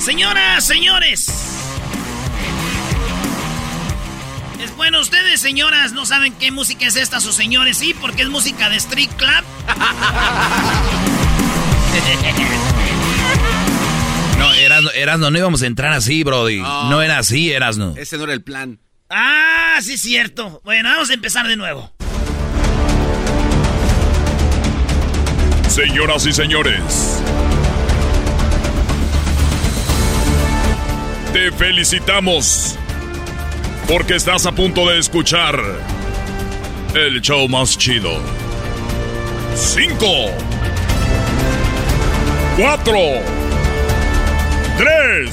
Señoras, señores. Es bueno, ustedes, señoras, no saben qué música es esta, sus señores, sí, porque es música de Street Club. No, Erasno, Erasno, no íbamos a entrar así, Brody. No, era así, Erasno. Ese no era el plan. Ah, sí, es cierto. Bueno, vamos a empezar de nuevo. Señoras y señores, te felicitamos porque estás a punto de escuchar el show más chido. Cinco, cuatro, tres,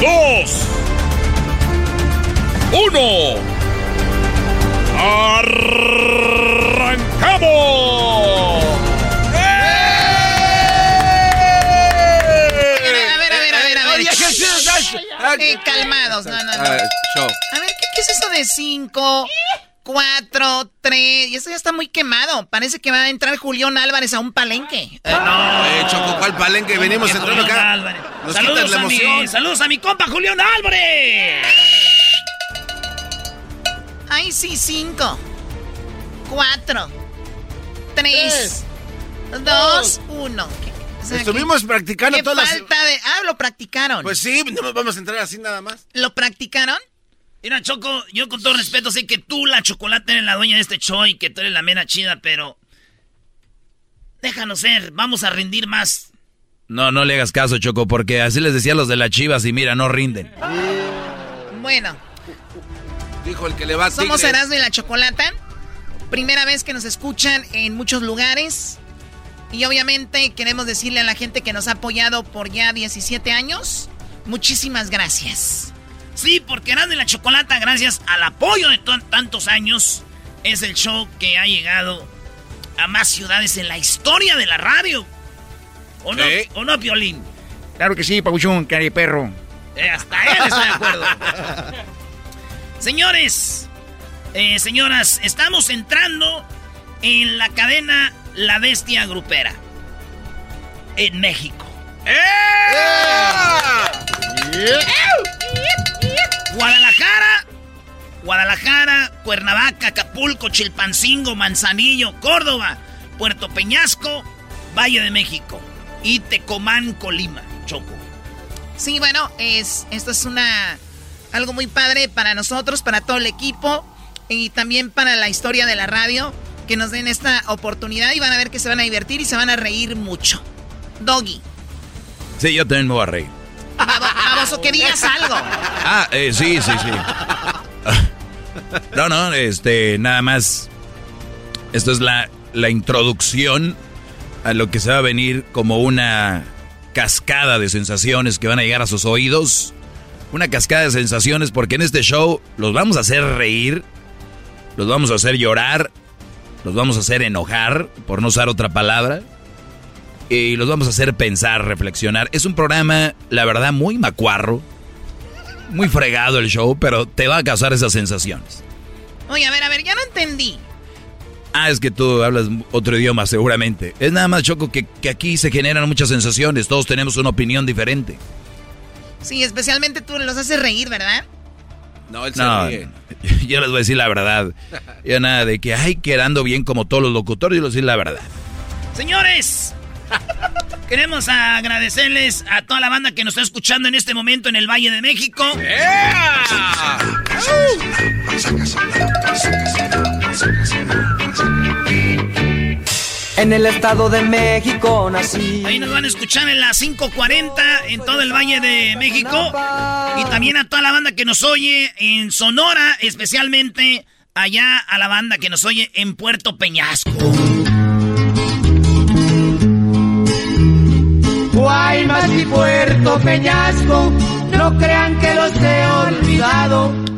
dos, uno. ¡Arrancamos! Show. A ver, ¿qué, qué es eso de 5, 4, 3? Y esto ya está muy quemado. Parece que va a entrar Julián Álvarez a un palenque. Eh, no. Eh, Choco, ¿cuál palenque? Venimos entrando Julián acá. Álvarez. Nos Saludos la a, mi, saludos a mi compa Julián Álvarez. Ay, sí, 5, 4, 3, 2, 1. Estuvimos practicando ¿Qué todas las... falta de...? Ah, lo practicaron. Pues sí, no nos vamos a entrar así nada más. ¿Lo practicaron? Mira, Choco, yo con todo respeto sé que tú, la chocolate, eres la dueña de este show y que tú eres la mena chida, pero... Déjanos ser, vamos a rendir más. No, no le hagas caso, Choco, porque así les decía a los de las chivas y mira, no rinden. Bueno, Dijo el que le va a somos. Erasmo y la Chocolata. Primera vez que nos escuchan en muchos lugares. Y obviamente queremos decirle a la gente que nos ha apoyado por ya 17 años. Muchísimas gracias. Sí, porque Erasmo y la Chocolata, gracias al apoyo de to- tantos años, es el show que ha llegado a más ciudades en la historia de la radio. ¿O no, Sí. ¿o no Piolín? Claro que sí, Pabuchón, cari perro. Eh, hasta él está de acuerdo. Señores, eh, señoras, estamos entrando en la cadena La Bestia Grupera. En México. Guadalajara, Guadalajara, Cuernavaca, Acapulco, Chilpancingo, Manzanillo, Córdoba, Puerto Peñasco, Valle de México y Tecomán, Colima, Choco. Sí, bueno, es, esto es una algo muy padre para nosotros, para todo el equipo y también para la historia de la radio que nos den esta oportunidad y van a ver que se van a divertir y se van a reír mucho. Doggy, Sí, yo también me voy a reír. babo- baboso, que digas algo. Ah, eh, sí, sí, sí. No, no, este, nada más. Esto es la, la introducción a lo que se va a venir como una cascada de sensaciones que van a llegar a sus oídos. Una cascada de sensaciones porque en este show los vamos a hacer reír, los vamos a hacer llorar, los vamos a hacer enojar, por no usar otra palabra. y los vamos a hacer pensar, reflexionar. Es un programa, la verdad, muy macuarro, muy fregado el show, pero te va a causar esas sensaciones. Oye, a ver, a ver, ya no entendí. Ah, es que tú hablas otro idioma seguramente. Es nada más, Choco, que, que aquí se generan muchas sensaciones. Todos tenemos una opinión diferente. Sí, especialmente tú los haces reír, ¿verdad? No, él se No, ríe. yo les voy a decir la verdad. Yo nada de que, ay, quedando bien como todos los locutores, yo les voy a decir la verdad. Señores, queremos agradecerles a toda la banda que nos está escuchando en este momento en el Valle de México. En el Estado de México nací. Ahí nos van a escuchar en las 5.40 en todo el Valle de México. Y también a toda la banda que nos oye en Sonora, especialmente allá a la banda que nos oye en Puerto Peñasco. Guaymas y Puerto Peñasco, no crean que los he olvidado.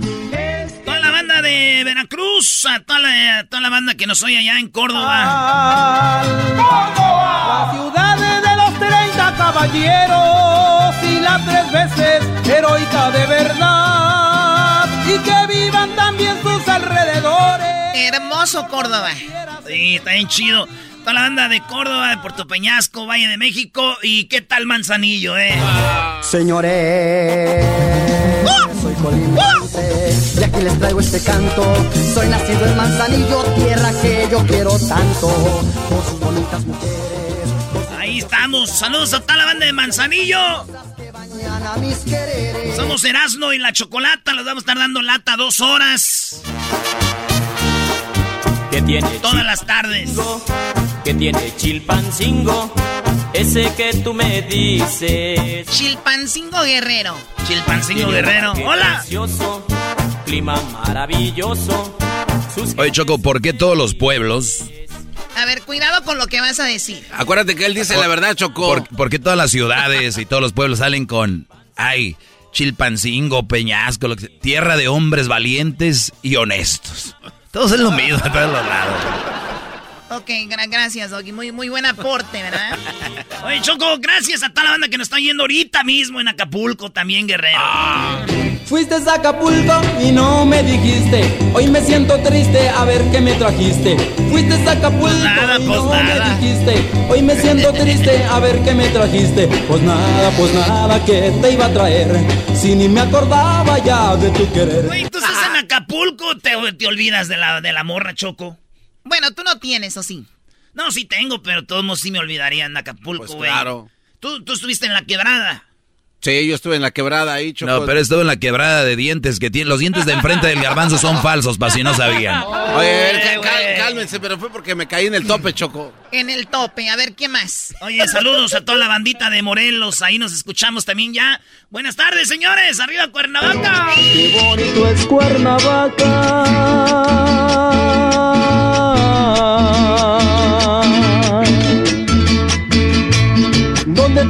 De Veracruz, a toda la, a toda la banda que nos oye allá en Córdoba. La ciudad de los 30 caballeros y la tres veces heroica de verdad. Y que vivan también sus alrededores. Hermoso Córdoba. Sí, está bien chido. Toda la banda de Córdoba, de Puerto Peñasco, Valle de México. ¿Y qué tal Manzanillo, eh? Señores, soy colimbense y aquí les traigo este canto. Soy nacido en Manzanillo, tierra que yo quiero tanto. Por sus bonitas mujeres, Ahí estamos. Saludos a toda la banda de Manzanillo. Somos Erasmo y la Chocolata. Los vamos a estar dando lata dos horas. que tiene Todas las tardes. Que tiene chilpancingo, ese que tú me dices. Chilpancingo Guerrero. Chilpancingo Guerrero. Hola. precioso, clima maravilloso. Sus Oye, Choco, ¿por qué todos los pueblos, A ver, cuidado con lo que vas a decir. Acuérdate que él dice la verdad, Chocó. por, por qué todas las ciudades y todos los pueblos salen con, ay, Chilpancingo, Peñasco, lo que sea, tierra de hombres valientes y honestos? Todos es lo mismo, a todos los lados. Ok, gra- gracias, Doggy. Muy, muy buen aporte, ¿verdad? Oye, Choco, gracias a toda la banda que nos está yendo ahorita mismo en Acapulco, también, Guerrero. Fuiste a Acapulco y no me dijiste. Hoy me siento triste a ver qué me trajiste. Fuiste a Acapulco Pues nada, y pues no nada. me dijiste. Hoy me siento triste a ver qué me trajiste. Pues nada, pues nada que te iba a traer. Si ni me acordaba ya de tu querer. Güey, tú estás en Acapulco, te, te olvidas de la, de la morra, Choco. Bueno, tú no tienes, ¿o sí? No, sí tengo, pero todos modos sí me olvidaría en Acapulco, Pues güey. claro. Tú, tú estuviste en la quebrada. Sí, yo estuve en la quebrada ahí, Chocó. No, pero estuvo en la quebrada de dientes que tiene. Los dientes de enfrente del garbanzo son falsos, para si no sabían. Oye, Eh, cal- cálmense, pero fue porque me caí en el tope, Choco. En el tope, a ver, ¿qué más? Oye, saludos a toda la bandita de Morelos, ahí nos escuchamos también ya. Buenas tardes, señores, arriba Cuernavaca. Qué bonito es Cuernavaca.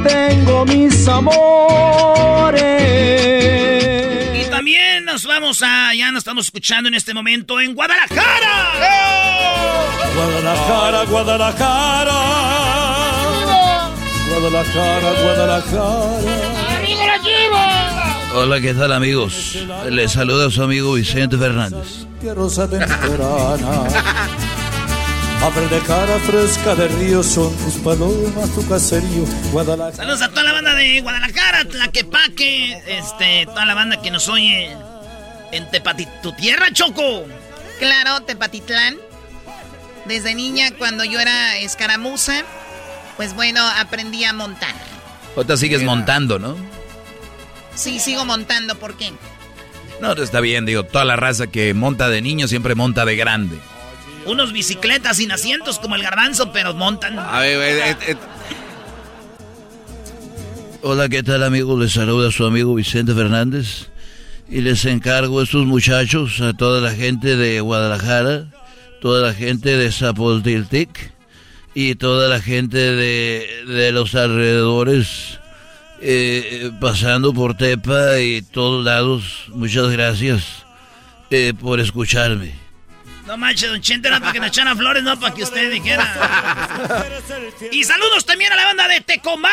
Tengo mis amores. Y también nos vamos a, ya nos estamos escuchando en este momento en Guadalajara. Guadalajara, Guadalajara. Guadalajara, Guadalajara. Hola, ¿qué tal, amigos? Les saluda su amigo Vicente Fernández. A verde cara fresca de río son tus palomas, tu caserío. Guadalajara. Saludos a toda la banda de Guadalajara, Tlaquepaque, este, toda la banda que nos oye en Tepati, tu tierra, Choco. Claro, Tepatitlán. Desde niña, cuando yo era escaramuza, pues bueno, aprendí a montar. Ahorita sigues montando, ¿no? Sí, sigo montando, ¿por qué? No, está bien, digo, toda la raza que monta de niño siempre monta de grande. Unos bicicletas sin asientos como el garbanzo, pero montan. A ver, eh, eh, Hola, ¿qué tal, amigos? Les saluda su amigo Vicente Fernández. Y les encargo a estos muchachos, a toda la gente de Guadalajara, toda la gente de Zapoltiltic y toda la gente de, de los alrededores, eh, pasando por Tepa y todos lados. Muchas gracias eh, por escucharme. No manches, don Chente, era para que me echara flores, no para que usted dijera. y saludos también a la banda de Tecomán.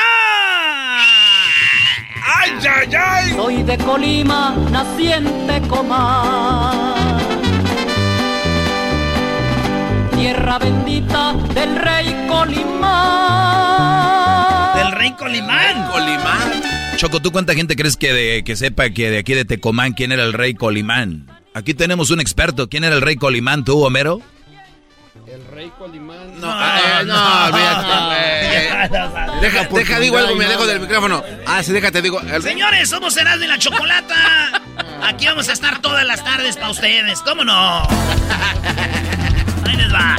¡Ay, ay, ay! Soy de Colima, naciente Tecomán. Tierra bendita del rey Colimán. Del rey Colimán. Colimán. Choco, ¿tú cuánta gente crees que, de, que sepa que de aquí de Tecomán quién era el rey Colimán? Aquí tenemos un experto. ¿Quién era el rey Colimán, tú, Homero? El rey Colimán. No, eh, no, olvídate. Deja, deja, digo algo, me alejo del micrófono. Ah, sí, déjate, digo. Señores, somos Erasmo y la Chocolata. Aquí vamos a estar todas las tardes para ustedes. ¿Cómo no? Ahí les va.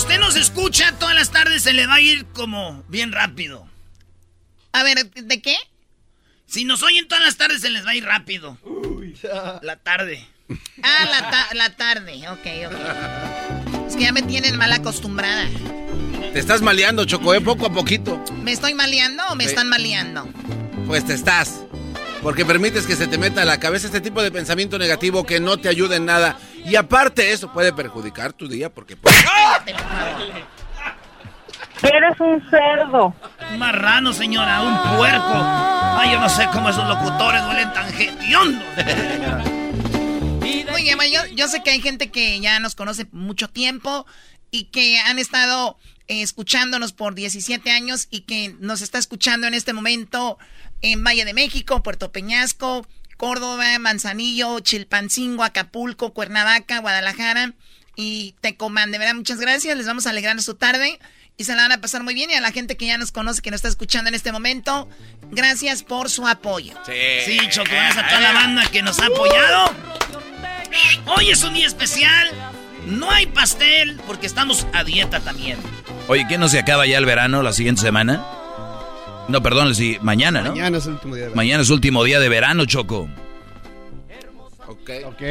Si usted nos escucha todas las tardes se le va a ir como bien rápido. A ver, ¿de qué? Si nos oyen todas las tardes se les va a ir rápido. La tarde. Ah, la, la tarde. Ok, ok. Es que ya me tienen mal acostumbrada. Te estás maleando, Choco, ¿eh? Poco a poquito. ¿Me estoy maleando o me están maleando? Pues te estás. Porque permites que se te meta a la cabeza este tipo de pensamiento negativo que no te ayuda en nada. Y aparte eso puede perjudicar tu día porque... Pues... Eres un cerdo. Un marrano, señora, un puerco. Ay, yo no sé cómo esos locutores duelen tan hediondos. Oye, yo, yo sé que hay gente que ya nos conoce mucho tiempo y que han estado eh, escuchándonos por 17 años y que nos está escuchando en este momento en Valle de México, Puerto Peñasco, Córdoba, Manzanillo, Chilpancingo, Acapulco, Cuernavaca, Guadalajara y Tecomán. De verdad, muchas gracias. Les vamos a alegrar su tarde y se la van a pasar muy bien. Y a la gente que ya nos conoce, que nos está escuchando en este momento, gracias por su apoyo. Sí, sí Choco, a toda la banda que nos ha apoyado. Hoy es un día especial. No hay pastel porque estamos a dieta también. Oye, ¿qué no se acaba ya el verano la siguiente semana? No, perdón, sí, mañana, ¿no? Mañana es el último día de verano. Mañana es último día de verano, Choco. Ok. Ok.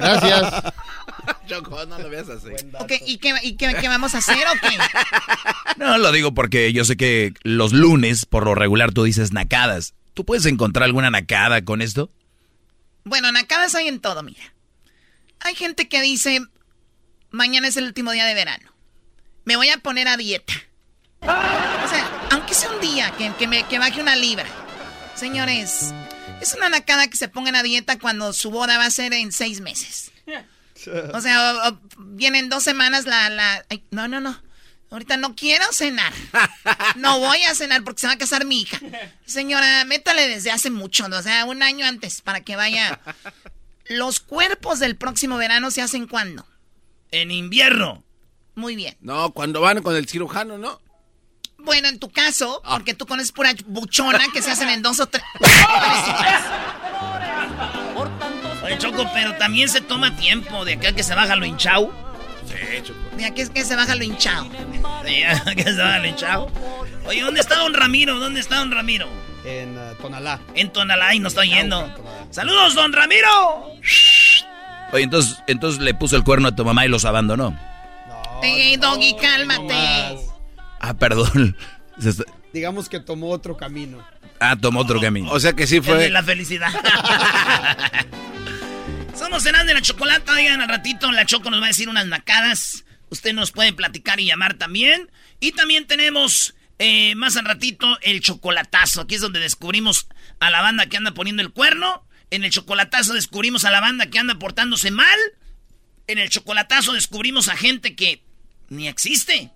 Gracias. Choco, no lo veas así. Ok, ¿y, qué, y qué, qué, vamos a hacer o qué? No, lo digo porque yo sé que los lunes, por lo regular, tú dices nacadas. ¿Tú puedes encontrar alguna nacada con esto? Bueno, nacadas hay en todo, mira. Hay gente que dice, mañana es el último día de verano. Me voy a poner a dieta. O sea, aunque sea un día que, me, que baje una libra. Señores, es una nacada que se pongan a dieta cuando su boda va a ser en seis meses. O sea, vienen dos semanas la... la no, no, no. Ahorita no quiero cenar. No voy a cenar porque se va a casar mi hija. Señora, métale desde hace mucho, o sea, un año antes para que vaya. Los cuerpos del próximo verano se hacen cuándo? En invierno. Muy bien. No, cuando van con el cirujano, ¿no? Bueno, en tu caso, ah. porque tú conoces pura buchona que se hacen en dos o tres. Oye, Choco, pero también se toma tiempo de aquel que se baja lo hinchao. Sí, Choco. De aquel que se baja lo hinchao. De que se baja lo hinchao. Oye, ¿dónde está don Ramiro? ¿Dónde está don Ramiro? En uh, Tonalá. En Tonalá y nos está yendo. ¡Saludos, don Ramiro! Oye, entonces, entonces le puso el cuerno a tu mamá y los abandonó. No, Ey, Doggy, cálmate. Ah, perdón. Digamos que tomó otro camino. Ah, tomó otro camino. O sea que sí fue. de la felicidad. Somos cenas de la chocolata. Digan al ratito, la Choco nos va a decir unas nacadas. Usted nos puede platicar y llamar también. Y también tenemos eh, más al ratito el chocolatazo. Aquí es donde descubrimos a la banda que anda poniendo el cuerno. En el chocolatazo descubrimos a la banda que anda portándose mal. En el chocolatazo descubrimos a gente que ni existe.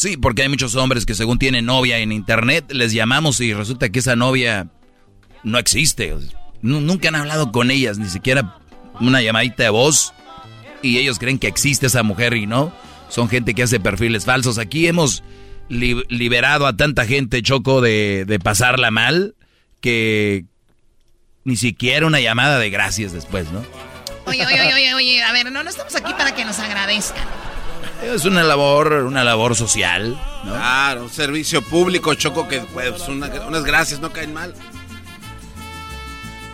Sí, porque hay muchos hombres que según tienen novia en internet, les llamamos y resulta que esa novia no existe. Nunca han hablado con ellas, ni siquiera una llamadita de voz. Y ellos creen que existe esa mujer y no. Son gente que hace perfiles falsos. Aquí hemos liberado a tanta gente, Choco, de, de pasarla mal, que ni siquiera una llamada de gracias después, ¿no? Oye, oye, oye, oye, oye, a ver, no, no estamos aquí para que nos agradezcan. Es una labor, una labor social. ¿no? Claro, un servicio público, Choco, que pues una- unas gracias no caen mal.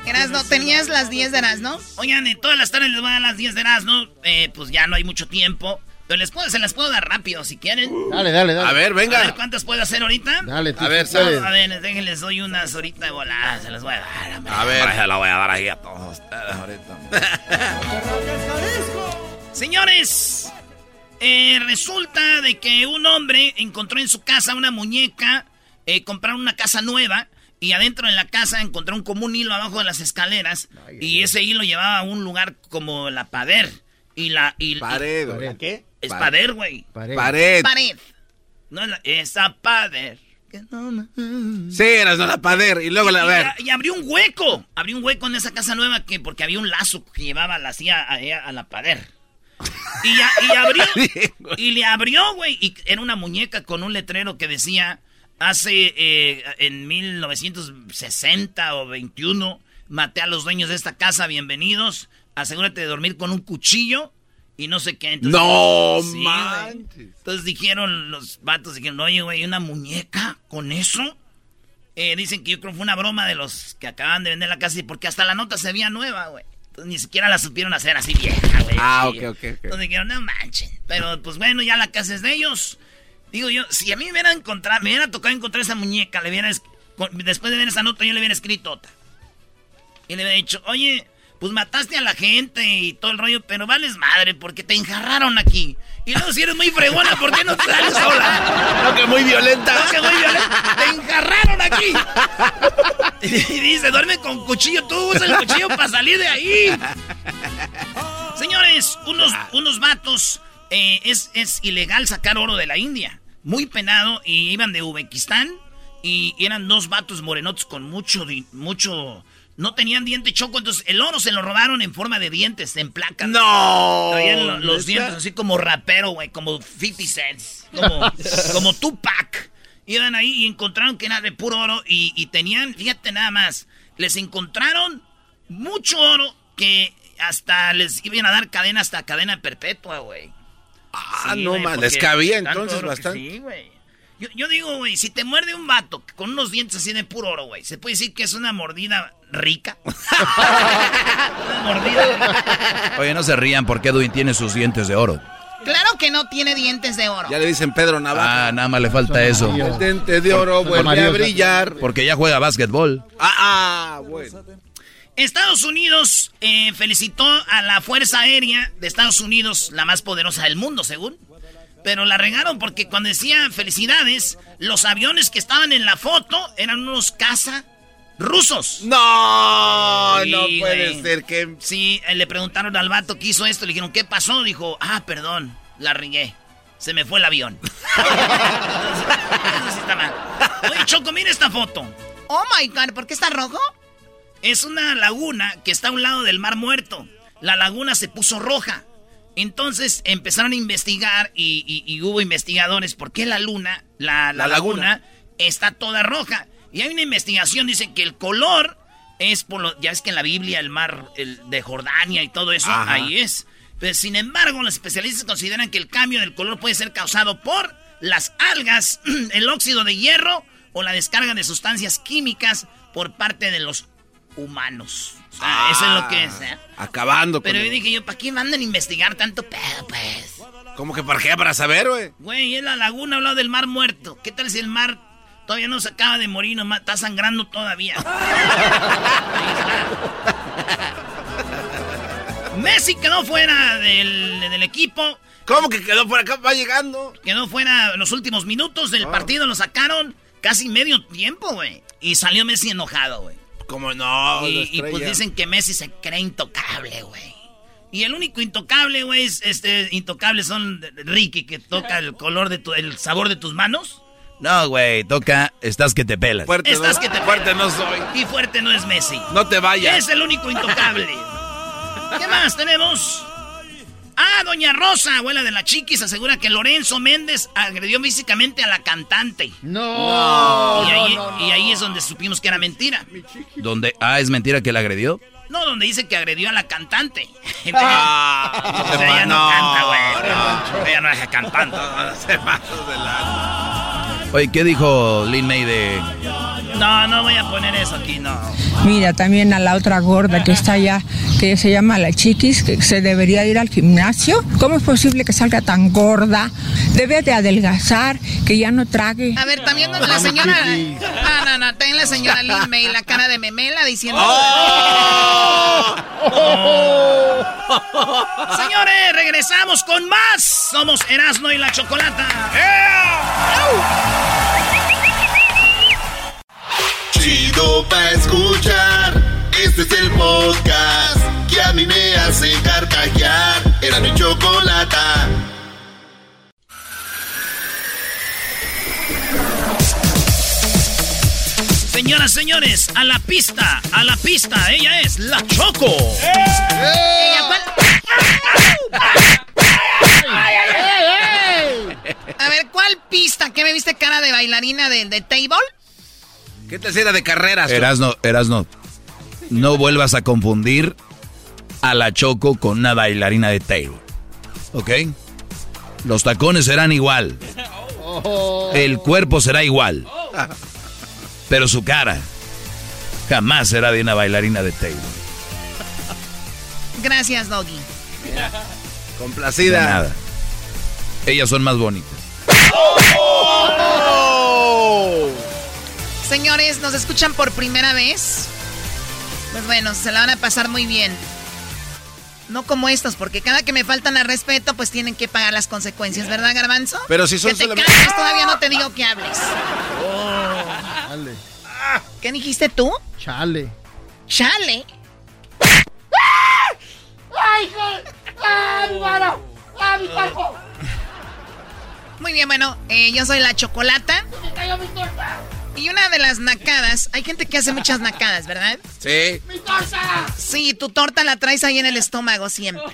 Erasno, tenías las 10 de Erasno. Oigan, eh, todas las tardes les voy a dar las 10 de Erasno. Eh, pues ya no hay mucho tiempo. Pero les puedo, se las puedo dar rápido si quieren. Dale, dale, dale. A ver, venga. A ver cuántas puedo hacer ahorita. Dale, A ver, puedes. A ver, déjenles doy unas ahorita de volada. Se las voy a dar. hombre. A ver. Se la voy a dar ahí a todos ustedes ahorita. Señores, eh, resulta de que un hombre encontró en su casa una muñeca, eh, compraron una casa nueva y adentro de la casa encontró un como un hilo abajo de las escaleras y ese hilo llevaba a un lugar como la pader y la y, Pared. ¿Qué? es Pared. pader, güey. Pared. Pared. Pared. No es la- esa pader. Sí, eras no la pader. Y luego la y, ver. y abrió un hueco. Abrió un hueco en esa casa nueva que porque había un lazo que llevaba la silla a, a la pader. Y, ya- y abrió. y le abrió, güey. Y era una muñeca con un letrero que decía. Hace eh, en 1960 o 21 maté a los dueños de esta casa, bienvenidos. Asegúrate de dormir con un cuchillo y no sé qué. Entonces, No Sí. Entonces dijeron los vatos, dijeron, oye, güey, ¿una muñeca con eso? Eh, dicen que yo creo que fue una broma de los que acaban de vender la casa, y porque hasta la nota se veía nueva, güey. Entonces ni siquiera la supieron hacer así vieja, güey. Ah, ok, ok, ok. Entonces dijeron, no manchen. Pero pues bueno, ya la casa es de ellos. Digo yo, si a mí me hubiera encontrado, me hubiera tocado encontrar esa muñeca, le hubiera, después de ver esa nota, yo le hubiera escrito otra. Y le hubiera dicho, oye, pues mataste a la gente y todo el rollo, pero vales madre porque te enjarraron aquí. Y luego si eres muy fregona, ¿por qué no te sales sola? No, que muy violenta. No, que muy violenta. Te enjarraron aquí. Y dice, duerme con cuchillo, tú usa el cuchillo para salir de ahí. Señores, unos, unos vatos, eh, es, es ilegal sacar oro de la India. Muy penado, y iban de Uzbekistán, y eran dos vatos morenotes con mucho, mucho... No tenían diente choco, entonces el oro se lo robaron en forma de dientes, en placas. No. Traían lo- los dientes así como rapero, güey, como 50 cents, como, como Tupac. Iban ahí y encontraron que era de puro oro y, y tenían, fíjate nada más, les encontraron mucho oro que hasta les iban a dar cadena hasta cadena perpetua, güey. Ah, Sí, no porque Les cabía entonces bastante. Sí, güey. Yo, yo digo, güey, si te muerde un vato con unos dientes así de puro oro, güey, ¿se puede decir que es una mordida rica? una mordida Oye, no se rían porque Edwin tiene sus dientes de oro. Claro que no tiene dientes de oro. Ya le dicen Pedro Navaja. Ah, nada más le falta eso. El diente de oro vuelve a brillar. Porque ya juega básquetbol. Ah, ah, bueno. Estados Unidos eh, felicitó a la Fuerza Aérea de Estados Unidos, la más poderosa del mundo, según. Pero la regaron porque cuando decía felicidades, los aviones que estaban en la foto eran unos caza rusos. No, Sí, no puede güey. ser que. Sí, eh, le preguntaron al vato que hizo esto, le dijeron, ¿qué pasó? Dijo, ah, perdón, la regué. Se me fue el avión. Eso sí está mal. Oye, Choco, mira esta foto. Oh my god, ¿por qué está rojo? Es una laguna que está a un lado del Mar Muerto. La laguna se puso roja. Entonces empezaron a investigar y, y- y hubo investigadores por qué la luna, la, la La laguna. laguna, está toda roja. Y hay una investigación, dicen que el color es por lo, ya es que en la Biblia el mar el de Jordania y todo eso, Ajá. ahí es. Pero sin embargo, los especialistas consideran que el cambio del color puede ser causado por las algas, el óxido de hierro o la descarga de sustancias químicas por parte de los humanos. Sea, eso es lo que es. ¿eh? Acabando Pero con yo el- dije yo, ¿para qué mandan a investigar tanto pedo, pues? ¿Cómo que para qué? Para saber, güey. Güey, es la laguna hablado del mar muerto. ¿Qué tal si el mar todavía no se acaba de morir, nomás está sangrando todavía? Messi quedó fuera del, del equipo. ¿Cómo que quedó por acá? Va llegando. Quedó fuera en los últimos minutos del Ah. partido, lo sacaron casi medio tiempo, güey. Y salió Messi enojado, güey. ¿Cómo no? y, y, pues dicen que Messi se cree intocable, güey. Y el único intocable, güey, es, este, intocable son Ricky, que toca el color de tu, el sabor de tus manos. No, güey, toca, estás que te pelas. Fuerte, Estás no, que te fuerte pelas. no soy. Y fuerte no es Messi. No te vayas. Es el único intocable. ¿Qué más tenemos? Ah, Doña Rosa, abuela de la chiquis, asegura que Lorenzo Méndez agredió físicamente a la cantante. No, y, ahí, no, no, y ahí es donde supimos que era mentira. Donde, ah, es mentira que la agredió. No, donde dice que agredió a la cantante. Ah, o sea, ella no, no, canta, güey. no. Ella no es cantante. Oye, ¿qué dijo Lin May de...? No, no voy a poner eso aquí, no. Mira, también a la otra gorda que está allá, que se llama la chiquis, que se debería ir al gimnasio. ¿Cómo es posible que salga tan gorda? Debe de adelgazar, que ya no trague. A ver, también la señora. Ah, no, no, también la señora Lin May, la cara de memela diciendo. Señores, regresamos con más. Somos Erasmo y la Chocolata. Chido pa' escuchar. Este es el podcast que a mí me hace carcajear. Era mi chocolata. Señoras, señores, a la pista, a la pista. Ella es la Choco. A ver, ¿cuál pista? ¿Qué me viste cara de bailarina de, de table? ¿Qué te hacía de carreras? Erasno, Erasno, no vuelvas a confundir a la Choco con una bailarina de table. ¿Ok? Los tacones serán igual. El cuerpo será igual. Pero su cara jamás será de una bailarina de table. Gracias, Doggy. Complacida. De nada. Ellas son más bonitas. Señores, ¿nos escuchan por primera vez? Pues bueno, se la van a pasar muy bien. No como estos, porque cada que me faltan al respeto, pues tienen que pagar las consecuencias, ¿verdad, Garbanzo? Pero si son que te solamente- calles, todavía no te digo que hables. Chale. ¿Qué dijiste tú? Chale. Chale. ¡Ay, ¡Ah, mi mano! ¡Ah, mi cuerpo! Muy bien, bueno, eh, yo soy la Chocolata. ¡Me cayó mi torta! Y una de las nacadas, hay gente que hace muchas nacadas, ¿verdad? Sí. ¡Mi torta! Sí, tu torta la traes ahí en el estómago siempre.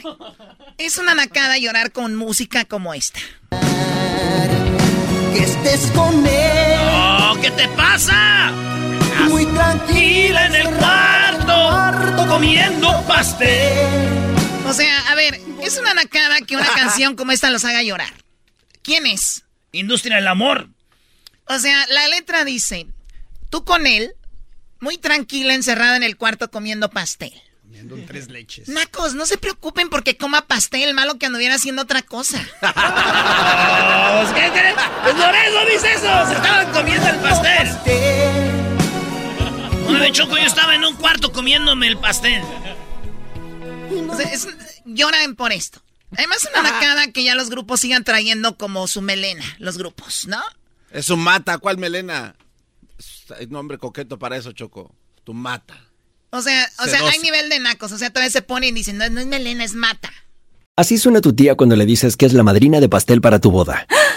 Es una nacada llorar con música como esta. Que estés con él. Oh, ¿Qué te pasa? Muy tranquila en el cuarto, comiendo pastel. O sea, a ver, es una nacada que una canción como esta los haga llorar. ¿Quién es? Industria del amor. O sea, la letra dice, tú con él, muy tranquila, encerrada en el cuarto comiendo pastel. Comiendo un tres leches. Nacos, no se preocupen porque coma pastel, malo que anduviera haciendo otra cosa. Pues, ¿qué crees? Por eso dice eso. Se estaban comiendo el pastel. Una vez Choco, yo estaba en un cuarto comiéndome el pastel. O sea, es- lloran por esto. Además, una nacada que ya los grupos sigan trayendo como su melena, los grupos, ¿no? Es un mata. ¿Cuál melena? Hay nombre coqueto para eso, Choco. Tu mata. O sea, o sea, hay nivel de nacos. O sea, todavía se ponen y dicen, no, no es melena, es mata. Así suena tu tía cuando le dices que es la madrina de pastel para tu boda.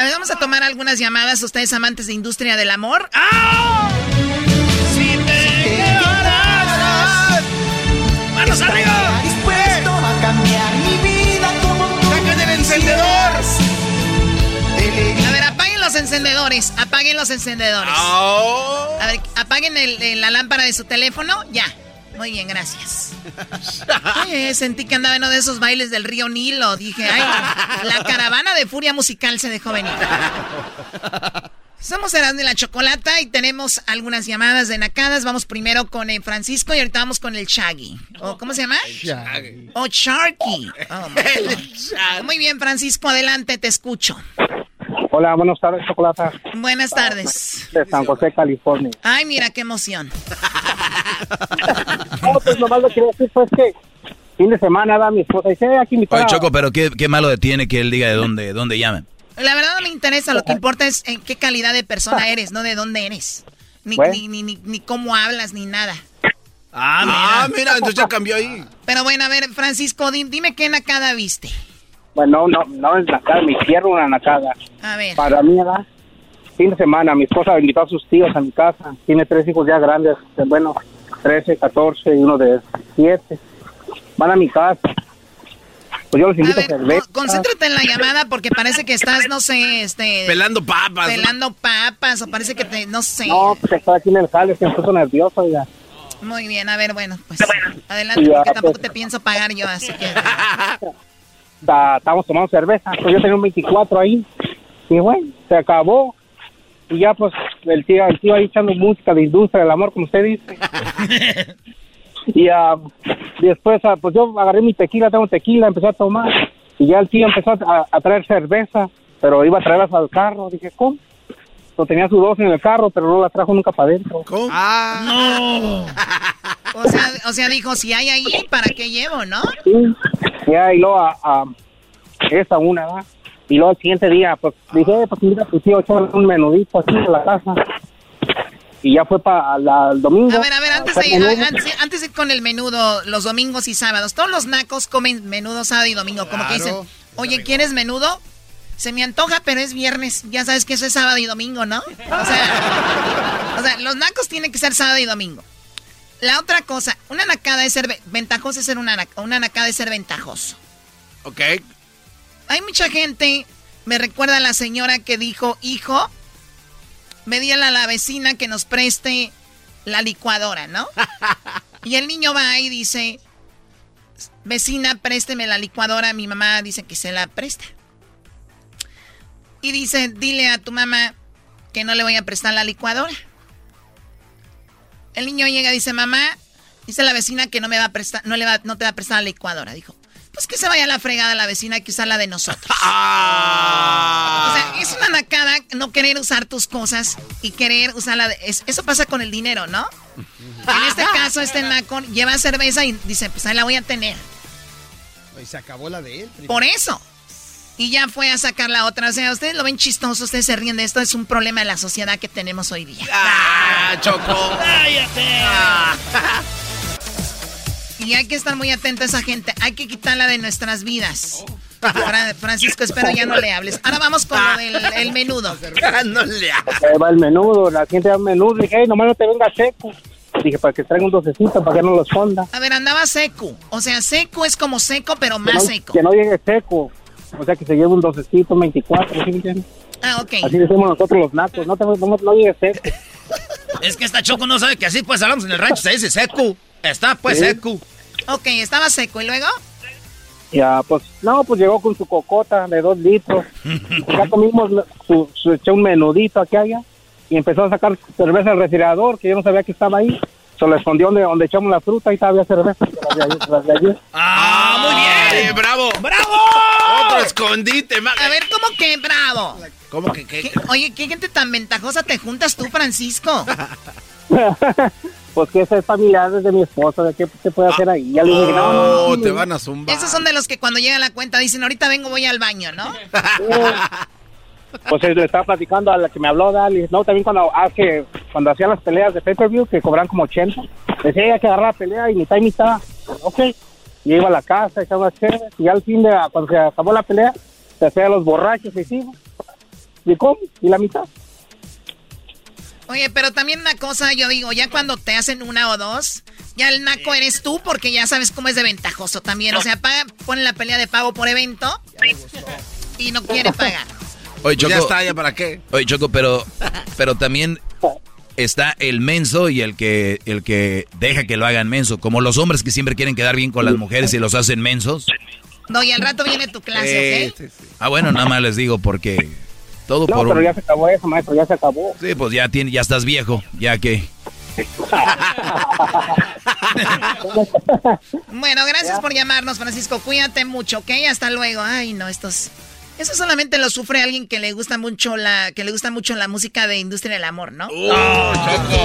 A ver, vamos a tomar algunas llamadas, ustedes amantes de industria del amor. ¡Ah! Si te manos arriba. dispuesto a cambiar mi vida como tú. El encendedor. A ver, apaguen los encendedores, apaguen los encendedores. Oh. A ver, apaguen la lámpara de su teléfono, ya. Muy bien, gracias. Oye, sentí que andaba en uno de esos bailes del río Nilo. Dije, ay, la caravana de furia musical se dejó venir. Somos Erasmo y la Chocolata y tenemos algunas llamadas de nacadas. Vamos primero con el Francisco y ahorita vamos con el Shaggy. ¿O ¿Cómo se llama? O Sharky. Oh. Muy bien, Francisco, adelante, te escucho. Hola, buenas tardes, Chocolata. Buenas tardes. De San José, California. Ay, mira qué emoción. No, pues nomás lo quería decir, pues que fin de semana va mi esposa y dice, "Eh, aquí mi Oye, Choco, pero qué, qué malo tiene que él diga de dónde, dónde llaman. La verdad no me interesa, lo que importa es en qué calidad de persona eres, no de dónde eres. Ni, Bueno. ni, ni, ni, ni cómo hablas, ni nada. Ah, mira. entonces ya cambió ahí. Pero bueno, a ver, Francisco, di- dime qué nacada viste. Bueno, no, no es nacada, mi tierra una nacada. A ver. Para mí, ¿verdad? Fin de semana, mi esposa invitó a sus tíos a mi casa. Tiene tres hijos ya grandes, de, bueno, 13, 14 y uno de 7. Van a mi casa. Pues yo los invito a, cerveza. Concéntrate en la llamada porque parece que estás, no sé, este... Pelando papas. Pelando papas o parece que te, no sé. No, pues estaba aquí en el jale, se me puso nervioso, oiga. Muy bien, a ver, bueno, pues adelante Ya, porque tampoco pues. te pienso pagar yo, así que... Ta- Estábamos tomando cerveza, pues yo tenía un 24 ahí. Y bueno, se acabó. Y ya pues el tío, el tío ahí echando música de industria del amor, como usted dice. y ah, después, ah, pues yo agarré mi tequila, tengo tequila, empecé a tomar. Y ya el tío empezó a, a traer cerveza, pero iba a traerlas al carro. Dije, ¿cómo? Pues tenía su dos en el carro, pero no la trajo nunca para adentro. ¿Cómo? Ah, no. O sea, o sea, dijo, si hay ahí, ¿para qué llevo, no? Sí. Ya, y luego a, a esa una, ¿verdad? Y luego el siguiente día, pues dije, eh, pues mira, tu tío echó un menudito aquí en la casa. Y ya fue para el domingo. A ver, a ver, antes de, ir, menudo. antes, antes de ir con el menudo, los domingos y sábados, todos los nacos comen menudo sábado y domingo, como que dicen, oye, ¿quieres menudo? Se me antoja, pero es viernes. Ya sabes que eso es sábado y domingo, ¿no? O sea, o sea, los nacos tienen que ser sábado y domingo. La otra cosa, una nacada es ser ve- ventajoso, es ser una, una nacada es ser ventajoso. Ok. Hay mucha gente, me recuerda a la señora que dijo, hijo, me dígale a la vecina que nos preste la licuadora, ¿no? y el niño va y dice, vecina, présteme la licuadora. Mi mamá dice que se la presta. Y dice, dile a tu mamá que no le voy a prestar la licuadora. El niño llega y dice, mamá, dice la vecina que no me va a prestar, no le va, no te va a prestar la licuadora. Dijo, pues que se vaya a la fregada la vecina, usar la de nosotros. O sea, es una nacada no querer usar tus cosas y querer usarla. de- es- eso pasa con el dinero, ¿no? En este caso, este naco lleva cerveza y dice, pues ahí la voy a tener. Y se acabó la de él. Por eso. Y ya fue a sacar la otra. O sea, ustedes lo ven chistoso, ustedes se ríen de esto. Es un problema de la sociedad que tenemos hoy día. ¡Ah, Choco! ¡Cállate! Y hay que estar muy atento a esa gente. Hay que quitarla de nuestras vidas. Fra- Francisco, espero ya no le hables. Ahora vamos con lo del el menudo. no le Ahí va el menudo, la gente da un menudo. Dije, hey, nomás no te venga seco. Dije, para que traiga un docecito, para que no lo esconda. A ver, andaba seco. O sea, seco es como seco, pero Que más no, seco. que no llegue seco. O sea, que se lleve un docecito, un 24, ¿sí me entiendes? Ah, ok. Así decimos nosotros los nacos, no, te, no, no llegue seco. Es que esta Choco no sabe que así pues hablamos en el rancho, se dice seco. Está pues Sí. seco. Ok, estaba seco. ¿Y luego? Ya, pues, no, pues llegó con su cocota de dos litros. ya comimos, su, su, echó un menudito aquí allá y empezó a sacar cerveza del refrigerador, que yo no sabía que estaba ahí. Se lo escondió donde, donde echamos la fruta y todavía cerveza. las de. ¡Ah, muy bien! ¡Bravo! ¡Bravo! Otro escondite, ma- A ver, ¿cómo que bravo? ¿Cómo que qué? ¿Qué- Oye, ¿qué gente tan ventajosa te juntas tú, Francisco? pues que esa es familiar de mi esposa, ¿de qué se puede hacer ahí? Ya le dije, no, no, Oh, no, te van a zumbar. Esos son de los que cuando llega la cuenta dicen, ahorita vengo, voy al baño, ¿no? Pues eh, le estaba platicando a la que me habló, Dali. No, también cuando hace, cuando hacían las peleas de pay-per-view, que cobran como 80. Decía, hay que agarrar la pelea y mitad y mitad. Ok. Y iba a la casa, echaba unas chéveres. Y al fin de, cuando se acabó la pelea, se hacía los borrachos y sí. ¿Y cómo? ¿Y la mitad? Oye, pero también una cosa, yo digo, ya cuando te hacen una o dos, ya el naco eres tú porque ya sabes cómo es de ventajoso también. O sea, paga, pone la pelea de pago por evento y no quiere pagar. Oye, Choco. ya está, ¿ya para qué? Oye, Choco, pero, pero también está el menso y el que, el que deja que lo hagan menso. Como los hombres que siempre quieren quedar bien con las mujeres y los hacen mensos. No, y al rato viene tu clase, ¿ok? Ah, bueno, nada más les digo porque todo No, por pero un- ya se acabó eso, maestro, ya se acabó. Sí, pues ya, tiene, ya estás viejo, ya que... Bueno, gracias por llamarnos, Francisco. Cuídate mucho, ¿ok? Hasta luego. Ay, no, estos... Eso solamente lo sufre alguien que le gusta mucho la, que le gusta mucho la música de industria del amor, ¿no?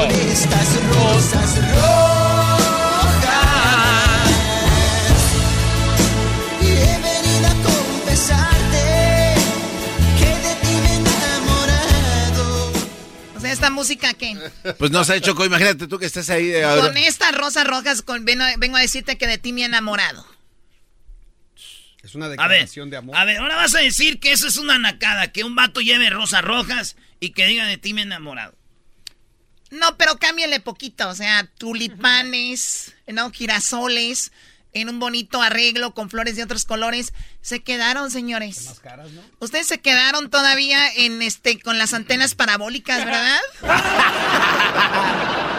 Estas rosas rojas esta música que Pues no sé, Choco, imagínate tú que estés ahí. eh, ahora. con estas rosas rojas con, vengo, vengo a decirte que de ti me he enamorado. Es una ver, declaración de amor. a ver, ahora vas a decir que eso es una nacada, que un vato lleve rosas rojas y que diga de ti me he enamorado. No, pero cámbiale poquito, o sea, tulipanes, no, girasoles, en un bonito arreglo con flores de otros colores. Se quedaron, señores. Ustedes se quedaron todavía en este con las antenas parabólicas, ¿verdad?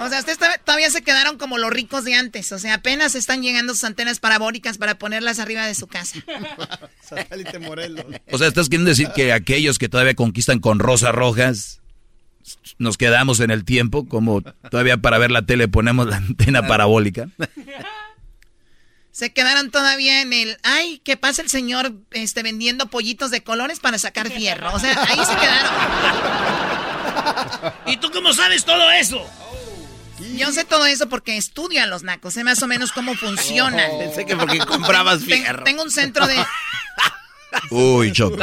O sea, ustedes todavía- todavía se quedaron como los ricos de antes. O sea, apenas están llegando sus antenas parabólicas para ponerlas arriba de su casa. Satélite Morelos. O sea, ¿estás queriendo decir que aquellos que todavía conquistan con rosas rojas nos quedamos en el tiempo? Como todavía para ver la tele ponemos la antena parabólica. Se quedaron todavía en el, ay, ¿qué pasa el señor este, vendiendo pollitos de colores para sacar fierro? O sea, ahí se quedaron. ¿Y tú cómo sabes todo eso? Yo sé todo eso porque estudio a los nacos, sé más o menos cómo funcionan. Oh, Pensé que porque comprabas Ten- fierro. Tengo un centro de... Uy, Choco.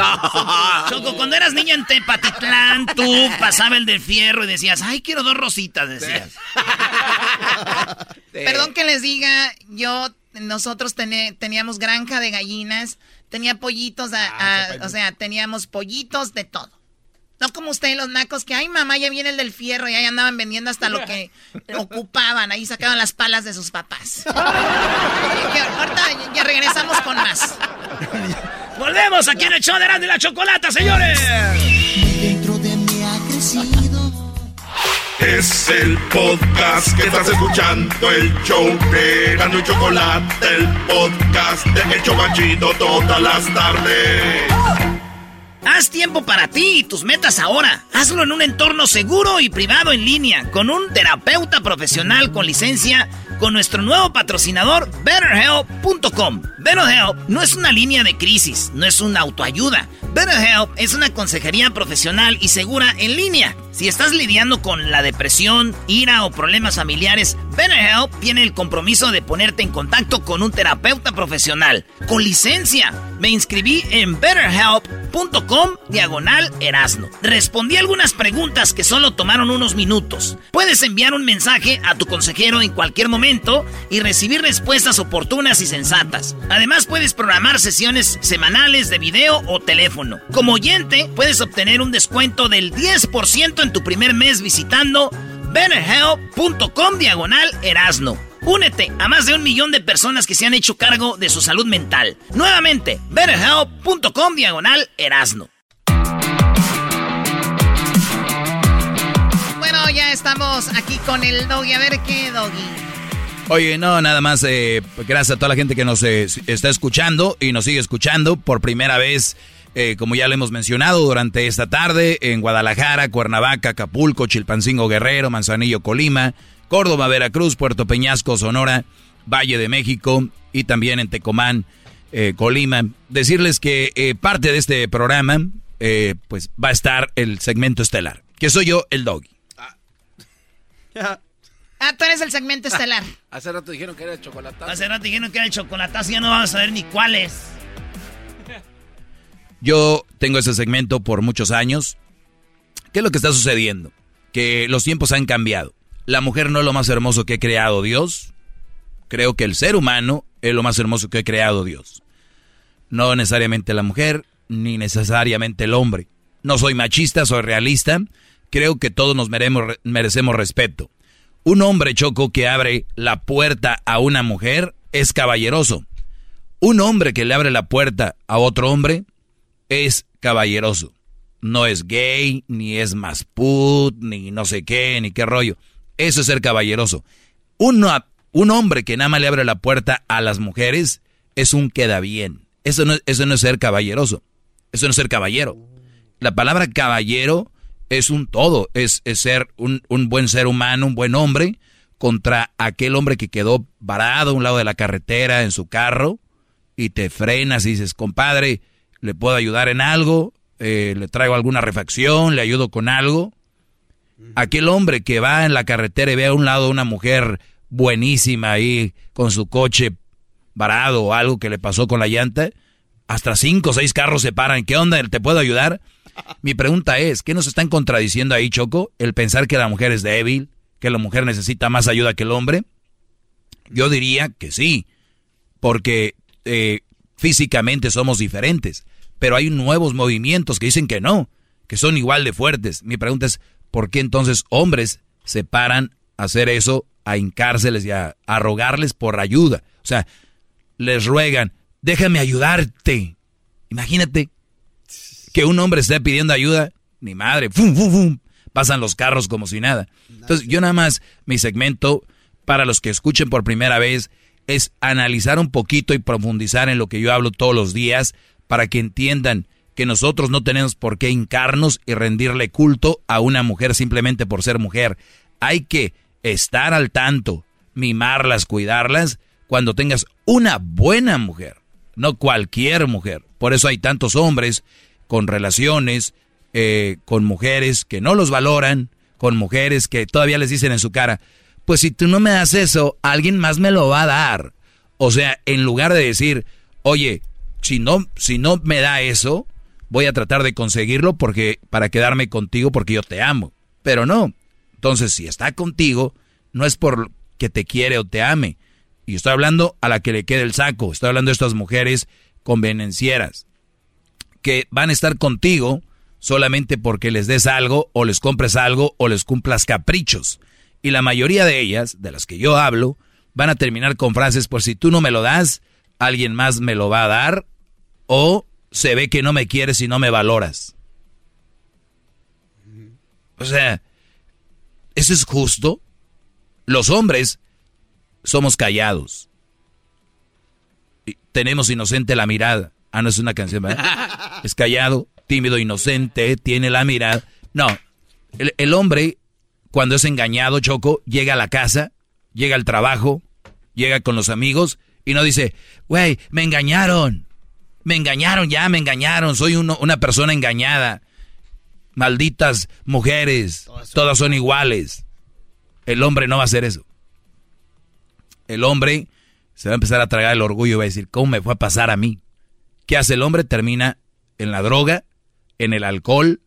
Choco, cuando eras niña en Tepatitlán, tú pasaba el de fierro y decías, ay, quiero dos rositas, decías. Perdón que les diga, yo, nosotros teníamos granja de gallinas, tenía pollitos, a- a- o sea, teníamos pollitos de todo. No como ustedes los nacos que, ay mamá, ya viene el del fierro y ahí andaban vendiendo hasta lo que ocupaban, ahí sacaban las palas de sus papás. Que ahorita ya regresamos con más. Volvemos aquí en el show de y la Chocolata, señores. Dentro de mí ha crecido. Es el podcast que estás escuchando, el show de Chocolate, el podcast de El Chobachito todas las tardes. Haz tiempo para ti y tus metas ahora. Hazlo en un entorno seguro y privado en línea, con un terapeuta profesional con licencia, con nuestro nuevo patrocinador, BetterHelp.com. BetterHelp no es una línea de crisis, no es una autoayuda. BetterHelp es una consejería profesional y segura en línea. Si estás lidiando con la depresión, ira o problemas familiares, BetterHelp tiene el compromiso de ponerte en contacto con un terapeuta profesional con licencia. Me inscribí en betterhelp.com diagonal erasno. Respondí algunas preguntas que solo tomaron unos minutos. Puedes enviar un mensaje a tu consejero en cualquier momento y recibir respuestas oportunas y sensatas. Además puedes programar sesiones semanales de video o teléfono. Como oyente puedes obtener un descuento del 10% en tu primer mes visitando betterhelp.com diagonal erasno. Únete a más de un millón de personas que se han hecho cargo de su salud mental. Nuevamente, betterhelp.com diagonal erasno. Bueno, ya estamos aquí con el doggy. A ver qué doggy. Oye, no, nada más, eh, gracias a toda la gente que nos eh, está escuchando y nos sigue escuchando por primera vez, eh, como ya lo hemos mencionado, durante esta tarde en Guadalajara, Cuernavaca, Acapulco, Chilpancingo, Guerrero, Manzanillo, Colima, Córdoba, Veracruz, Puerto Peñasco, Sonora, Valle de México y también en Tecomán, eh, Colima. Decirles que eh, parte de este programa, eh, pues va a estar el segmento estelar, que soy yo, el doggy. Ah, tú eres el segmento estelar. Hace rato dijeron que era el chocolatazo. Hace rato dijeron que era el chocolatazo, ya no vamos a saber ni cuál es. Yo tengo ese segmento por muchos años. ¿Qué es lo que está sucediendo? Que los tiempos han cambiado. La mujer no es lo más hermoso que ha creado Dios. Creo que el ser humano es lo más hermoso que ha creado Dios. No necesariamente la mujer, ni necesariamente el hombre. No soy machista, soy realista. Creo que todos nos merecemos respeto. Un hombre choco que abre la puerta a una mujer es caballeroso. Un hombre que le abre la puerta a otro hombre es caballeroso. No es gay, ni es más put, ni no sé qué, ni qué rollo. Eso es ser caballeroso. Un hombre que nada más le abre la puerta a las mujeres es un queda bien. Eso no, eso no es ser caballeroso. Eso no es ser caballero. La palabra caballero es un todo. Es, es ser un, un buen ser humano, un buen hombre, contra aquel hombre que quedó varado a un lado de la carretera en su carro y te frenas y dices, compadre, ¿le puedo ayudar en algo? Eh, ¿Le traigo alguna refacción? ¿Le ayudo con algo? Aquel hombre que va en la carretera y ve a un lado una mujer buenísima ahí con su coche varado o algo que le pasó con la llanta, hasta cinco o seis carros se paran. ¿Qué onda? ¿Te puedo ayudar? Mi pregunta es, ¿qué nos están contradiciendo ahí, Choco? El pensar que la mujer es débil, que la mujer necesita más ayuda que el hombre. Yo diría que sí, porque eh, físicamente somos diferentes, pero hay nuevos movimientos que dicen que no, que son igual de fuertes. Mi pregunta es, ¿por qué entonces hombres se paran a hacer eso, a hincárseles y a, rogarles por ayuda? O sea, les ruegan, déjame ayudarte. Imagínate que un hombre esté pidiendo ayuda, ni madre, ¡fum, fum, fum! pasan los carros como si nada. Entonces, yo nada más, mi segmento, para los que escuchen por primera vez, es analizar un poquito y profundizar en lo que yo hablo todos los días para que entiendan que nosotros no tenemos por qué hincarnos y rendirle culto a una mujer simplemente por ser mujer. Hay que estar al tanto, mimarlas, cuidarlas, cuando tengas una buena mujer, no cualquier mujer. Por eso hay tantos hombres con relaciones, eh, con mujeres que no los valoran, con mujeres que todavía les dicen en su cara, pues si tú no me das eso, alguien más me lo va a dar. O sea, en lugar de decir, oye, si no, si no me da eso, voy a tratar de conseguirlo porque, para quedarme contigo porque yo te amo. Pero no. Entonces, si está contigo, no es por que te quiere o te ame. Y estoy hablando a la que le quede el saco. Estoy hablando de estas mujeres convenencieras que van a estar contigo solamente porque les des algo o les compres algo o les cumplas caprichos. Y la mayoría de ellas, de las que yo hablo, van a terminar con frases, por si tú no me lo das, alguien más me lo va a dar o se ve que no me quieres y no me valoras. O sea, ¿eso es justo? Los hombres somos callados. tenemos inocente la mirada. Ah, no es una canción, ¿verdad? Es callado, tímido, inocente, tiene la mirada. No, el, hombre, cuando es engañado, Choco, llega a la casa, llega al trabajo, llega con los amigos y no dice, güey, me engañaron. Me engañaron ya, me engañaron. Soy una persona engañada. Malditas mujeres, todas son iguales. El hombre no va a hacer eso. El hombre se va a empezar a tragar el orgullo y va a decir, ¿cómo me fue a pasar a mí? ¿Qué hace el hombre? Termina en la droga, en el alcohol,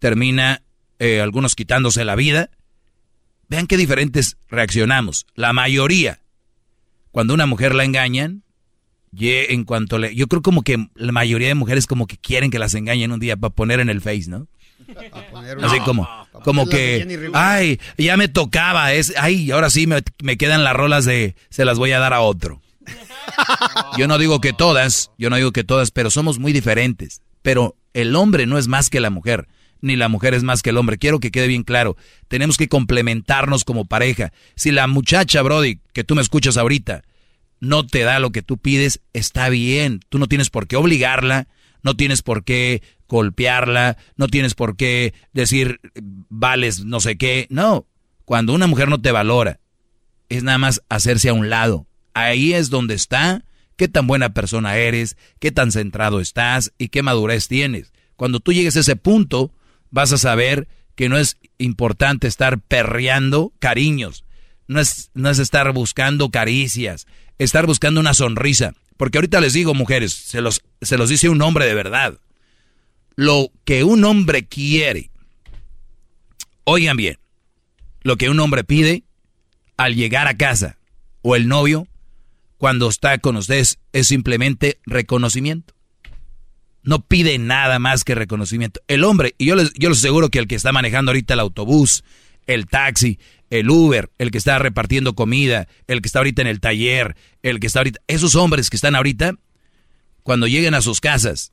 termina eh, algunos quitándose la vida. Vean qué diferentes reaccionamos. La mayoría, cuando una mujer la engañan, en cuanto le, yo creo como que la mayoría de mujeres como que quieren que las engañen un día para poner en el face, ¿no? Así como, como que, ay, ya me tocaba, es, ay, ahora sí me, me quedan las rolas de, se las voy a dar a otro. Yo no digo que todas, yo no digo que todas, pero somos muy diferentes. Pero el hombre no es más que la mujer, ni la mujer es más que el hombre. Quiero que quede bien claro. Tenemos que complementarnos como pareja. Si la muchacha, Brody, que tú me escuchas ahorita, no te da lo que tú pides, está bien. Tú no tienes por qué obligarla, no tienes por qué golpearla, no tienes por qué decir vales no sé qué. No, cuando una mujer no te valora, es nada más hacerse a un lado. Ahí es donde está qué tan buena persona eres, qué tan centrado estás y qué madurez tienes. Cuando tú llegues a ese punto, vas a saber que no es importante estar perreando cariños, no es, no es estar buscando caricias, estar buscando una sonrisa. Porque ahorita les digo, mujeres, se los, se los dice un hombre de verdad. Lo que un hombre quiere, oigan bien, lo que un hombre pide al llegar a casa o el novio cuando está con ustedes es simplemente reconocimiento. No pide nada más que reconocimiento. El hombre, y yo les, yo les aseguro que el que está manejando ahorita el autobús, el taxi, el Uber, el que está repartiendo comida, el que está ahorita en el taller, el que está ahorita, esos hombres que están ahorita, cuando lleguen a sus casas,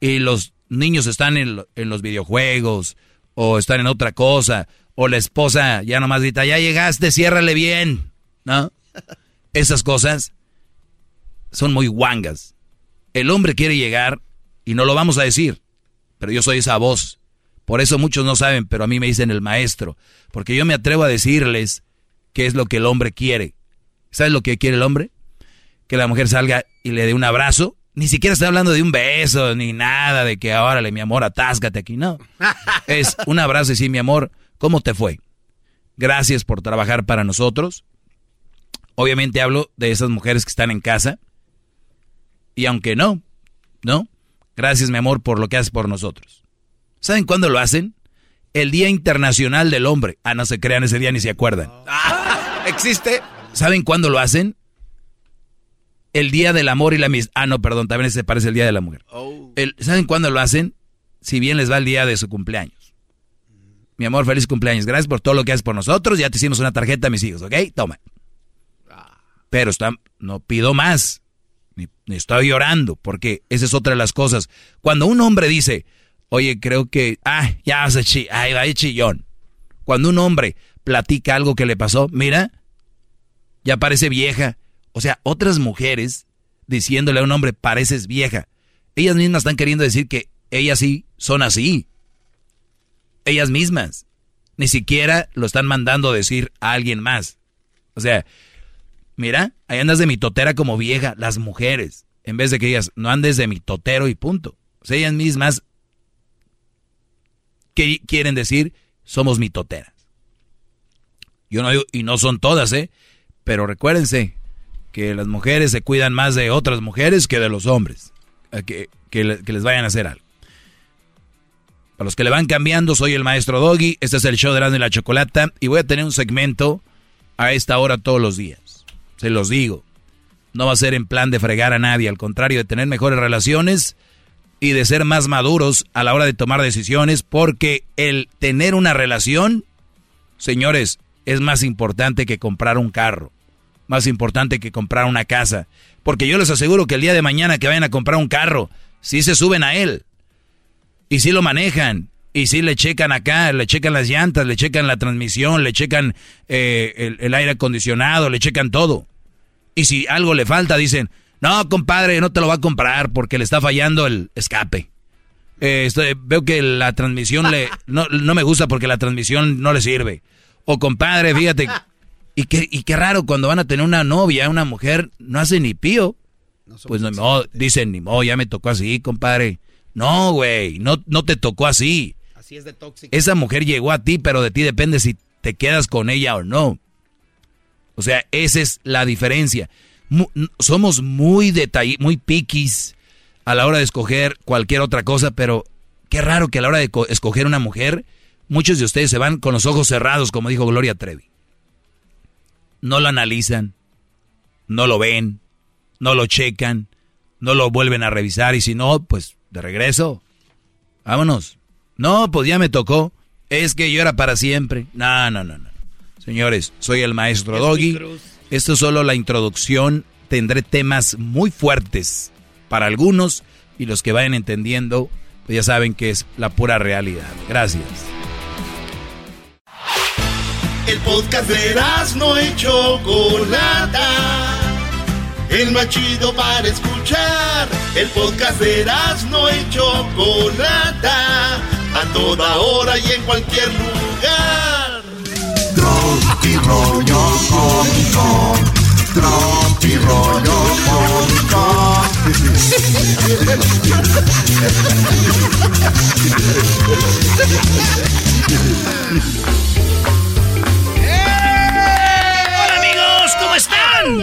y los niños están en, en los videojuegos o están en otra cosa o la esposa ya nomás grita, ya llegaste, ciérrale bien, ¿no? Esas cosas son muy guangas. El hombre quiere llegar y no lo vamos a decir, pero yo soy esa voz. Por eso muchos no saben, pero a mí me dicen el maestro, porque yo me atrevo a decirles qué es lo que el hombre quiere. ¿Sabes lo que quiere el hombre? Que la mujer salga y le dé un abrazo. Ni siquiera está hablando de un beso, ni nada de que ahora, mi amor, atáscate aquí. No. Es un abrazo y decir, mi amor, ¿cómo te fue? Gracias por trabajar para nosotros. Obviamente hablo de esas mujeres que están en casa. Y aunque no, ¿no? Gracias, mi amor, por lo que haces por nosotros. ¿Saben cuándo lo hacen? El Día Internacional del Hombre. Ah, no se crean, ese día ni se acuerdan. ¿Existe? ¿Saben cuándo lo hacen? El Día del Amor y la Amistad. Ah, no, perdón, también se parece el Día de la Mujer. Oh. ¿Saben cuándo lo hacen? Si bien les va el día de su cumpleaños. Mi amor, feliz cumpleaños. Gracias por todo lo que haces por nosotros. Ya te hicimos una tarjeta a mis hijos, ¿ok? Toma. Pero está, no pido más. Ni, estoy llorando, porque esa es otra de las cosas. Cuando un hombre dice, oye, creo que, ah, ya se chi, ay, va chillón. Cuando un hombre platica algo que le pasó, mira, ya parece vieja. O sea, otras mujeres diciéndole a un hombre, pareces vieja. Ellas mismas están queriendo decir que ellas sí son así. Ellas mismas. Ni siquiera lo están mandando a decir a alguien más. O sea, mira, ahí andas de mi totera como vieja, las mujeres. En vez de que ellas no andes de mi totero y punto. O sea, ellas mismas que quieren decir, somos mitoteras. Yo no y no son todas, ¿eh? Pero recuérdense que las mujeres se cuidan más de otras mujeres que de los hombres. Que, que, les vayan a hacer algo. Para los que le van cambiando, soy el maestro Doggy. Este es el show de la Chocolata. Y voy a tener un segmento a esta hora todos los días. Se los digo. No va a ser en plan de fregar a nadie. Al contrario, de tener mejores relaciones y de ser más maduros a la hora de tomar decisiones. Porque el tener una relación, señores, es más importante que comprar un carro, más importante que comprar una casa. Porque yo les aseguro que el día de mañana que vayan a comprar un carro, si se suben a él, y si lo manejan, y si le checan acá, le checan las llantas, le checan la transmisión, le checan eh, el, el aire acondicionado, le checan todo. Y si algo le falta, dicen, no, compadre, no te lo va a comprar porque le está fallando el escape. Eh, veo que la transmisión le, no, no me gusta porque la transmisión no le sirve. O compadre, fíjate. Y qué, y qué raro, cuando van a tener una novia, una mujer, no hace ni pío. pues no, dicen, ni modo, ya me tocó así, compadre. No, güey, no, no te tocó así. Así es de tóxico. Esa mujer llegó a ti, pero de ti depende si te quedas con ella o no. O sea, esa es la diferencia. Somos muy detall muy piquis a la hora de escoger cualquier otra cosa, pero qué raro que a la hora de escoger una mujer Muchos de ustedes se van con los ojos cerrados, como dijo Gloria Trevi. No lo analizan, no lo ven, no lo checan, no lo vuelven a revisar y si no, pues de regreso. Vámonos. No, pues ya me tocó. Es que yo era para siempre. No, no, no, no. Señores, soy el maestro Doggy. Esto es solo la introducción. Tendré temas muy fuertes para algunos y los que vayan entendiendo, pues ya saben que es la pura realidad. Gracias. El podcast de no y Chocolata. El más chido para escuchar. El podcast de no y Chocolata. A toda hora y en cualquier lugar. Tropi rollo cómico. Tropi rollo cómico. ¿cómo están?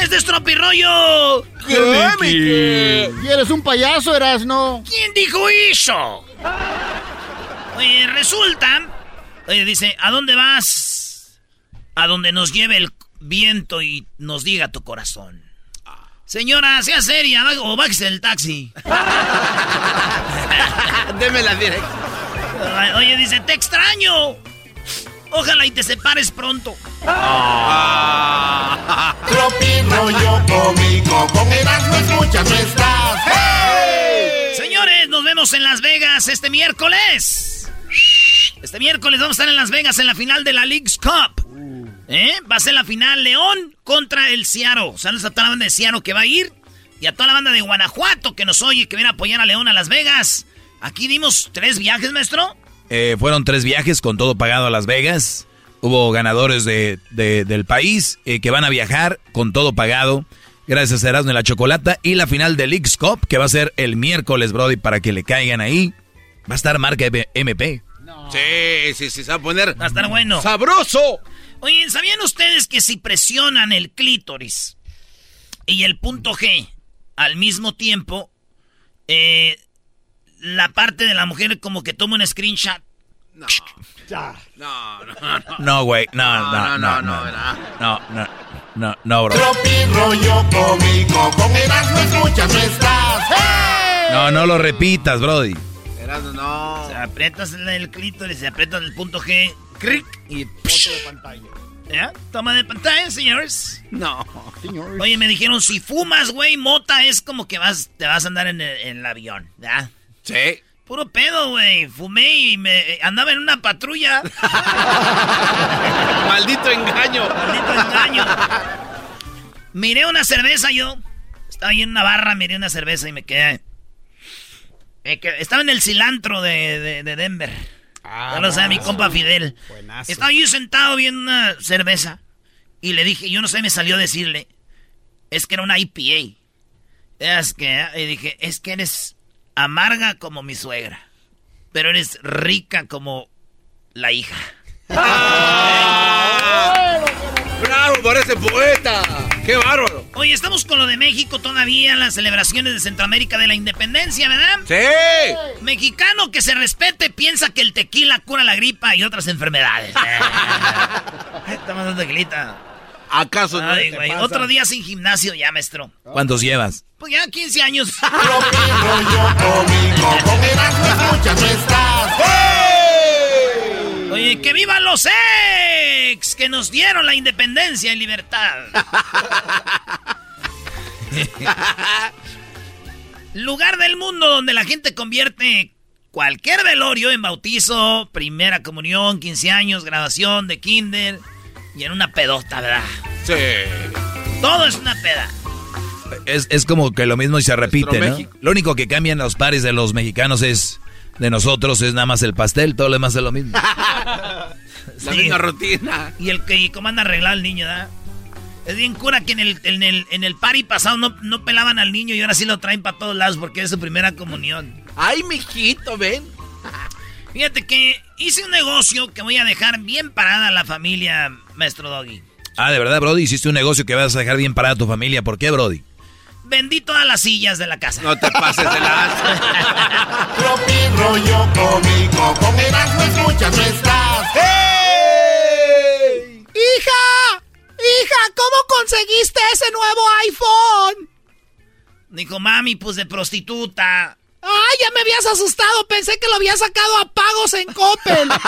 este es Tropirollo. ¿Qué? ¿Y eres un payaso, Erasno? ¿Quién dijo eso? Oye, resulta... Oye, dice, ¿a dónde vas? A donde nos lleve el viento y nos diga tu corazón. Señora, sea seria o bájese el taxi. Deme la dirección. Oye, dice, te extraño. Ojalá y te separes pronto. Ah. Rollo cómico, con escuchas no estás. Señores, nos vemos en Las Vegas este miércoles. Este miércoles vamos a estar en Las Vegas en la final de la League's Cup. ¿Eh? Va a ser la final León contra el Ciaro. Saludos a toda la banda de Ciaro que va a ir. Y a toda la banda de Guanajuato que nos oye, que viene a apoyar a León a Las Vegas. Aquí dimos tres viajes, maestro. Eh, fueron tres viajes con todo pagado a Las Vegas. Hubo ganadores de, de- del país eh, que van a viajar con todo pagado. Gracias a Erasmo y la Chocolata. Y la final del Leagues Cup, que va a ser el miércoles, Brody, para que le caigan ahí. Va a estar marca MP. Sí, sí, sí, se va a poner. Va a estar bueno. ¡Sabroso! Oye, ¿sabían ustedes que si presionan el clítoris y el punto G al mismo tiempo, eh, la parte de la mujer como que toma un screenshot? No. No, no, no. No, güey. No, No, no, no, no, no. no, No, ¿verdad? no, no, no, no, bro. Rollo cómico, con escuchas no. No, no lo repitas, Brody. Erasmo, no. O sea, aprietas el, clítoris y aprietas el punto G, cric, y... Foto de pantalla. ¿Ya? Toma de pantalla, señores. No. Señor. Oye, me dijeron, si fumas, güey, mota es como que vas, te vas a andar en el, en el avión, ¿ya? Sí. Puro pedo, güey. Fumé y me andaba en una patrulla. Maldito engaño. Maldito engaño. Miré una cerveza yo. Estaba ahí en una barra, miré una cerveza y me quedé. Quedé- Estaba en el cilantro de, de- de Denver. ya lo sabe mi compa Fidel. Buenazo. Estaba yo sentado viendo una cerveza. Y le dije, yo no sé, me salió decirle. Es que era una IPA. Es que, y dije, es que eres amarga como mi suegra. Pero eres rica como la hija. ¡Bravo por ese poeta! ¡Qué bárbaro! Oye, estamos con lo de México todavía, las celebraciones de Centroamérica de la independencia, ¿verdad? ¡Sí! Mexicano que se respete piensa que el tequila cura la gripa y otras enfermedades. Estamos dando tequilita. ¿Acaso no? Ay, güey, otro día sin gimnasio ya, maestro. ¿Cuántos llevas? Pues ya 15 años. Oye, que vivan los que nos dieron la independencia y libertad. Lugar del mundo donde la gente convierte cualquier velorio en bautizo, primera comunión, 15 años, graduación de kinder y en una pedota, ¿verdad? Sí. Todo es una peda. Es, es como que lo mismo y se repite, ¿no? Lo único que cambian los pares de los mexicanos es de nosotros es nada más el pastel, todo lo demás es lo mismo. La Sí. misma rutina. Y el que y cómo anda arreglado el niño, ¿verdad? Es bien cura que en el, en el, en el party pasado no, no pelaban al niño y ahora sí lo traen para todos lados porque es su primera comunión. ¡Ay, mijito, ven! Fíjate que hice un negocio que voy a dejar bien parada a la familia, maestro Doggy. Ah, de verdad, Brody, hiciste un negocio que vas a dejar bien parada a tu familia. ¿Por qué, Brody? Vendí todas las sillas de la casa. No te pases de las. Tropi rollo cómico, con escuchas no estás. ¡Hija! ¡Hija! ¿Cómo conseguiste ese nuevo iPhone? Dijo, mami, pues de prostituta. ¡Ay, ya me habías asustado! Pensé que lo había sacado a pagos en Coppel.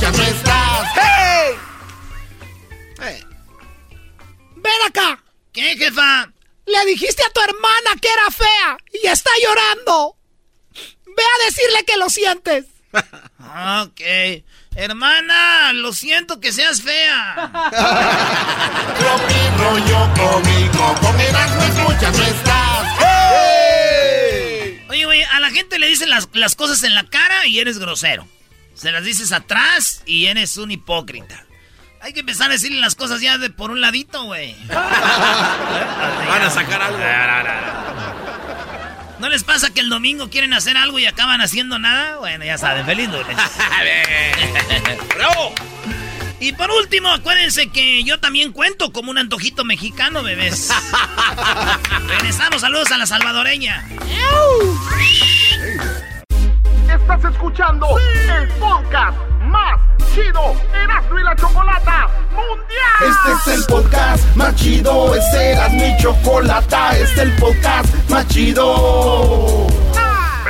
No estás. ¡Ven acá! ¿Qué, jefa? Le dijiste a tu hermana que era fea y está llorando. Ve a decirle que lo sientes. Ok. Hermana, lo siento que seas fea. Tropi rollo cómico, con Erasmo escuchas no estás. Oye, güey, a la gente le dicen las, las cosas en la cara y eres grosero. Se las dices atrás y eres un hipócrita. Hay que empezar a decirle las cosas ya de por un ladito, güey. Van a sacar algo. ¿No les pasa que el domingo quieren hacer algo y acaban haciendo nada? Bueno, ya saben, feliz lunes. ¡Bravo! Y por último, acuérdense que yo también cuento como un antojito mexicano, bebés. Regresamos, saludos a la salvadoreña. Estás escuchando el podcast más chido, Erasmo y la Chocolata Mundial. Este es el podcast más chido, este era mi chocolata, este es el podcast más chido.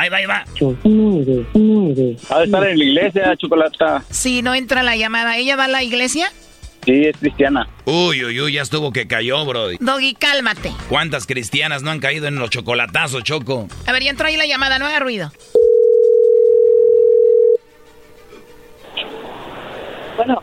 Ahí va, ahí va. Ha de estar en la iglesia, Chocolata. Sí, no entra la llamada. ¿Ella va a la iglesia? Sí, es cristiana. Uy, uy, uy, ya estuvo que cayó, Brody. Doggy, cálmate. ¿Cuántas cristianas no han caído en los chocolatazos, Choco? A ver, ya entró ahí la llamada, no haga ruido. Bueno.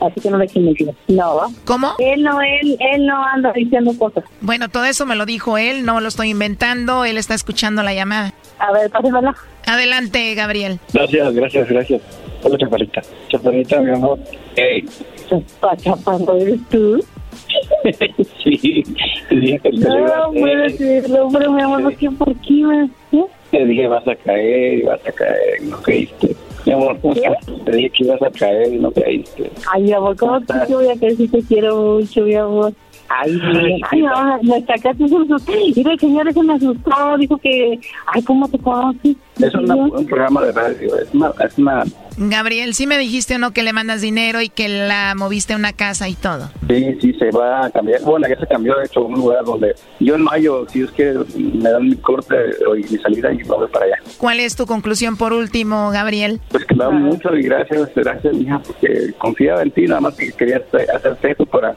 Así que no le echen mentiras. No. ¿Cómo? Él no, él, él no anda diciendo cosas. Bueno, todo eso me lo dijo él, no lo estoy inventando, él está escuchando la llamada. A ver, pásenmela. Adelante, Gabriel. Gracias, gracias, gracias. Hola, chaparrita. Chaparrita, mi amor. Hey. Chaparro, ¿eres tú? sí, te dije que No, puedo decirlo, pero mi amor, ¿por qué? ¿Por qué? me- ¿Eh? Te dije vas a caer y vas a caer no caíste. Mi amor, ¿cómo estás? Te dije que ibas a caer y no caíste. Ay, mi amor, ¿cómo que te voy a creer si te quiero mucho, mi amor? Ay, mi- ay, mamá, me sacaste un susto. Mira, el señor ese me asustó, dijo que, ay, ¿cómo te conoces? Es una- un programa de radio, es una, es una Gabriel, ¿sí me dijiste o no que le mandas dinero y que la moviste a una casa y todo? Sí, sí, se va a cambiar. Bueno, ya se cambió, de hecho, a un lugar donde yo en mayo, si Dios quiere, me dan mi corte y mi salida y me voy para allá. ¿Cuál es tu conclusión por último, Gabriel? Pues que me da mucho y gracias, gracias, mija, porque confiaba en ti, nada más que quería hacer- hacerte eso para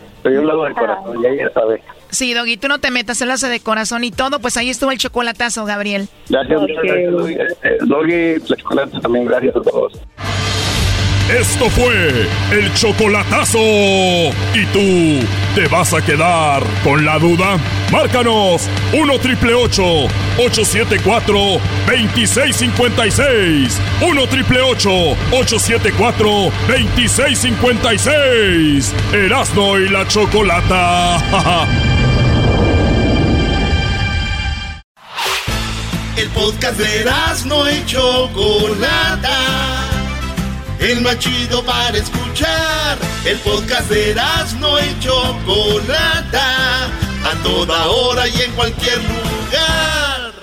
Pero yo lo hago de corazón, ya ella sabe. Sí, Doggy, tú no te metas, él hace de corazón y todo, pues ahí estuvo el chocolatazo, Gabriel. Gracias, muchas gracias, Doggy. Eh, Doggy, la chocolate también, gracias a todos. Esto fue el chocolatazo. ¿Y tú te vas a quedar con la duda? Márcanos 1 triple 874 2656. 1 triple 874 2656. Erasno y la chocolata. El podcast de no y Chocolata. El más chido para escuchar. El podcast de no y Chocolata. A toda hora y en cualquier lugar.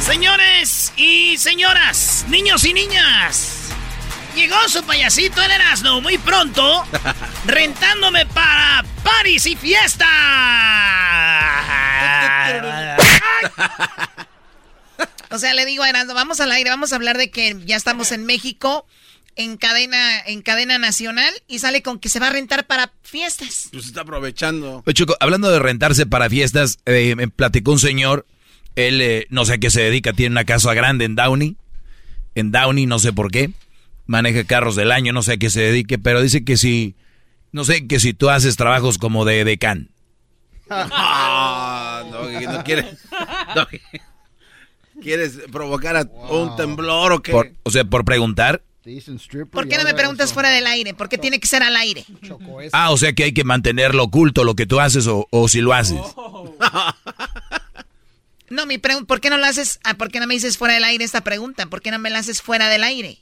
Señores y señoras, niños y niñas, llegó su payasito el Erasmo muy pronto, rentándome para París y fiesta. O sea, le digo a Erasmo, vamos al aire, vamos a hablar de que ya estamos en México, en cadena, en cadena nacional, y sale con que se va a rentar para fiestas. Pues está aprovechando. Oye, Choco, hablando de rentarse para fiestas, eh, me platicó un señor, él eh, no sé a qué se dedica, tiene una casa grande en Downey, en Downey, no sé por qué. maneja carros del año, no sé a qué se dedique, pero dice que si, no sé, que si tú haces trabajos como de decán. No, quieres, no, quieres provocar a un temblor o qué. Por- o sea, por preguntar. ¿Por qué no me preguntas fuera del aire? ¿Por qué tiene que ser al aire? Ah, o sea que hay que mantenerlo oculto lo que tú haces o, o si lo haces. No, mi pregunta, ¿por qué no lo haces? ah, ¿Por qué no me dices fuera del aire esta pregunta? ¿Por qué no me la haces fuera del aire?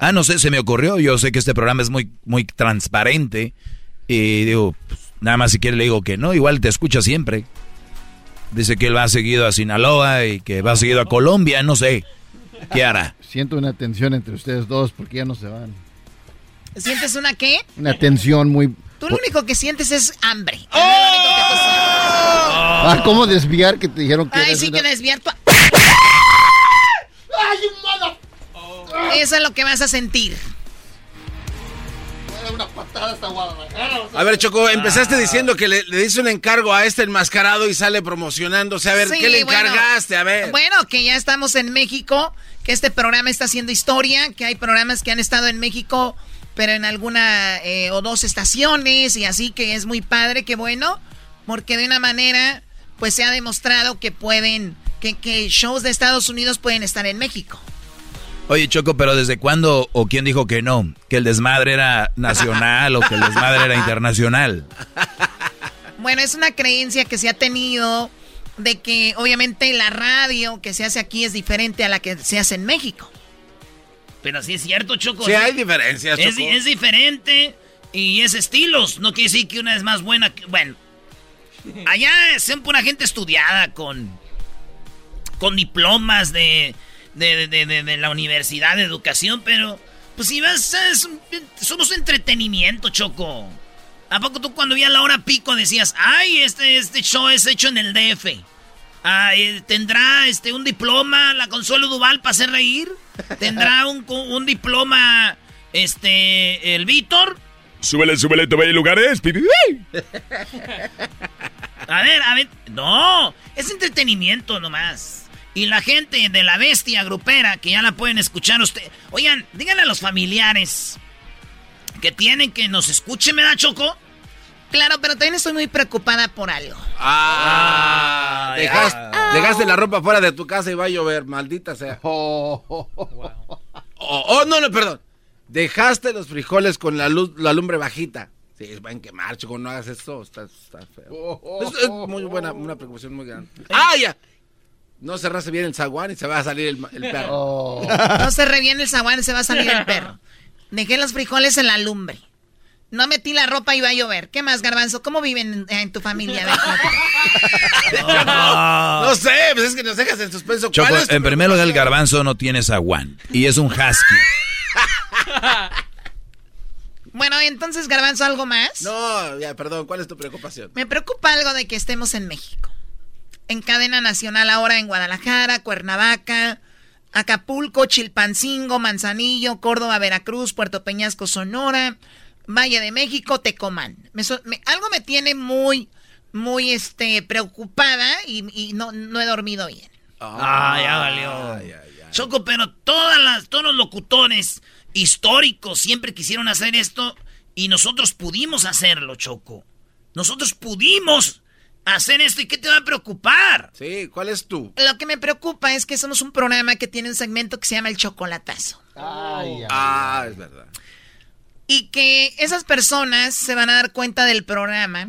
Ah, no sé, se me ocurrió. Yo sé que este programa es muy, muy transparente. Y digo, pues, nada más si quiere le digo que no, igual te escucha siempre. Dice que él va seguido a Sinaloa y que va seguido a Colombia, no sé. ¿Qué hará? Siento una tensión entre ustedes dos porque ya no se van. ¿Sientes una qué? Una tensión muy... Tú lo único que sientes es hambre. Es ¡Oh! lo único que tú sientes. Ah, ¿cómo desviar que te dijeron que Ay, sí una- que desviar tu... ¡Ay, mala! Eso es lo que vas a sentir. Una patada hasta Guadalajara. o sea, A ver, Choco, empezaste Ah. diciendo que le, le dice un encargo a este enmascarado y sale promocionándose. A ver, Sí, ¿qué le bueno. encargaste? A ver. Bueno, que ya estamos en México, que este programa está haciendo historia, que hay programas que han estado en México, pero en alguna eh, o dos estaciones y así que es muy padre, que bueno, porque de una manera pues se ha demostrado que pueden, que, que shows de Estados Unidos pueden estar en México. Oye, Choco, pero ¿desde cuándo o quién dijo que no? ¿Que el desmadre era nacional o que el desmadre era internacional? Bueno, es una creencia que se ha tenido de que obviamente la radio que se hace aquí es diferente a la que se hace en México. Pero sí es cierto, Choco. Sí, hay diferencias, Es, Choco. es diferente y es estilos. No quiere decir que una es más buena que. Bueno. Allá son pura gente estudiada con. con diplomas de. De, de, de- de la Universidad de Educación, pero. Pues si vas. es un- somos entretenimiento, Choco. ¿A poco tú cuando vi a la hora pico decías, ay, este, este show es hecho en el DF? Ay, ¿Tendrá este, un diploma la Consuelo Duval para hacer reír? ¿Tendrá un, co- un diploma este, el Víctor? Súbele, súbele, hay lugares. A ver, a ver. No, es entretenimiento nomás. Y la gente de la bestia grupera, que ya la pueden escuchar usted. Oigan, díganle a los familiares que tienen que nos escuchen, ¿me da Choco? Claro, pero también estoy muy preocupada por algo. Ah, dejaste, dejaste la ropa fuera de tu casa y va a llover, maldita sea. Oh, oh, no, no, perdón. Dejaste los frijoles con la luz, la lumbre bajita. Sí, van a quemar, chico, no hagas eso, está, está feo. Es, es muy buena, una preocupación muy grande. ¡Ah, ya! No cerraste bien el zaguán y se va a salir el, el perro. No se reviene el zaguán y se va a salir el perro. Dejé los frijoles en la lumbre. No metí la ropa y va a llover. ¿Qué más, Garbanzo? ¿Cómo viven en, en tu familia? Ver, platícame. No sé, pues es que nos dejas en suspenso. Choco, ¿Cuál es tu en primer lugar, el garbanzo no tiene zaguán. Y es un husky. Bueno, entonces, Garbanzo, ¿algo más? No, ya, perdón, ¿cuál es tu preocupación? Me preocupa algo de que estemos en México. En cadena nacional ahora en Guadalajara, Cuernavaca, Acapulco, Chilpancingo, Manzanillo, Córdoba, Veracruz, Puerto Peñasco, Sonora, Valle de México, Tecomán. Me so- me- algo me tiene muy, muy este, preocupada y, y no, no he dormido bien. Ah, ya valió. Choco, pero todas las, todos los locutores históricos siempre quisieron hacer esto y nosotros pudimos hacerlo, Choco. Nosotros pudimos hacer esto y ¿qué te va a preocupar? Sí, ¿cuál es tú? Lo que me preocupa es que somos un programa que tiene un segmento que se llama El Chocolatazo. ah, es verdad. Y que esas personas se van a dar cuenta del programa.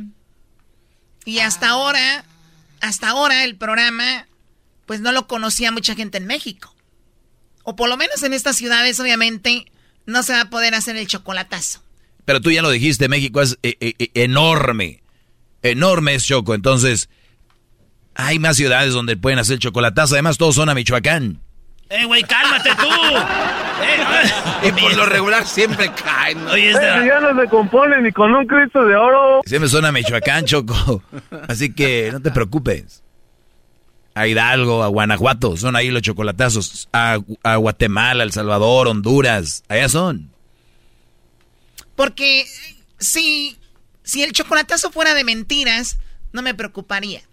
Y hasta ahora, hasta ahora el programa, pues no lo conocía mucha gente en México. O por lo menos en estas ciudades, obviamente, no se va a poder hacer el chocolatazo. Pero tú ya lo dijiste, México es eh, eh, eh, enorme. Enorme es Choco. Entonces, hay más ciudades donde pueden hacer chocolatazo. Además, todos son a Michoacán. ¡Eh, güey, cálmate tú! Y por lo regular siempre caen. ¿no? Oye, Ese ya no se compone ni con un Cristo de oro. Siempre son a Michoacán, Choco. Así que no te preocupes. A Hidalgo, a Guanajuato, son ahí los chocolatazos. A, a Guatemala, El Salvador, Honduras, allá son. Porque si, si el chocolatazo fuera de mentiras, no me preocuparía.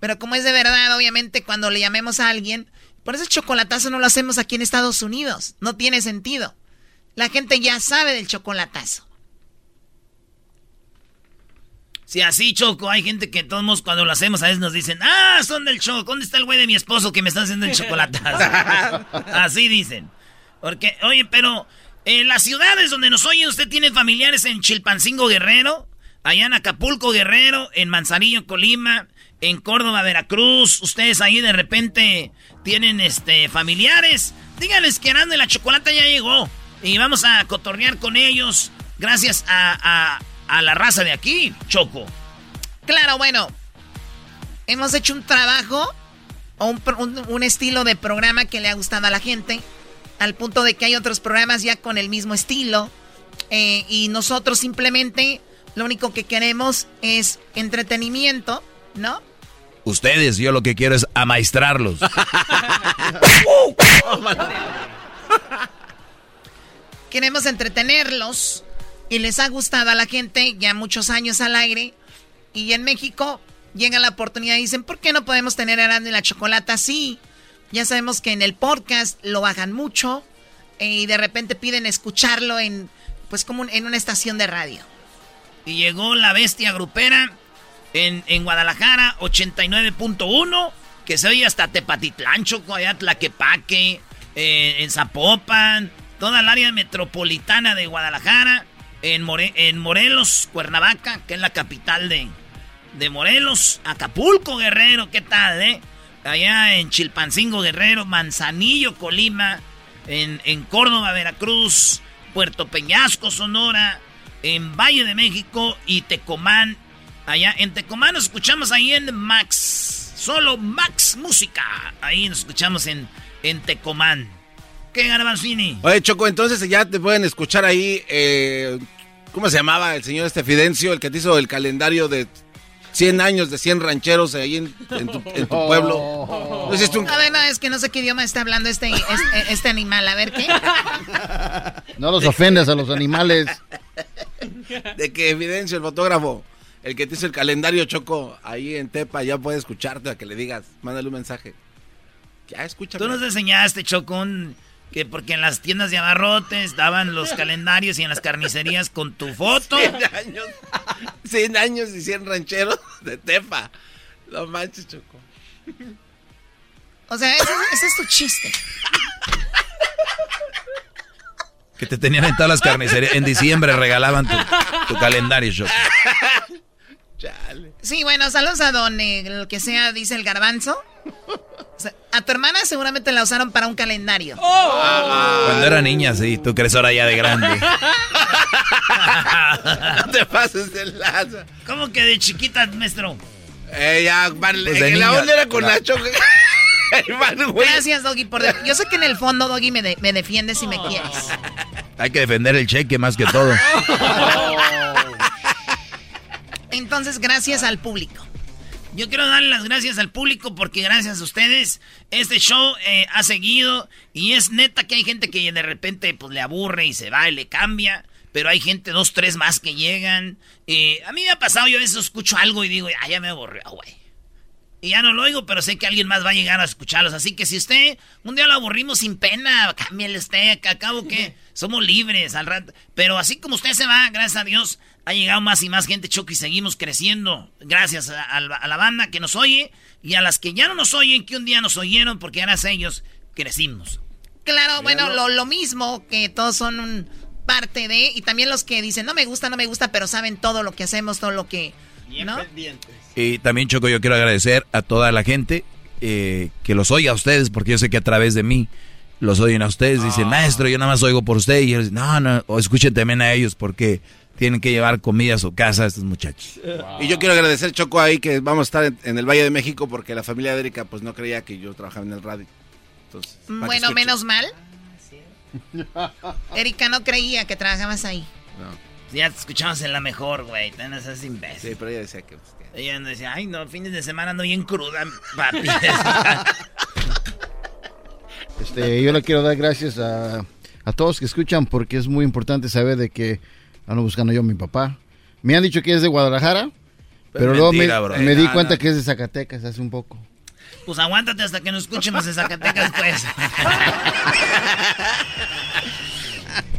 Pero como es de verdad, obviamente, cuando le llamemos a alguien, por eso el chocolatazo no lo hacemos aquí en Estados Unidos. No tiene sentido. la gente ya sabe del chocolatazo. Si así, Choco, hay gente que todos cuando lo hacemos a veces nos dicen, ah, son del Choco, ¿dónde está el güey de mi esposo que me está haciendo el chocolatazo? así dicen. Porque, oye, pero en las ciudades donde nos oye, usted tiene familiares en Chilpancingo Guerrero, allá en Acapulco Guerrero, en Manzanillo, Colima, en Córdoba, Veracruz, ustedes ahí de repente tienen este familiares, díganles que Arando y la Chocolata ya llegó y vamos a cotornear con ellos gracias a a la raza de aquí, Choco. Claro, bueno. Hemos hecho un trabajo o un, estilo de programa que le ha gustado a la gente. Al punto de que hay otros programas ya con el mismo estilo. Eh, y nosotros simplemente lo único que queremos es entretenimiento, ¿no? Ustedes, yo lo que quiero es amaestrarlos. queremos entretenerlos y les ha gustado a la gente ya muchos años al aire. Y en México llega la oportunidad y dicen, ¿por qué no podemos tener Arando y la Chocolata así? Ya sabemos que en el podcast lo bajan mucho eh, y de repente piden escucharlo en, pues como en una estación de radio. Y llegó la bestia grupera en, en Guadalajara, 89.1, que se oye hasta Tepatitlán, Choco, allá Tlaquepaque, eh, en Zapopan, toda el área metropolitana de Guadalajara en, en Morelos, Cuernavaca, que es la capital de, de Morelos, Acapulco, Guerrero, ¿qué tal, eh? Allá en Chilpancingo, Guerrero, Manzanillo, Colima, en, en Córdoba, Veracruz, Puerto Peñasco, Sonora, en Valle de México y Tecomán. Allá en Tecomán nos escuchamos ahí en Max, solo Max Música. Ahí nos escuchamos en, en Tecomán. ¿Qué, Garbanzini? Oye, Choco, entonces ya te pueden escuchar ahí eh, ¿Cómo se llamaba el señor este Fidencio, el que te hizo el calendario de 100 años de 100 rancheros ahí en, tu, pueblo? ¿No A ver, no, es que no sé qué idioma está hablando este, este, este, animal. A ver, ¿qué? No los ofendes a los animales. De que Fidencio, el fotógrafo, el que te hizo el calendario Choco ahí en Tepa, ya puede escucharte a que le digas, mándale un mensaje. Ya, escúchame. Tú nos enseñaste, Choco, un que porque en las tiendas de abarrotes daban los calendarios y en las carnicerías con tu foto. 100 años. 100 años y 100 rancheros de Tepa. No manches, Choco. O sea, ese, es tu chiste. Que te tenían en todas las carnicerías. En diciembre regalaban tu, calendario, Choco. Sí, bueno, saludos a don, el que sea, dice el garbanzo a tu hermana seguramente la usaron para un calendario. Oh. Cuando era niña, sí. Tú crees ahora ya de grande. no te pases de lazo. ¿Cómo que de chiquita, maestro? Eh, ya, vale. Pues la onda era con la choque. Gracias, Doggy. Por Yo sé que en el fondo, Doggy, me, me defiendes si me quieres. Hay que defender el cheque más que todo. Entonces, gracias al público. Yo quiero darle las gracias al público porque gracias a ustedes este show eh, ha seguido y es neta que hay gente que de repente pues le aburre y se va y le cambia, pero hay gente, dos, tres más que llegan. Eh, a mí me ha pasado, yo a veces escucho algo y digo, ya me aburrió, güey. Y ya no lo oigo, pero sé que alguien más va a llegar a escucharlos. Así que si usted un día lo aburrimos sin pena, cámbiale usted, que acabo que somos libres al rato. Pero así como usted se va, gracias a Dios, ha llegado más y más gente, Choco, y seguimos creciendo. Gracias a, la banda que nos oye y a las que ya no nos oyen, que un día nos oyeron, porque gracias a ellos crecimos. Claro, bueno, lo, mismo, que todos son parte de, y también los que dicen, no me gusta, no me gusta, pero saben todo lo que hacemos, todo lo que... ¿no? Y también, Choco, yo quiero agradecer a toda la gente eh, que los oye a ustedes, porque yo sé que a través de mí los oyen a ustedes. Dicen, ah. maestro, yo nada más oigo por usted. Y ellos dicen, no, no, o escuchen también a ellos, porque tienen que llevar comida a su casa a estos muchachos. Y yo quiero agradecer, Choco, ahí que vamos a estar en, el Valle de México porque la familia de Erika pues no creía que yo trabajaba en el radio. bueno, menos mal. Erika no creía que trabajabas ahí. No. Ya te escuchamos en la mejor, güey. No seas imbécil. Sí, pero ella decía que... Pues, ella decía, ay, no, fines de semana ando bien cruda, papi. este, yo le quiero dar gracias a, a todos que escuchan porque es muy importante saber de que Ando buscando yo a mi papá. Me han dicho que es de Guadalajara, pero, luego me, di cuenta que es de Zacatecas hace un poco. Pues aguántate hasta que nos escuchemos de Zacatecas, pues.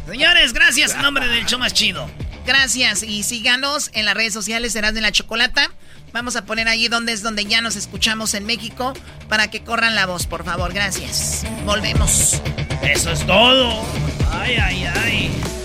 Señores, gracias en nombre del show más chido. Gracias y síganos en las redes sociales Serán de la Chocolata. Vamos a poner ahí donde es donde ya nos escuchamos en México para que corran la voz, por favor. Gracias. Volvemos. Eso es todo. Ay, ay, ay.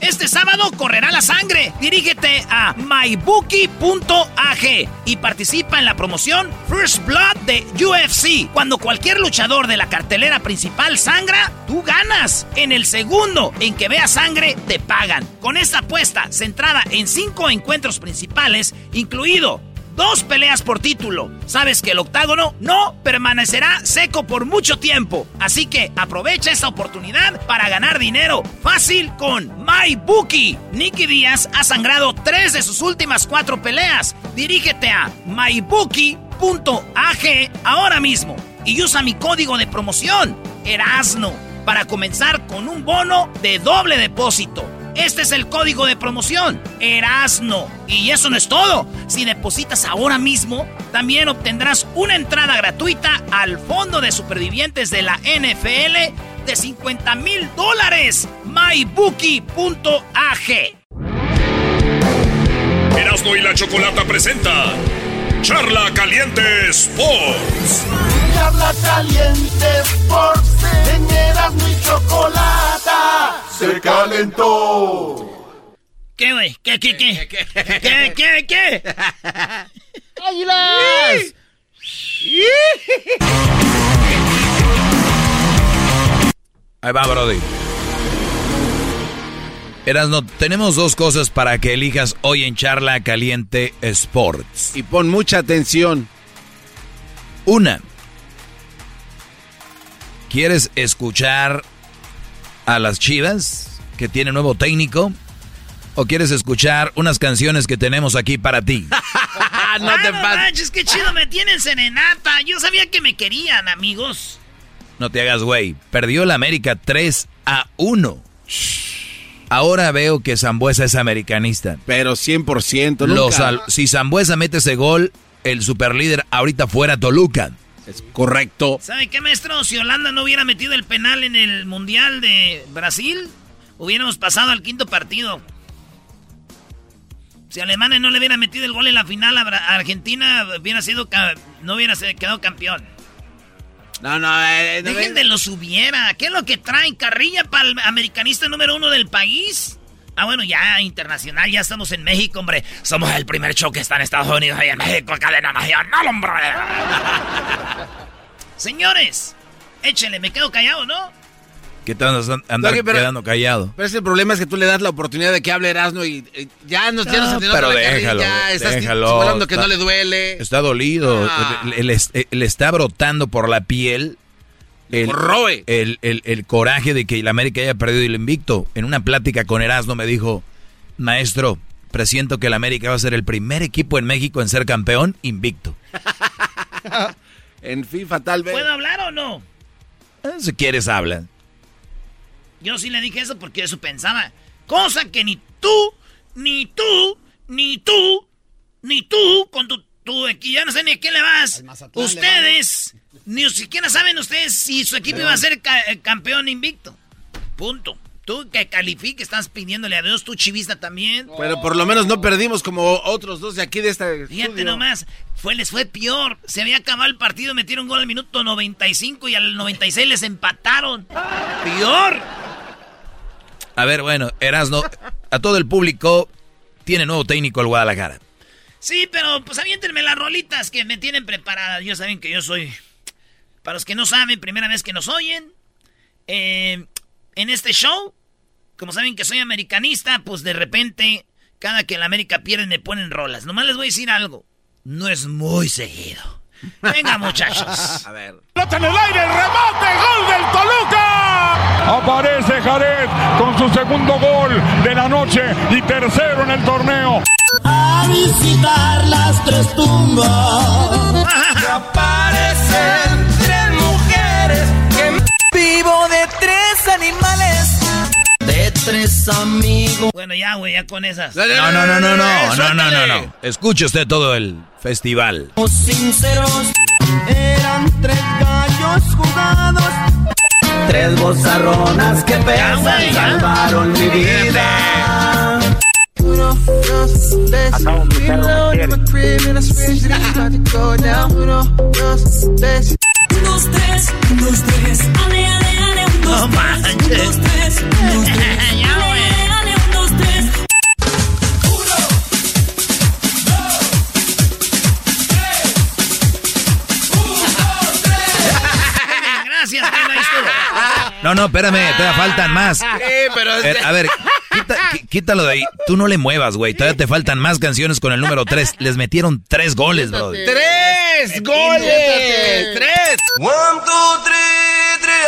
Este sábado correrá la sangre. Dirígete a mybookie.ag y participa en la promoción First Blood de UFC. Cuando cualquier luchador de la cartelera principal sangra, tú ganas. En el segundo en que vea sangre, te pagan. Con esta apuesta centrada en cinco encuentros principales, incluido dos peleas por título. Sabes que el octágono no permanecerá seco por mucho tiempo. Así que aprovecha esta oportunidad para ganar dinero fácil con MyBookie. Nicky Díaz ha sangrado tres de sus últimas cuatro peleas. Dirígete a mybookie.ag ahora mismo y usa mi código de promoción, Erasno, para comenzar con un bono de doble depósito. Este es el código de promoción, Erasno. Y eso no es todo. Si depositas ahora mismo, también obtendrás una entrada gratuita al Fondo de Supervivientes de la NFL de 50 mil dólares. MyBookie.ag. Erasno y la Chocolata presenta Charla Caliente Sports. Charla Caliente Sports. En Erasno y Chocolata se calentó. ¿Qué, güey? ¿Qué, qué, qué? ¿Qué, qué, qué? ¡Águilas! Ahí va, Brody. Erasno, tenemos dos cosas para que elijas hoy en Charla Caliente Sports. Y pon mucha atención. Una. ¿Quieres escuchar a las Chivas, que tiene nuevo técnico? ¿O quieres escuchar unas canciones que tenemos aquí para ti? no te manches, qué chido me tienen serenata. Yo sabía que me querían, amigos. No te hagas, güey. Perdió la América 3 a 1. Ahora veo que Zambuesa es americanista. Pero 100%. Los nunca. al- si Zambuesa mete ese gol, el superlíder ahorita fuera Toluca. Es correcto. ¿Sabe qué, maestro? Si Holanda no hubiera metido el penal en el Mundial de Brasil, hubiéramos pasado al quinto partido. Si Alemania no le hubiera metido el gol en la final a, Argentina, hubiera sido no hubiera quedado campeón. No, no, eh, no Dejen de los hubiera. ¿Qué es lo que traen? ¿Carrilla para el americanista número uno del país? Ah, bueno, ya internacional, ya estamos en México, hombre. Somos el primer show que está en Estados Unidos y en México, cadena nacional, hombre. Señores, échenle, me quedo callado, ¿no? ¿Qué te andas an- andar pero- quedando callado? Pero ese problema es que tú le das la oportunidad de que hable Erasmo y eh, ya nos, ya nos No, atendió pero déjalo, Ya estás déjalo. que no le duele. Está dolido. Ah. Le, le- le está brotando por la piel el, el, el- el coraje de que el América haya perdido el invicto. En una plática con Erasmo me dijo, maestro, presiento que el América va a ser el primer equipo en México en ser campeón invicto. en FIFA tal vez. ¿Puedo hablar o no? Eh, Si quieres, habla. Yo sí le dije eso porque eso pensaba. Cosa que ni tú, ni tú, ni tú, ni tú, con tu, tu equipo, ya no sé ni a quién le vas. Ustedes, ni siquiera saben ustedes si su equipo iba a ser ca- eh, campeón invicto. Punto. Tú que califique, estás pidiéndole a Dios, tu chivista también. Pero por lo menos no perdimos como otros dos de aquí de este Fíjate estudio. nomás, fue, les fue peor. Se había acabado el partido, metieron gol al minuto 95 y al 96 les empataron. Peor. A ver, bueno, Erasmo, a todo el público tiene nuevo técnico el Guadalajara. Sí, pero pues aviéntenme las rolitas que me tienen preparadas. Yo saben que yo soy. Para los que no saben, primera vez que nos oyen. eh, en este show, como saben que soy americanista, pues de repente, cada que la América pierde me ponen rolas. Nomás les voy a decir algo. no es muy seguido. Venga, muchachos. A ver. Pelota en el aire, remate, gol del Toluca. Aparece Jared con su segundo gol de la noche y tercero en el torneo. A visitar las tres tumbas. Aparecen vivo de tres animales. De tres amigos. Bueno, ya, güey, ya con esas. No, no, no, no, no, no, no, no, no. Escuche usted todo el festival. Sinceros, eran tres gallos jugados. Tres bozarronas que pesan salvaron mi vida. Uno, dos, tres. Shit is about to go down. Uno, dos, tres. Un, dos, tres, un, dos, tres. Ale, ale, ale, un, dos, tres. Un, dos, tres, un, dos, tres. Ale, ale, ale, un, dos, tres. Gracias. No, no, espérame, todavía faltan más. Sí, pero... A ver, a ver, quita- qui- quítalo de ahí. Tú no le muevas, güey. Todavía te faltan más canciones con el número 3. Les metieron tres goles, bro. ¡Tres ¡Tres goles! ¡Tres! One, two, three, three,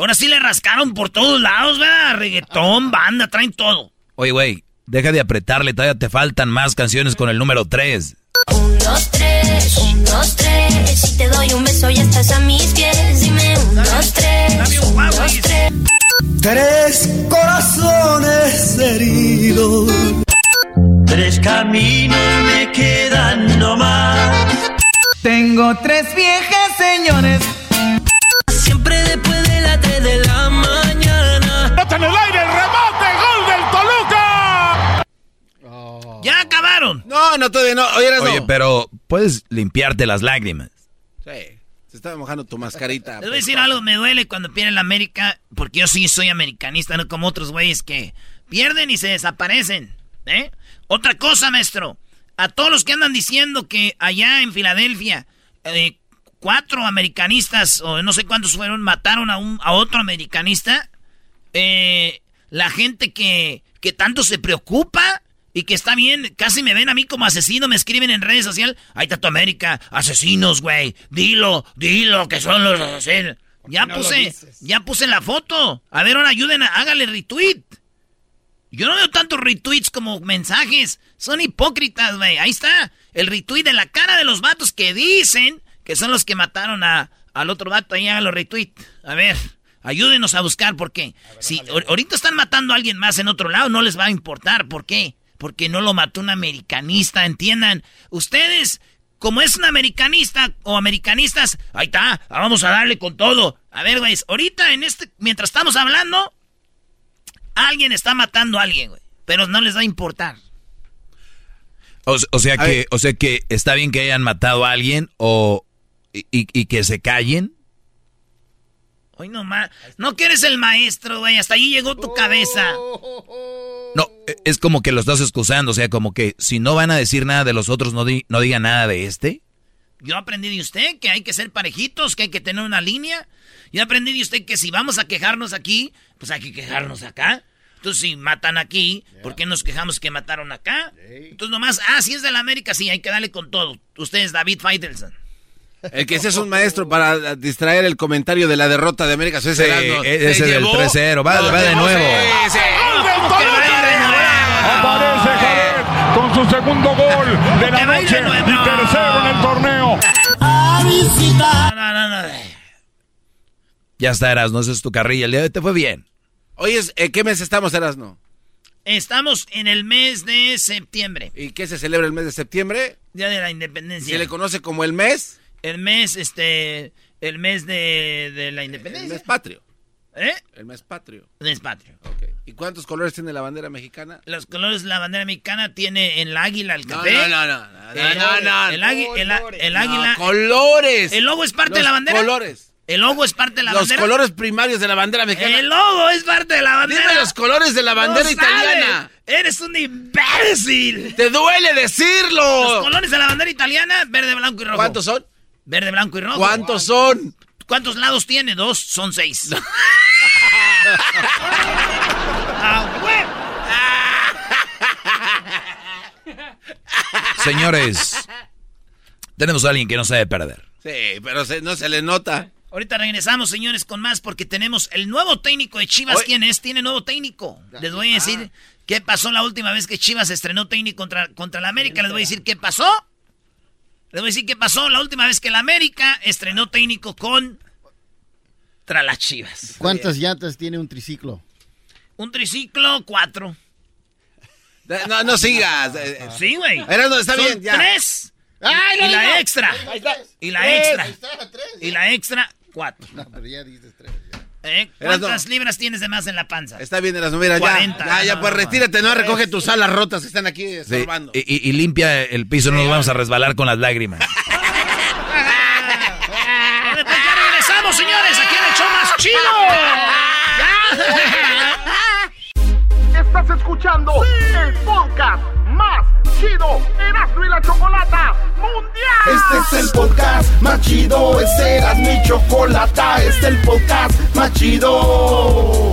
Ahora sí le rascaron por todos lados, ¿verdad? Reggaetón, banda, traen todo. Oye, güey, deja de apretarle. Todavía te faltan más canciones con el número 3. Un, dos, tres, un, dos, tres. Si te doy un beso ya estás a mis pies. Dime un, dos, tres, un, dos, tres. Tres corazones heridos. Tres caminos me quedan nomás. Tengo tres viejas señores. Siempre después de No, no, todavía no. Oye, Oye, no. pero puedes limpiarte las lágrimas. Sí, se estaba mojando tu mascarita. Les voy a decir algo, me duele cuando pierde la América, porque yo sí soy americanista, no como otros güeyes que pierden y se desaparecen. ¿eh? Otra cosa, maestro, a todos los que andan diciendo que allá en Filadelfia eh, cuatro americanistas, o no sé cuántos fueron, mataron a, un, a otro americanista, eh, la gente que, que tanto se preocupa y que está bien, casi me ven a mí como asesino, me escriben en redes sociales, ahí está tu América, asesinos, güey, dilo, dilo que son los asesinos. Ya no puse, ya puse la foto. A ver, ahora ayuden, a, hágale retweet. Yo no veo tantos retweets como mensajes. Son hipócritas, güey. Ahí está. El retweet de la cara de los vatos que dicen que son los que mataron a, al otro vato. Ahí hagan los retweet. A ver, ayúdenos a buscar por qué. Si ahor- ahorita están matando a alguien más en otro lado, no les va a importar. ¿Por qué? Porque no lo mató un americanista, entiendan. Ustedes, como es un americanista o americanistas, ahí está, vamos a darle con todo. A ver, güey, ahorita en este, mientras estamos hablando, alguien está matando a alguien, güey. Pero no les va a importar. O, o sea que, o sea que está bien que hayan matado a alguien o y, y- y que se callen. Hoy no más. No que eres el maestro, güey. Hasta ahí llegó tu cabeza. No, e- es como que lo estás excusando, o sea, como que si no van a decir nada de los otros, no, di- no digan nada de este. Yo aprendí de usted que hay que ser parejitos, que hay que tener una línea. Yo aprendí de usted que si vamos a quejarnos aquí, pues hay que quejarnos acá. Entonces, si matan aquí, ¿por qué nos quejamos que mataron acá? Entonces, nomás, ah, si es de la América, sí, hay que darle con todo. Usted es David Faitelson. El que seas un maestro para distraer el comentario de la derrota de América. Ese Sí, Erasmo. ese Se del llevó- 3-0. Va- No, va de nuevo. Aparece Jared con su segundo gol de la noche y tercero en el torneo. A visitar. No, no, no. Ya está, Erasmo, esa es tu carrilla. El día de hoy te fue bien. Oye, ¿en qué mes estamos, Erasmo? Estamos en el mes de septiembre, ¿Y qué se celebra el mes de septiembre? Día de la Independencia. ¿Se le conoce como el mes? El mes, este, el mes de, de la El Independencia. mes patrio. ¿Eh? El mes patrio. El mes patrio. Ok. ¿Y cuántos colores tiene la bandera mexicana? Los colores de la bandera mexicana tiene el águila, el café. no, no, no, no, el, no, no. el el el águila. Colores. El logo es parte de la bandera. Colores. El logo es parte de la los bandera. Los colores primarios de la bandera mexicana. El logo es parte de la bandera. Dime los colores de la bandera No italiana. Eres un imbécil. Te duele decirlo. Los colores de la bandera italiana, verde, blanco y rojo. ¿Cuántos son? Verde, blanco y rojo. ¿Cuántos son? ¿Cuántos lados tiene? Dos, son seis. ah, Señores, tenemos a alguien que no sabe perder. Sí, pero se, no se le nota. Ahorita regresamos, señores, con más porque tenemos el nuevo técnico de Chivas. Hoy, ¿Quién es? Tiene nuevo técnico. Les voy a decir ah. qué pasó la última vez que Chivas estrenó técnico contra, contra la América. Les voy a decir qué pasó. Les voy a decir qué pasó la última vez que la América estrenó técnico con contra las Chivas. ¿Cuántas llantas tiene un triciclo? Un triciclo, cuatro. No, no sigas. Sí, güey. No, está Son bien, ya. Tres. Ay, y no, la no. extra. Ahí está. Y la Tres. extra. Ahí está, tres. Y la extra, cuatro. No, pero ya dices tres. Ya. ¿Eh? ¿Cuántas libras tienes de más en la panza? Está bien, de las mira, ya. 40. Ya, ya, No, pues retírate, no, recoge tus alas rotas que están aquí Sí, estorbando. y, y- y limpia el piso, no nos vamos a resbalar con las lágrimas. Pues ya regresamos, señores, aquí en el show más chido. Estás escuchando el podcast más chido Erasmo y la Chocolata Este es el podcast más chido, es Erasmo y Chocolata, este es el podcast más chido.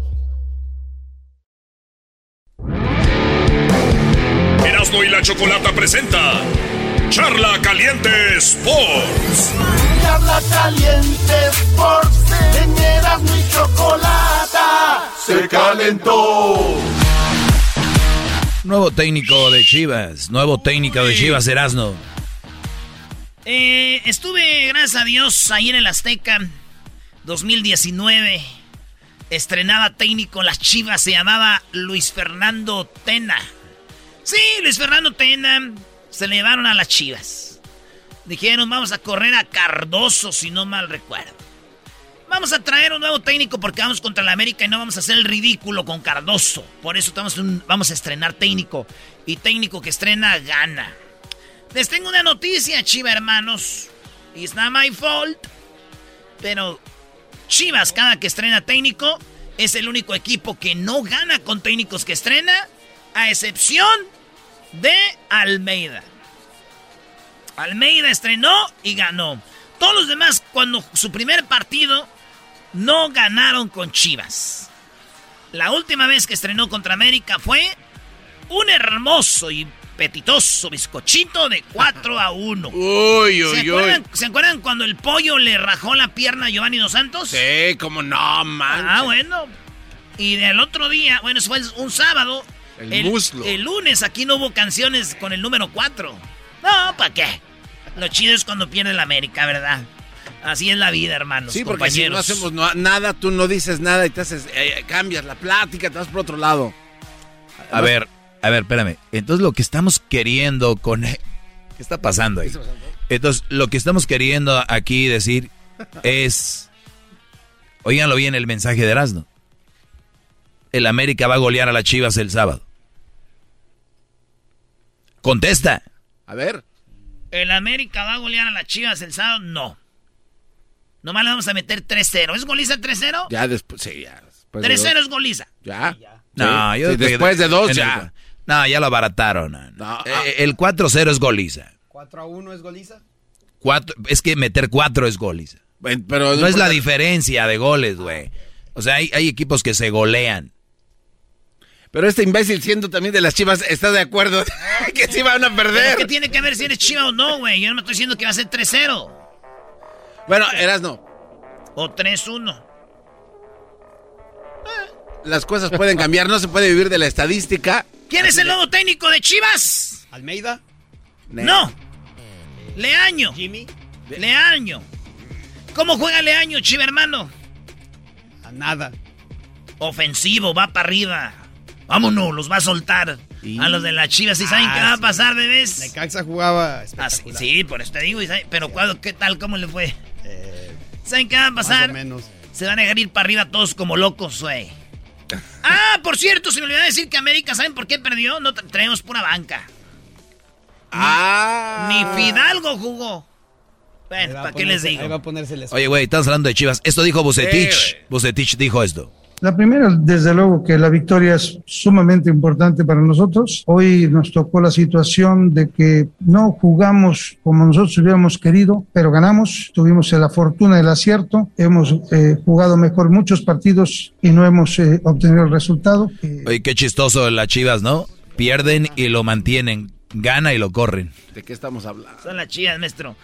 Erasmo y la Chocolata presenta Charla Caliente Sports. Charla caliente Sports en Erasmo y Chocolata se calentó. Nuevo técnico de Chivas, nuevo técnico de Chivas, Erasno. Eh, estuve, gracias a Dios, ahí en el Azteca 2019. Estrenaba técnico las Chivas, se llamaba Luis Fernando Tena. Sí, Luis Fernando Tena. Se le llevaron a las Chivas. Dijeron, vamos a correr a Cardoso, si no mal recuerdo. Vamos a traer un nuevo técnico porque vamos contra la América y no vamos a hacer el ridículo con Cardoso. Por eso estamos vamos a estrenar técnico. Y técnico que estrena gana. Les tengo una noticia, Chiva hermanos. It's not my fault. Pero Chivas, cada que estrena técnico, es el único equipo que no gana con técnicos que estrena, a excepción de Almeida. Almeida estrenó y ganó. Todos los demás, cuando su primer partido, no ganaron con Chivas. La última vez que estrenó contra América fue un hermoso y petitoso bizcochito de 4 a 1. Uy, ¿Se, uy, uy. ¿Se acuerdan cuando el pollo le rajó la pierna a Giovanni Dos Santos? Sí, como no, man. Ah, bueno. Y del otro día, bueno, eso fue un sábado. El muslo. El lunes aquí no hubo canciones con el número 4. No, ¿para qué? Lo chido es cuando pierde la América, ¿verdad? Así es la vida, hermanos. Sí, porque si no compañeros. hacemos no- nada, tú no dices nada y te haces, eh, cambias la plática, te vas por otro lado. A ver, a ver, espérame. Entonces lo que estamos queriendo con... ¿Qué está pasando ahí? Entonces lo que estamos queriendo aquí decir es... Óiganlo bien el mensaje de Erasmo. El América va a golear a las Chivas el sábado. Contesta. A ver. ¿El América va a golear a las Chivas el sábado? No. Nomás le vamos a meter 3-0. ¿Es goliza el 3-0? Ya después, sí, ya. después de 3-0 dos. es goliza. Ya. No, Sí, yo sí, después de dos, en el- ya. no, ya lo abarataron. No, Eh, el 4-0 es goliza. 4 a 1 es goliza. Cuatro, es que meter 4 es goliza. Bueno, pero no es la diferencia de goles, güey. O sea, hay, hay equipos que se golean. Pero este imbécil siendo también de las chivas está de acuerdo que sí van a ¿Pero perder. ¿Qué tiene que ver si eres chiva o no, güey? Yo no me estoy diciendo que va a ser 3-0. Bueno, Erasno, O 3-1. las cosas pueden cambiar, no se puede vivir de la estadística. ¿Quién es el nuevo técnico de Chivas? Almeida. No. Leaño. Jimmy. Leaño. ¿Cómo juega Leaño, chiva hermano? nada. Ofensivo, va para arriba. Vámonos, los va a soltar. A los de las chivas, ¿y saben Ah, qué va a pasar, bebés? Necaxa jugaba Ah, sí, por eso te digo. ¿y saben- Pero ¿cuándo- ¿qué tal? ¿Cómo le fue? ¿Saben qué va a más pasar? o menos. Se van a dejar ir para arriba todos como locos, güey. Ah, por cierto, se me olvidó decir que América, ¿saben por qué perdió? No tra- traemos pura banca. Ah. Ni Fidalgo jugó. Bueno, ¿para qué les digo? Ahí va a ponerse el Oye, güey, estás hablando de Chivas. Esto dijo Bucetich. Bucetich dijo esto. La primera, desde luego que la victoria es sumamente importante para nosotros. Hoy nos tocó la situación de que no jugamos como nosotros hubiéramos querido, pero ganamos. Tuvimos la fortuna del acierto. Hemos eh, jugado mejor muchos partidos y no hemos eh, obtenido el resultado. Oye, qué chistoso las Chivas, ¿no? Pierden y lo mantienen. Gana y lo corren. ¿De qué estamos hablando? Son las chivas, maestro.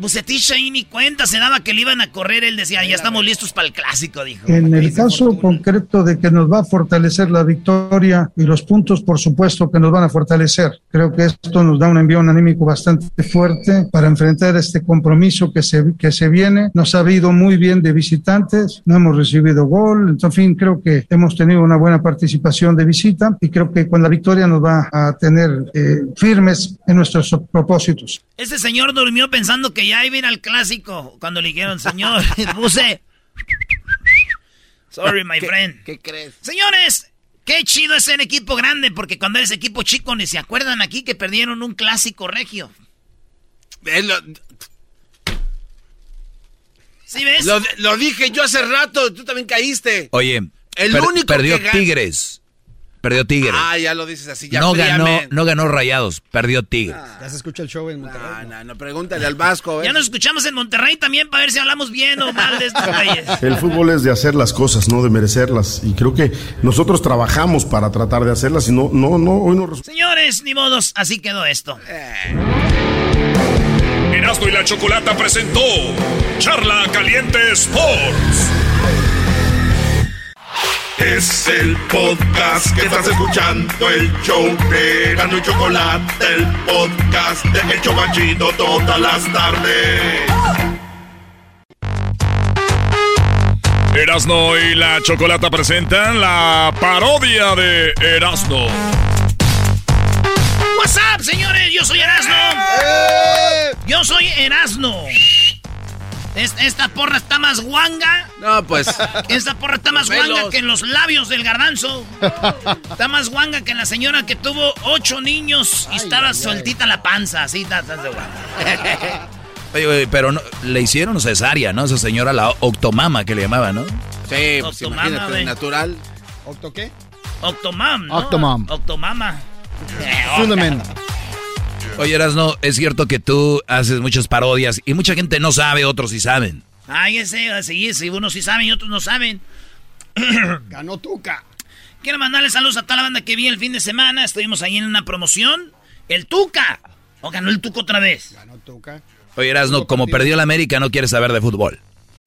Bucetich ahí ni cuenta se daba que le iban a correr. Él decía, ya estamos listos para el clásico, dijo. En el caso concreto de que nos va a fortalecer la victoria y los puntos, por supuesto que nos van a fortalecer. Creo que esto nos da un envío anímico bastante fuerte para enfrentar este compromiso que se, que se viene. Nos ha ido muy bien de visitantes, no hemos recibido gol. En fin, creo que hemos tenido una buena participación de visita y creo que con la victoria nos va a tener eh, firmes en nuestros propósitos. Este señor durmió pensando que ya iba a ir al clásico. Cuando le dijeron, señor, Buse. Sorry, my ¿Qué- friend. ¿Qué crees? Señores, qué chido es ser equipo grande, porque cuando eres equipo chico ni se acuerdan aquí que perdieron un clásico regio. Eh, lo, ¿Sí ves? lo- lo dije yo hace rato, tú también caíste. Oye, El per- único perdió que gan- Tigres. Perdió Tigres. Ah, ya lo dices así, ya no ganó, no ganó Rayados, perdió Tigres. Ya se escucha el show en Monterrey. No, no, no, pregúntale al Vasco. ver. Ya nos escuchamos en Monterrey también para ver si hablamos bien o mal de estos güeyes. El fútbol es de hacer las cosas, no de merecerlas. Y creo que nosotros trabajamos para tratar de hacerlas y no, no, no, hoy no resulta. Señores, ni modos, así quedó esto. Erasmo y la Chocolata presentó Charla Caliente Sports. Es el podcast que estás escuchando, el show de Gano y Chocolate, el podcast de El Chobachito todas las tardes. Erasmo y la Chocolata presentan la parodia de Erasmo. What's up, señores? Yo soy Erasno. Yo soy Erasno. Es- Esta porra está más guanga. No, pues. Esta porra está más guanga que en los labios del garbanzo. Está más guanga que en la señora que tuvo ocho niños y estaba sueltita la panza. Así está, está de guanga. Oye, güey, pero no, le hicieron cesárea, ¿no? Esa señora, la octomama que le llamaba, ¿no? Sí, pues Octomama, imagínate, natural. ¿Octo qué? Octomam, ¿no? Octomam. Octomama. Fundament. Oye, Erasno, es cierto que tú haces muchas parodias y mucha gente no sabe, otros sí saben. Ay, ese, así, si unos sí saben y otros no saben. Ganó Tuca. Quiero mandarle saludos a toda la banda que vi el fin de semana. Estuvimos ahí en una promoción. El Tuca. ¿O ganó el Tuca otra vez? Ganó Tuca. Oye, Erasno, como perdió la América, no quieres saber de fútbol.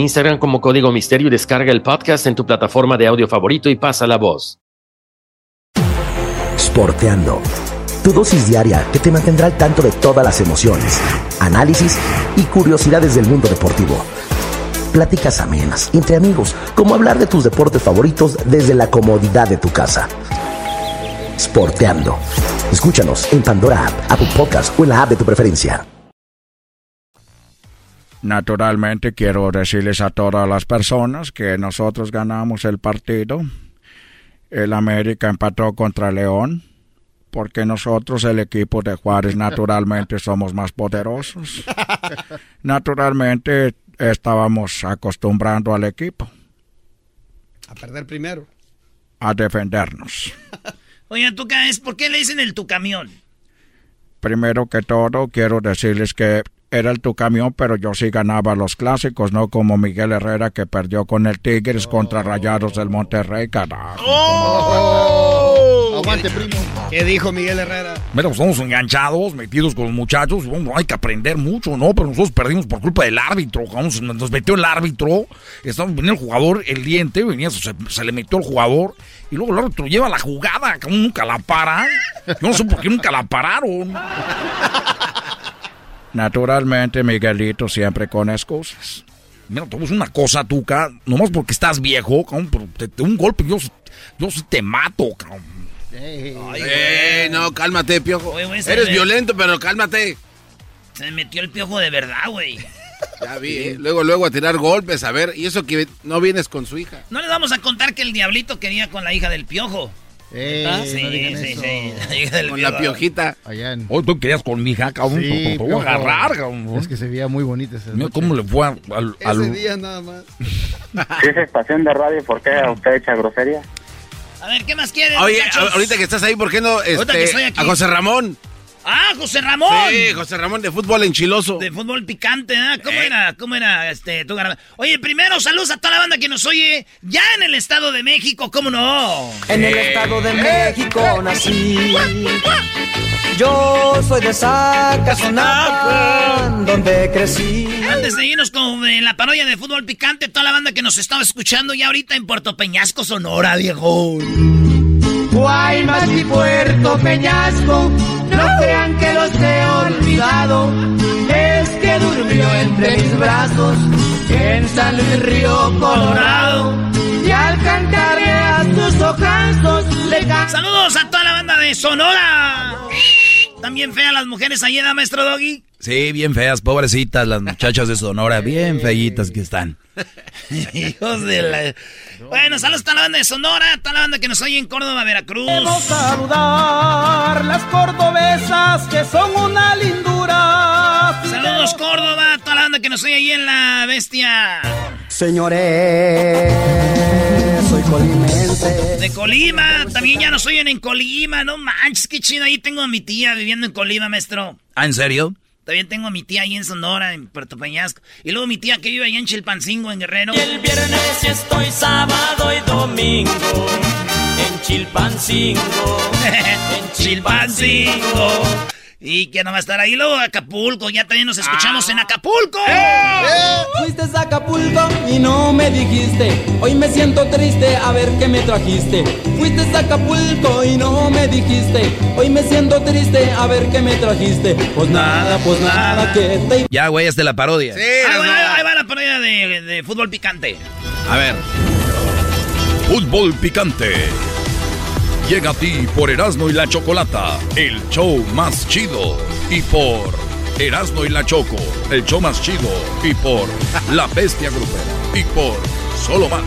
Instagram como Código Misterio y descarga el podcast en tu plataforma de audio favorito y pasa la voz. Sporteando. Tu dosis diaria que te mantendrá al tanto de todas las emociones, análisis y curiosidades del mundo deportivo. Pláticas amenas entre amigos, como hablar de tus deportes favoritos desde la comodidad de tu casa. Sporteando. Escúchanos en Pandora App, Apple Podcast o en la app de tu preferencia. Naturalmente quiero decirles a todas las personas que nosotros ganamos el partido el América empató contra León, porque nosotros, el equipo de Juárez, naturalmente somos más poderosos. Naturalmente estábamos acostumbrando al equipo A perder primero. a defendernos. Oye, tú es ¿por qué le dicen el tu camión? Primero que todo, quiero decirles que era el tu camión, pero yo sí ganaba los clásicos, no como Miguel Herrera que perdió con el Tigres contra Rayados del Monterrey, carajo. Oh. Aguante, primo. ¿Qué dijo Miguel Herrera? Mira, pues estamos enganchados, metidos con los muchachos. Bueno, hay que aprender mucho, ¿no? Pero nosotros perdimos por culpa del árbitro. Vamos, nos metió el árbitro. Estamos, venía el jugador, el diente, venía, se, se le metió el jugador. Y luego el árbitro lleva la jugada, que nunca la paran. Yo no sé por qué nunca la pararon. Naturalmente, Miguelito siempre con excusas. Mira, decir una cosa, Tuca. Nomás porque estás viejo, cabrón, pero te, te- un golpe, yo, yo sí te mato, cabrón. Eh, no, cálmate, piojo. Oye, güey, se Eres me- violento, pero cálmate. Se me metió el piojo de verdad, güey. Ya vi, eh. Luego, luego a tirar golpes, a ver. Y eso que no vienes con su hija. No les vamos a contar que el diablito quería con la hija del piojo. Eh, ¿Ah? no Sí, digan sí, eso. sí, Con la piojo. piojita. Allá en... Hoy tú querías con mi hija, cabrón. Sí, te- te voy a piojo. agarrar, cabrón. Es que se veía muy bonita esa Mira noche. cómo le fue al... al- Ese al- día nada más. Si es estación de radio, ¿por qué usted echa grosería? A ver, ¿qué más quieren, Oye, muchachos? a- ahorita que estás ahí, ¿por qué no Ahorita que este, estoy aquí. a José Ramón? Ah, José Ramón. Sí, José Ramón de fútbol enchiloso. De fútbol picante, ¿eh? ¿Cómo era? ¿Cómo era este tu Oye, primero saludos a toda la banda que nos oye ya en el Estado de México, ¿cómo no? En el Estado de México nací. Yo soy de Zacazonapa, donde crecí. Antes de irnos con eh, la parodia de fútbol picante, toda la banda que nos estaba escuchando ya ahorita en Puerto Peñasco, Sonora, viejo. Guaymas y Puerto Peñasco, no crean que los he olvidado. Es que durmió entre mis brazos en San Luis Río Colorado. Y al cantarle a sus ojazos le ca- Saludos a toda la banda de Sonora. También feas las mujeres ahí, ¿da, maestro Doggy? Sí, bien feas, pobrecitas las muchachas de Sonora, bien feitas que están. Hijos de la... Bueno, saludos a toda la banda de Sonora, a toda la banda que nos oye en Córdoba, Veracruz. Queremos saludar las cordobesas que son una lindura. Saludos Córdoba, a toda la banda que nos oye ahí en La Bestia. Señores, soy colimense. De Colima, también ya nos oyen en Colima, no manches, qué chido, ahí tengo a mi tía viviendo en Colima, maestro. ¿Ah, en serio? También tengo a mi tía ahí en Sonora, en Puerto Peñasco. Y luego mi tía que vive allá en Chilpancingo, en Guerrero. El viernes estoy sábado y domingo en Chilpancingo. en Chilpancingo. Y que no va a estar ahí luego Acapulco. Ya también nos escuchamos en Acapulco. Fuiste a Acapulco y no me dijiste. Hoy me siento triste, a ver qué me trajiste. Fuiste a Acapulco y no me dijiste. Hoy me siento triste, a ver qué me trajiste. Pues nada, pues nada, que te Ya, güey, es de la parodia. Ah, bueno, ahí va la parodia de, de fútbol picante. A ver. Fútbol picante. Llega a ti por Erasmo y la Chocolata, el show más chido. Y por Erasmo y la Choco, el show más chido. Y por La Bestia Grupera. Y por Solo Más.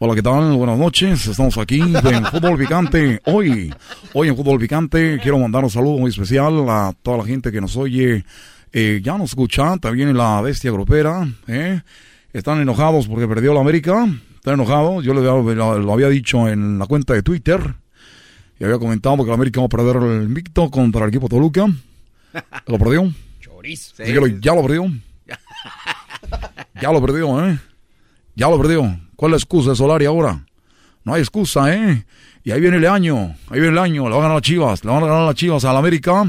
Hola, ¿qué tal? Buenas noches. Estamos aquí en Fútbol Picante. Hoy, hoy en Fútbol Picante quiero mandar un saludo muy especial a toda la gente que nos oye. Eh, ya nos escucha también en la bestia grupera. ¿eh? Están enojados porque perdió la América. Están enojados. Yo le había- lo, lo había dicho en la cuenta de Twitter. Y había comentado que la América va a perder el invicto contra el equipo Toluca. Lo perdió. Chorizo. Así que lo- ya lo perdió. Ya lo perdió, ¿eh? Ya lo perdió. ¿Cuál es la excusa de Solari ahora? No hay excusa, ¿eh? Y ahí viene el año. Ahí viene el año. Le van a ganar las chivas. Le van a ganar las chivas a la América.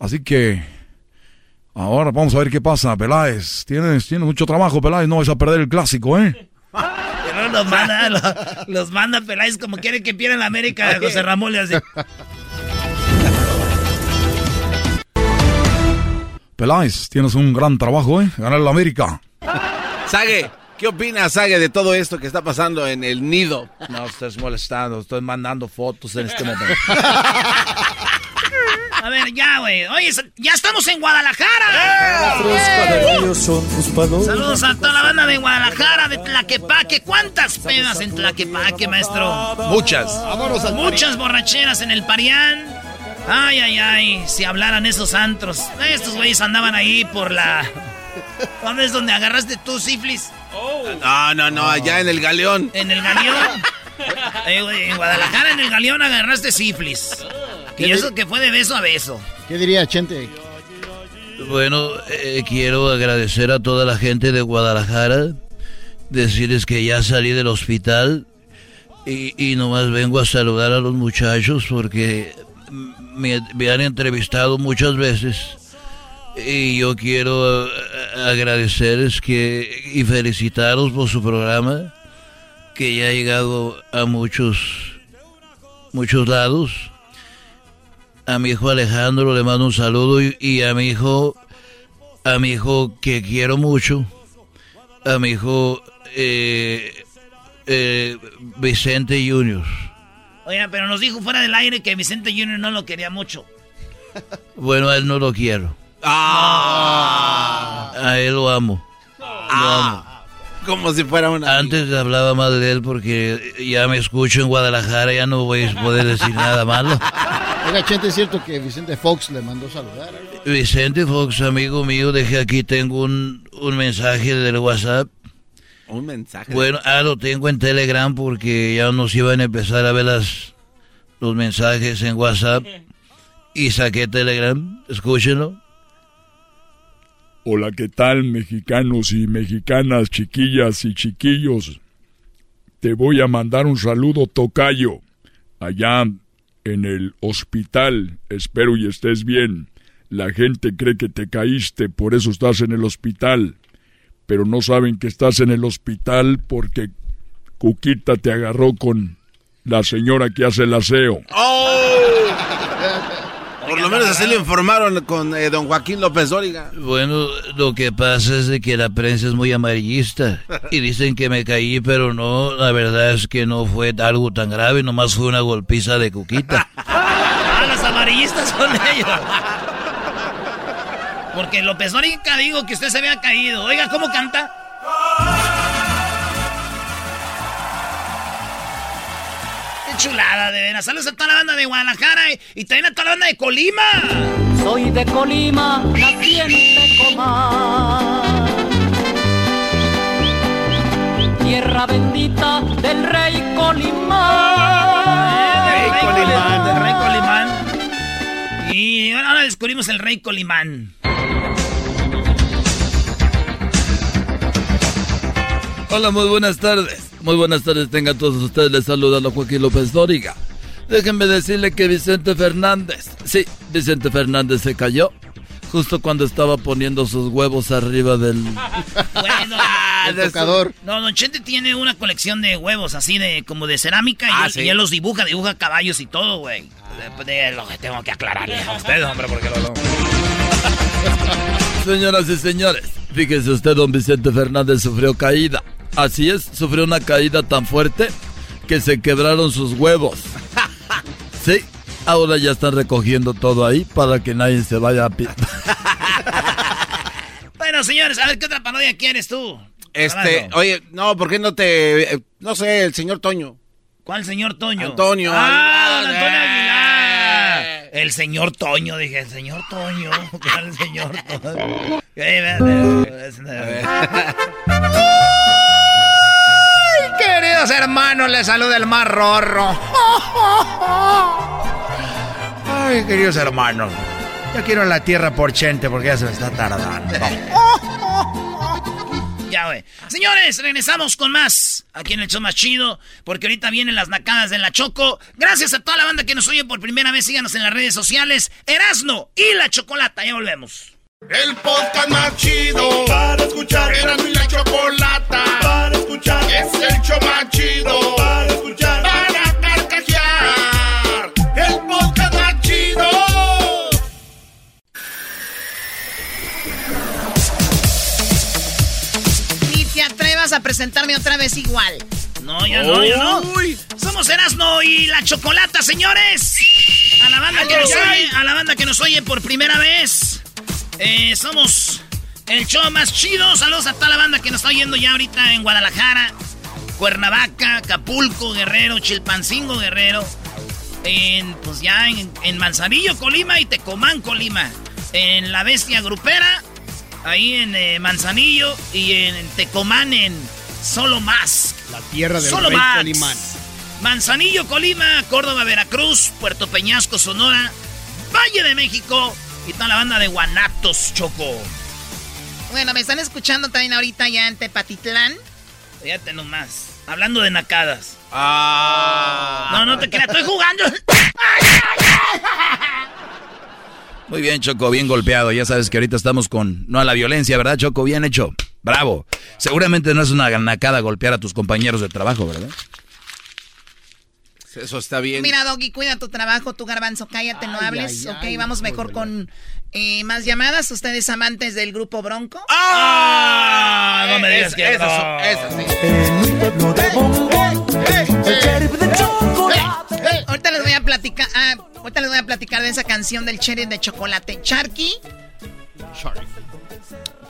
Así que. Ahora vamos a ver qué pasa, Peláez. Tienes, tienes mucho trabajo, Peláez. No vas a perder el clásico, ¿eh? Los manda, los, los manda Peláez como quiere que pierda la América. José Ramón le hace. Peláez, tienes un gran trabajo, ¿eh? Ganar la América. Sague, ¿qué opinas, Sague, de todo esto que está pasando en el nido? No estés molestando, estoy mandando fotos en este momento. A ver, ya, güey. Oye, ya estamos en Guadalajara. ¡Eh! Saludos a toda la banda de Guadalajara, de Tlaquepaque. ¿Cuántas pedas en Tlaquepaque, maestro? Muchas. Muchas borracheras en el Parián. Ay, ay, ay. Si hablaran esos antros. Estos güeyes andaban ahí por la. ¿Dónde es donde agarraste tú, Siflis? No, no, no, allá en el galeón. En el galeón. Eh, en Guadalajara, en el galeón agarraste Siflis. Y eso que fue de beso a beso. ¿Qué diría Chente? Bueno, eh, quiero agradecer a toda la gente de Guadalajara, decirles que ya salí del hospital y, y nomás vengo a saludar a los muchachos porque me, me han entrevistado muchas veces y yo quiero eh, agradecerles que y felicitaros por su programa que ya ha llegado a muchos muchos lados a mi hijo Alejandro le mando un saludo y, a mi hijo, a mi hijo que quiero mucho, a mi hijo eh, eh, Vicente Junior. Oiga, pero nos dijo fuera del aire que Vicente Junior no lo quería mucho. Bueno, a él no lo quiero. Ah. A él lo amo. Lo amo. Como si fuera una. Antes hablaba más de él porque ya me escucho en Guadalajara, ya no voy a poder decir nada malo. Oiga, Chente, es cierto que Vicente Fox le mandó saludar. Vicente Fox, amigo mío, dejé aquí, tengo un, mensaje del WhatsApp. Un mensaje. Bueno, ah, lo tengo en Telegram porque ya nos iban a empezar a ver las, los mensajes en WhatsApp. Y saqué Telegram, escúchenlo. Hola, ¿qué tal mexicanos y mexicanas, chiquillas y chiquillos? Te voy a mandar un saludo tocayo, allá en el hospital. Espero y estés bien. La gente cree que te caíste, por eso estás en el hospital. Pero no saben que estás en el hospital porque Cuquita te agarró con la señora que hace el aseo. ¡Oh! Por lo menos así le informaron con eh, don Joaquín López Dóriga. Bueno, lo que pasa es de que la prensa es muy amarillista y dicen que me caí, pero no, la verdad es que no fue algo tan grave, nomás fue una golpiza de cuquita. ah, los amarillistas son ellos. Porque López Dóriga dijo que usted se había caído. Oiga, ¿cómo canta? Chulada, de veras. Saludos a toda la banda de Guadalajara y, también a toda la banda de Colima. Soy de Colima, naciente Comar. Tierra bendita del rey Colimán. Del rey Colimán, del rey Colimán. Y ahora descubrimos el rey Colimán. Hola, muy buenas tardes. Muy buenas tardes, tengan todos ustedes. Les saluda a Joaquín López Dóriga. Déjenme decirle que Vicente Fernández, sí, Vicente Fernández se cayó justo cuando estaba poniendo sus huevos arriba del, bueno, el tocador. No, Don Chente tiene una colección de huevos así de como de cerámica y, ah, él, los dibuja, dibuja caballos y todo, güey. De, lo que tengo que aclararle a usted, hombre, porque lo... Señoras y señores, fíjese usted, don Vicente Fernández sufrió caída. Así es, sufrió una caída tan fuerte que se quebraron sus huevos. Sí, ahora ya están recogiendo todo ahí para que nadie se vaya a... bueno, señores, a ver, ¿qué otra parodia quieres tú? Este, oye, no, ¿por qué no te... Eh, no sé, el señor Toño. ¿Cuál señor Toño? Antonio. Ah, don Antonio Aguilar. El señor Toño, dije, el señor Toño. ¿Cuál señor Toño? Queridos hermanos, les saluda el más rorro. Ay, queridos hermanos. Yo quiero la tierra por chente porque ya se me está tardando. Ya, güey. Señores, regresamos con más aquí en el show más chido, porque ahorita vienen las nacadas de la Choco. Gracias a toda la banda que nos oye por primera vez. Síganos en las redes sociales. Erasno y la Chocolata. Ya volvemos. El podcast más chido para escuchar. Era mi la chocolata para escuchar. Es el show más chido para escuchar. Para carcajear. El podcast más chido. Ni te atrevas a presentarme otra vez igual. No, ya no, ya no. Somos Erasno y la Chocolata, señores. A la banda que nos oye, a la banda que nos oye por primera vez. Eh, somos el show más chido. Saludos a toda la banda que nos está oyendo ya ahorita en Guadalajara, Cuernavaca, Acapulco, Guerrero, Chilpancingo, Guerrero. En, pues ya en, en Manzanillo, Colima y Tecomán, Colima. En La Bestia Grupera, ahí en eh, Manzanillo y en Tecomán en Solo Más. La tierra del Solo rey Max. Colimán. Manzanillo, Colima, Córdoba, Veracruz, Puerto Peñasco, Sonora, Valle de México y toda la banda de Guanatos, Choco. Bueno, me están escuchando también ahorita ya en Tepatitlán. Fíjate nomás. Hablando de nacadas. Ah. No, no te creas, estoy jugando. Muy bien, Choco, bien golpeado. Ya sabes que ahorita estamos con no a la violencia, ¿verdad, Choco? Bien hecho. Bravo. Seguramente no es una nacada golpear a tus compañeros de trabajo, ¿verdad? Eso está bien. Mira, Doggy, cuida tu trabajo, tu garbanzo, cállate, no hables. ay, ok, ay, vamos mejor con eh, más llamadas. Ustedes amantes del grupo Bronco. ¡Ah! No me digas que son- esas sí. Ahorita les voy a platicar, ah, ahorita les voy a platicar de esa canción del cherry de chocolate. Charky.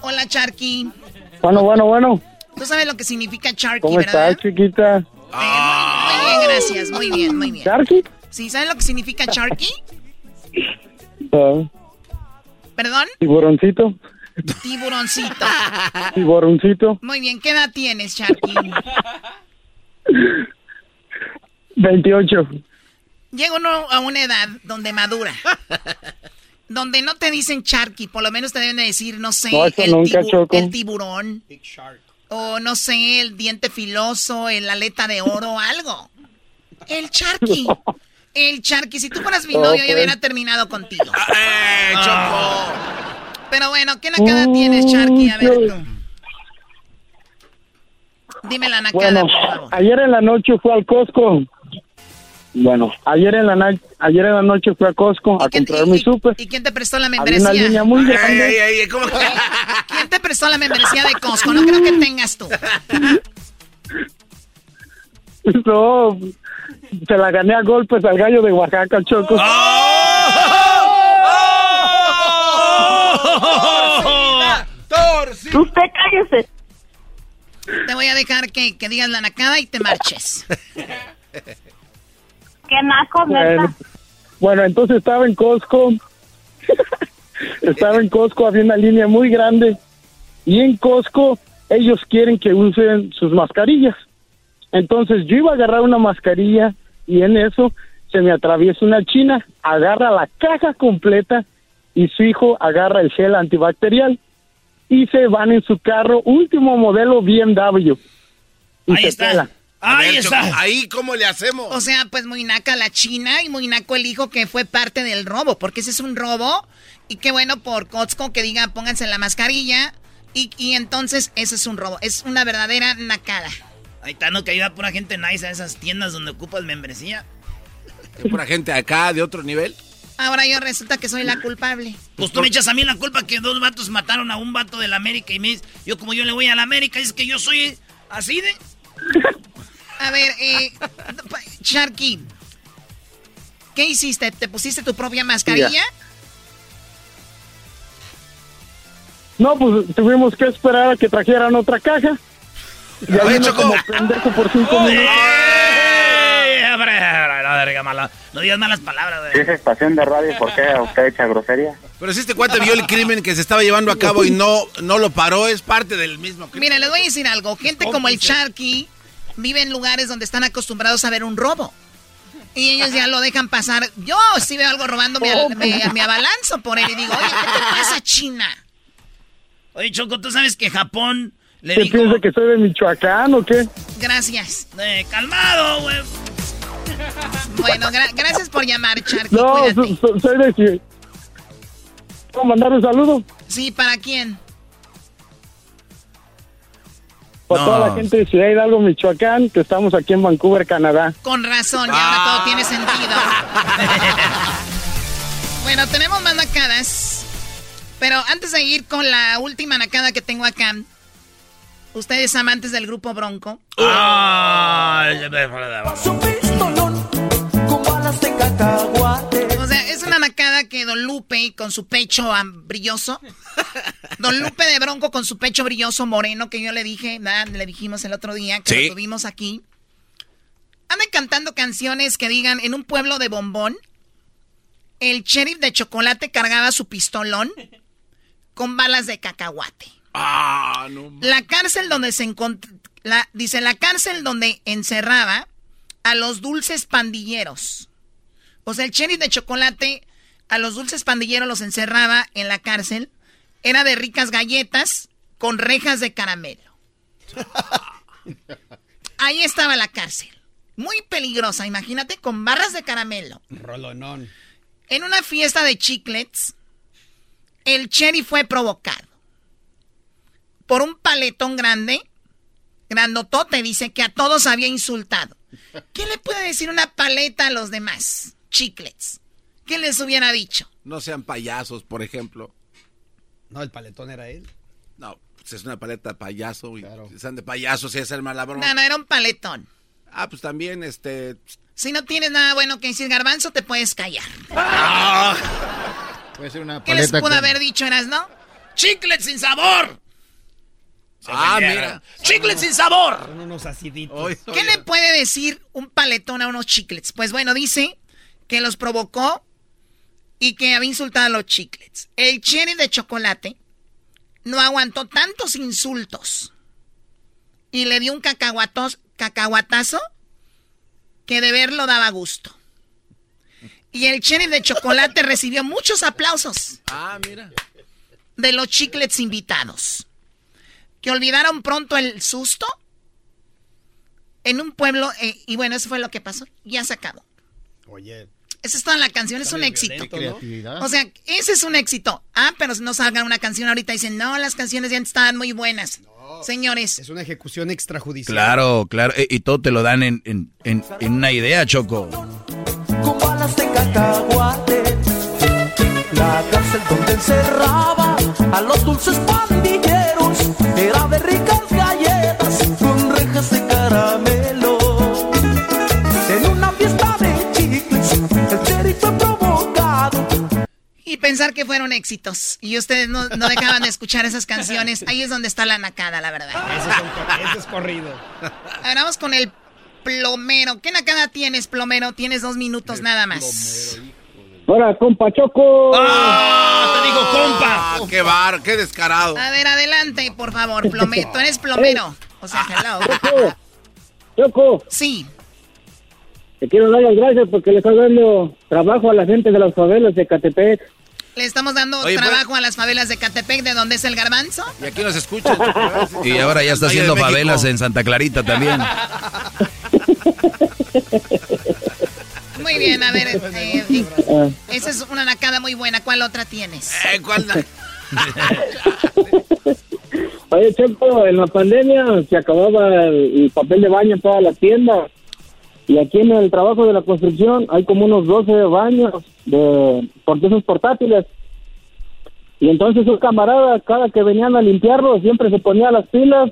Hola, Charky. Bueno, bueno, bueno. Tú sabes lo que significa Charky, ¿Cómo ¿verdad? estás, chiquita? Muy bien, gracias. Muy bien, muy bien. ¿Charky? ¿Sí? ¿Sabes lo que significa Charky? Ah, ¿Perdón? tiburoncito. Tiburoncito. Tiburoncito. Muy bien, ¿qué edad tienes, Charky? 28. Llega uno a una edad donde madura. Donde no te dicen Charky, por lo menos te deben de decir, no sé, No, el, nunca, tibu- Choco. el tiburón. O no sé, el diente filoso, el aleta de oro, algo. El Charky. El Charky. Si tú fueras mi No, novio, yo pues. hubiera terminado contigo. ¡Eh, Choco! Pero bueno, ¿qué nacada tienes, Charky? A ver tú. Dime la nacada, Bueno, por favor. ayer en la noche fui al Costco. Bueno, ayer en la, na- ayer en la noche fui a Costco a comprar mi súper. ¿Y quién te prestó la Había membresía? una línea muy grande. Ay, ay, ay, ¿cómo? ¿Quién te prestó la membresía de Costco? No creo que tengas tú. No, se la gané a golpes al gallo de Oaxaca, Choco. Usted cállese. Te voy a dejar que, que digas la nacada y te marches. Qué naco, Bueno, bueno, entonces estaba en Costco. estaba en Costco, había una línea muy grande. Y en Costco ellos quieren que usen sus mascarillas. Entonces yo iba a agarrar una mascarilla y en eso se me atraviesa una china, agarra la caja completa y su hijo agarra el gel antibacterial y se van en su carro último modelo BMW. Y Ahí se está. pela. A Ahí ver, está. Choco, ahí, ¿cómo le hacemos? O sea, pues muy naca la China y muy naco el hijo que fue parte del robo, porque ese es un robo. Y qué bueno por Costco que diga pónganse la mascarilla. Y, y entonces ese es un robo. Es una verdadera nacada. Ahí está, no que ayuda pura gente nice a esas tiendas donde ocupas membresía. ¿Hay pura gente acá de otro nivel? Ahora yo resulta que soy la culpable. Pues tú me echas a mí la culpa que dos vatos mataron a un vato de la América y me dices, yo como yo le voy a la América, es que yo soy así de... A ver, eh, Sharky, ¿qué hiciste? ¿Te pusiste tu propia mascarilla? No, pues tuvimos que esperar a que trajeran otra caja. Y A ver, Choco. como pendejo por cinco minutos. ¡Eh! Hombre, No digas mala- no digas malas palabras. güey. es estación de radio, ¿por qué usted echa grosería? Pero si este cuate vio el crimen que se estaba llevando a cabo y no, no lo paró, es parte del mismo crimen. Mira, les voy a decir algo. Gente como el Sharky vive en lugares donde están acostumbrados a ver un robo. Y ellos ya lo dejan pasar. Yo si veo algo robando, me, al- me- me abalanzo por él y digo, oye, ¿qué te pasa, China? Oye, Choco, ¿tú sabes que Japón le ¿Qué dijo... piensa que soy de Michoacán o qué? Gracias. Eh, calmado, güey. Bueno, gra- gracias por llamar, Sharky. No, Cuídate. soy de... ¿Puedo mandar un saludo? Sí, ¿para quién? Para No. toda la gente de Ciudad Hidalgo, Michoacán, que estamos aquí en Vancouver, Canadá. Con razón, y ahora todo tiene sentido. bueno, tenemos más nacadas. Pero antes de ir con la última nacada que tengo acá, Ustedes amantes del grupo Bronco. Ay, O sea, es que Don Lupe con su pecho brilloso. Don Lupe de Bronco con su pecho brilloso moreno que yo le dije, le dijimos el otro día que lo tuvimos aquí. Anda cantando canciones que digan en un pueblo de bombón. El sheriff de chocolate cargaba su pistolón con balas de cacahuate. Ah, no. La cárcel donde se encontró, dice la cárcel donde encerraba a los dulces pandilleros. O sea, el sheriff de chocolate a los dulces pandilleros los encerraba en la cárcel. Era de ricas galletas con rejas de caramelo. Ahí estaba la cárcel. Muy peligrosa, imagínate, con barras de caramelo. Rolonón. En una fiesta de chiclets, el cherry fue provocado por un paletón grande, grandotote, dice que a todos había insultado. ¿Qué le puede decir una paleta a los demás? Chiclets. ¿Qué les hubiera dicho? No sean payasos, por ejemplo. No, el paletón era él. No, pues es una paleta de payaso. Y Sean de payasos y es el malabrón. No, no, era un paletón. Ah, pues también, este... Si no tienes nada bueno que decir, Garbanzo, te puedes callar. Puede ser una ¿Qué les pudo haber dicho, Eras, no? ¡Chiclets sin sabor! ah, mira. ¡Chiclets sin sabor! Son unos aciditos. ¿Qué le puede decir un paletón a unos chiclets? Pues bueno, dice que los provocó y que había insultado a los chiclets. El cherry de chocolate no aguantó tantos insultos y le dio un cacahuatazo que de verlo daba gusto. Y el cherry de chocolate recibió muchos aplausos. Ah, mira. De los chiclets invitados que olvidaron pronto el susto en un pueblo. Eh, y bueno, eso fue lo que pasó. Ya se acabó. Oye. Esa es toda la canción, es un éxito. O sea, ese es un éxito. Ah, pero si no salgan una canción ahorita y dicen, no, las canciones ya estaban muy buenas. Señores. Es una ejecución extrajudicial. Claro, claro. E, y, todo te lo dan en, en, en, en una idea, Choco. Con balas de cacahuate. La cárcel donde encerraba a los dulces pandilleros era de ricas pensar que fueron éxitos. Y ustedes no, no dejaban de escuchar esas canciones. Ahí es donde está la nacada, la verdad. Ese es, corrido. Ahora vamos con el plomero. ¿Qué nacada tienes, plomero? Tienes dos minutos nada más. Plomero, Hola, compa Choco. ¡Ah! Te digo, compa. Ah, ¡Qué bar, qué descarado! A ver, adelante, por favor, plomero. Tú eres plomero. O sea, hello. Choco. Choco. Sí. Te quiero dar las gracias porque le estás dando trabajo a la gente de las favelas de Catepec. Le estamos dando pues- trabajo a las favelas de Catepec, de donde es el garbanzo. Y aquí nos escuchan. y ahora ya está haciendo favelas en Santa Clarita también. Muy bien, a ver, eh, esa es una nacada muy buena. ¿Cuál otra tienes? Eh, ¿Cuál? Oye, Checo, en la pandemia se acababa el, papel de baño en todas las tiendas. Y aquí en el trabajo de la construcción hay como unos 12 baños de esos portátiles. Y entonces un camarada, cada que venían a limpiarlo, siempre se ponía las pilas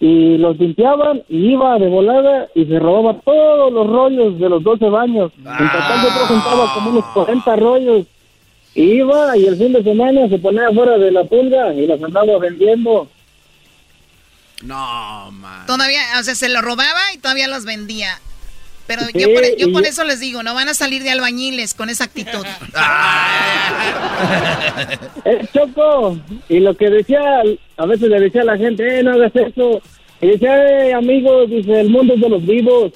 y los limpiaban y iba de volada y se robaba todos los rollos de los 12 baños. En total yo juntaba como unos 40 rollos. Iba y el fin de semana se ponía fuera de la pulga y las andaba vendiendo. No, man. Todavía, o sea, se lo robaba y todavía los vendía. Pero yo, por, yo por eso les digo, no van a salir de albañiles con esa actitud. eh, Choco, y lo que decía, a veces le decía a la gente, eh, no hagas eso. Y decía, eh, amigos, dice, el mundo es de los vivos.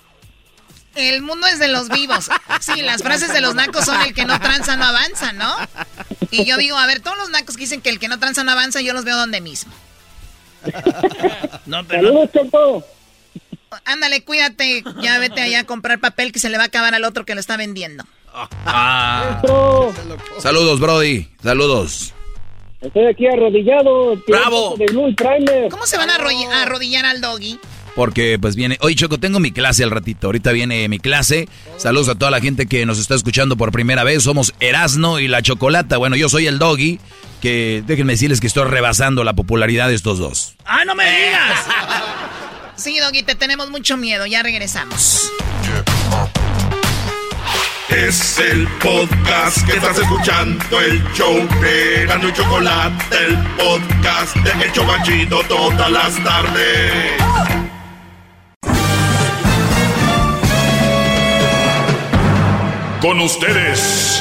El mundo es de los vivos. Sí, las frases de los nacos son el que no tranza no avanza, ¿no? Y yo digo, a ver, todos los nacos que dicen que el que no tranza no avanza, yo los veo donde mismo. no, pero... Saludos, Choco. Ándale, cuídate. Ya vete allá a comprar papel que se le va a acabar al otro que lo está vendiendo. Ah. Saludos, Brody. Saludos. Estoy aquí arrodillado. ¡Bravo! De Blue. ¿Cómo se van a arrodillar al doggy? porque pues viene, oye Choco, tengo mi clase al ratito, ahorita viene mi clase, saludos a toda la gente que nos está escuchando por primera vez, somos Erasno y la Chocolata, bueno, yo soy el Doggy, que déjenme decirles que estoy rebasando la popularidad de estos dos. ¡Ah, no me digas! sí, Doggy, te tenemos mucho miedo, ya regresamos. Es el podcast que estás escuchando, el show de Gano y Chocolate, el podcast de El Chocachito todas las tardes. Con ustedes.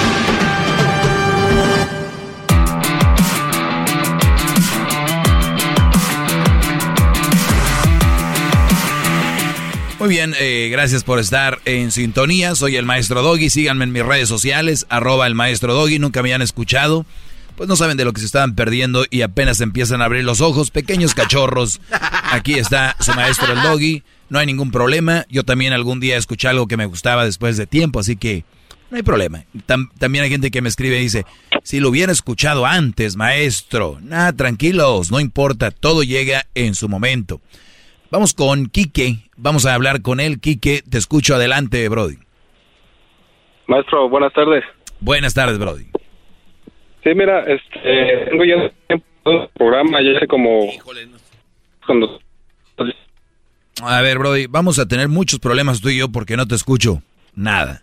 Muy bien, eh, gracias por estar en sintonía. Soy el maestro Doggy. Síganme en mis redes sociales, arroba el maestro Doggy. Nunca me han escuchado. Pues no saben de lo que se estaban perdiendo y apenas empiezan a abrir los ojos. Pequeños cachorros. Aquí está su maestro el Doggy. No hay ningún problema. Yo también algún día escuché algo que me gustaba después de tiempo, así que no hay problema. también hay gente que me escribe y dice, si lo hubiera escuchado antes, maestro. Nada, tranquilos, no importa, todo llega en su momento. Vamos con Quique, vamos a hablar con él. Quique, te escucho adelante, Brody. Maestro, buenas tardes. Buenas tardes, Brody. Sí, mira, este, tengo ya el programa, ya sé como... Cuando... A ver, Brody, vamos a tener muchos problemas tú y yo porque no te escucho nada.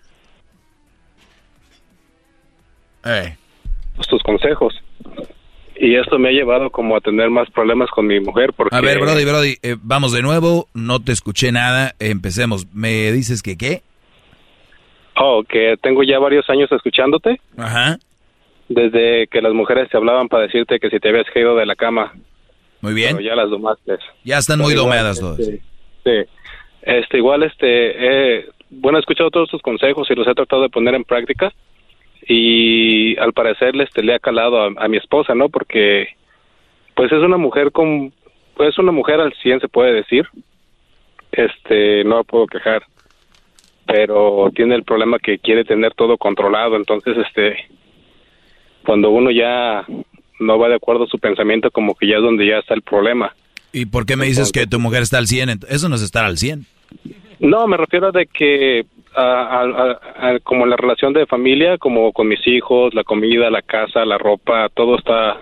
Eh. Tus consejos y esto me ha llevado como a tener más problemas con mi mujer porque... A ver, Brody, Brody, eh, vamos de nuevo, no te escuché nada, empecemos. ¿Me dices que qué? Oh, que tengo ya varios años escuchándote. Ajá. Desde que las mujeres te hablaban para decirte que si te habías caído de la cama. Muy bien. Pero ya las domaste. Ya están muy domadas todas. Sí, Este, igual, este, bueno, he escuchado todos tus consejos y los he tratado de poner en práctica y al parecer este le ha calado a, mi esposa, ¿no? Porque pues es una mujer con pues una mujer al 100 se puede decir. Este, no puedo quejar. Pero tiene el problema que quiere tener todo controlado, entonces este cuando uno ya no va de acuerdo a su pensamiento como que ya es donde ya está el problema. ¿Y por qué me dices que tu mujer está al 100? Eso no es estar al 100. No, me refiero a de que como la relación de familia, como con mis hijos, la comida, la casa, la ropa, todo está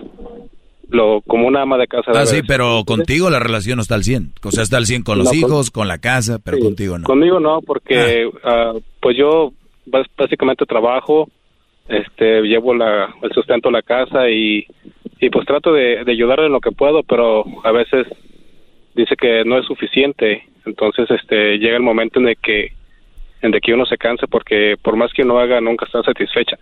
lo como una ama de casa. Ah, sí, pero contigo la relación no está al 100. O sea, está al 100 con los hijos, con, la casa, pero contigo no. Conmigo no, porque ah. Ah, pues yo básicamente trabajo, este llevo la, el sustento a la casa y, y pues trato de, de ayudarle en lo que puedo, pero a veces dice que no es suficiente. Entonces, este llega el momento en el que en de que uno se canse porque por más que uno haga nunca está satisfecha.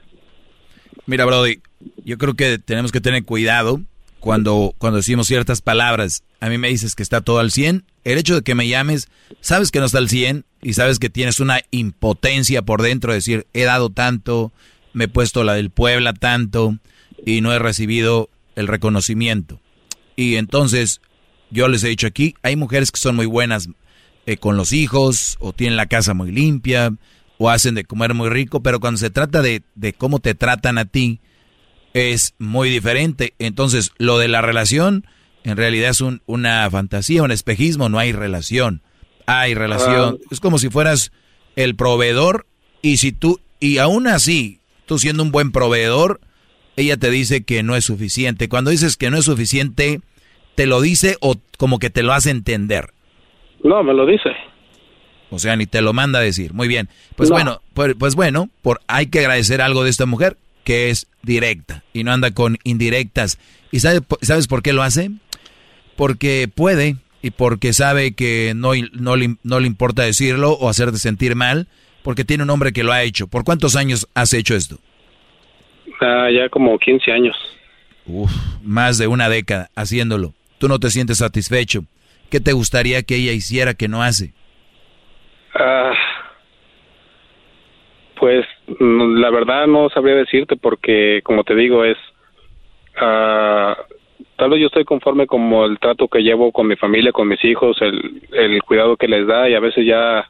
Mira, Brody, yo creo que tenemos que tener cuidado cuando, cuando decimos ciertas palabras. A mí me dices que está todo al 100. El hecho de que me llames, sabes que no está al 100 y sabes que tienes una impotencia por dentro de decir, he dado tanto, me he puesto la del Puebla tanto y no he recibido el reconocimiento. Y entonces, yo les he dicho aquí, hay mujeres que son muy buenas eh, con los hijos, o tienen la casa muy limpia, o hacen de comer muy rico, pero cuando se trata de, de cómo te tratan a ti, es muy diferente. Entonces, lo de la relación, en realidad es un, una fantasía, un espejismo, no hay relación. Hay relación. Ah. Es como si fueras el proveedor y si tú, y aún así, tú siendo un buen proveedor, ella te dice que no es suficiente. Cuando dices que no es suficiente, te lo dice o como que te lo hace entender. No, me lo dice. O sea, ni te lo manda a decir. Muy bien. Pues bueno, pues, pues, bueno, por, hay que agradecer algo de esta mujer, que es directa y no anda con indirectas. ¿Y sabe, sabes por qué lo hace? Porque puede y porque sabe que no, no, no le importa decirlo o hacerte sentir mal, porque tiene un hombre que lo ha hecho. ¿Por cuántos años has hecho esto? Ah, ya como 15 años. Uf, más de una década haciéndolo. Tú no te sientes satisfecho. ¿Qué te gustaría que ella hiciera que no hace? Ah, pues la verdad no sabría decirte porque, como te digo, es... Ah, tal vez yo estoy conforme como el trato que llevo con mi familia, con mis hijos, el, el cuidado que les da y a veces ya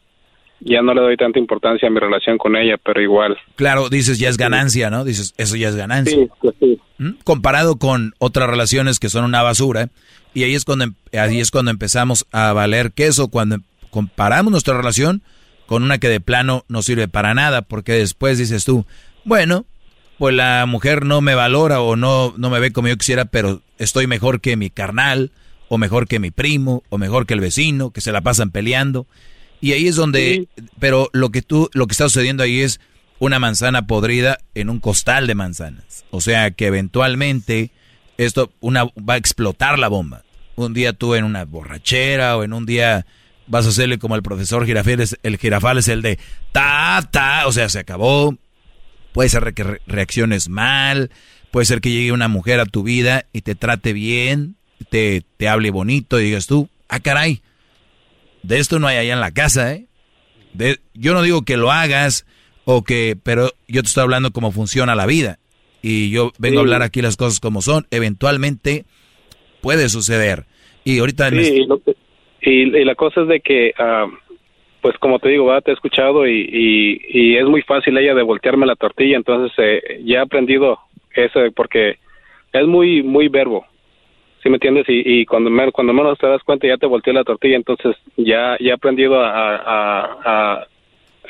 ya no le doy tanta importancia a mi relación con ella, pero igual. Claro, dices ya es ganancia, ¿no? Dices, eso ya es ganancia. Sí, pues sí. ¿Mm? Comparado con otras relaciones que son una basura, y ahí es cuando em, ahí es cuando empezamos a valer queso, cuando comparamos nuestra relación con una que de plano no sirve para nada, porque después dices tú, bueno, pues la mujer no me valora o no, no me ve como yo quisiera, pero estoy mejor que mi carnal, o mejor que mi primo, o mejor que el vecino, que se la pasan peleando. Y ahí es donde, pero lo que tú, lo que está sucediendo ahí es una manzana podrida en un costal de manzanas. O sea que eventualmente esto una, va a explotar la bomba. Un día tú en una borrachera o en un día vas a hacerle como el profesor Girafales, el Girafal es el de ta, ta, o sea, se acabó. Puede ser que reacciones mal, puede ser que llegue una mujer a tu vida y te trate bien, te, te hable bonito y digas tú, ah, caray, de esto no hay allá en la casa, ¿eh? De, yo no digo que lo hagas o que, pero yo te estoy hablando cómo funciona la vida. Y yo vengo a hablar aquí las cosas como son. Eventualmente puede suceder. Y ahorita... Sí, y, la cosa es de que, ah, pues como te digo, te he escuchado y, y, es muy fácil ella de voltearme la tortilla. Entonces eh, ya he aprendido eso porque es muy, muy verbo. ¿sí me entiendes? Y, y cuando, cuando menos te das cuenta ya te volteó la tortilla, entonces ya, ya he aprendido a, a,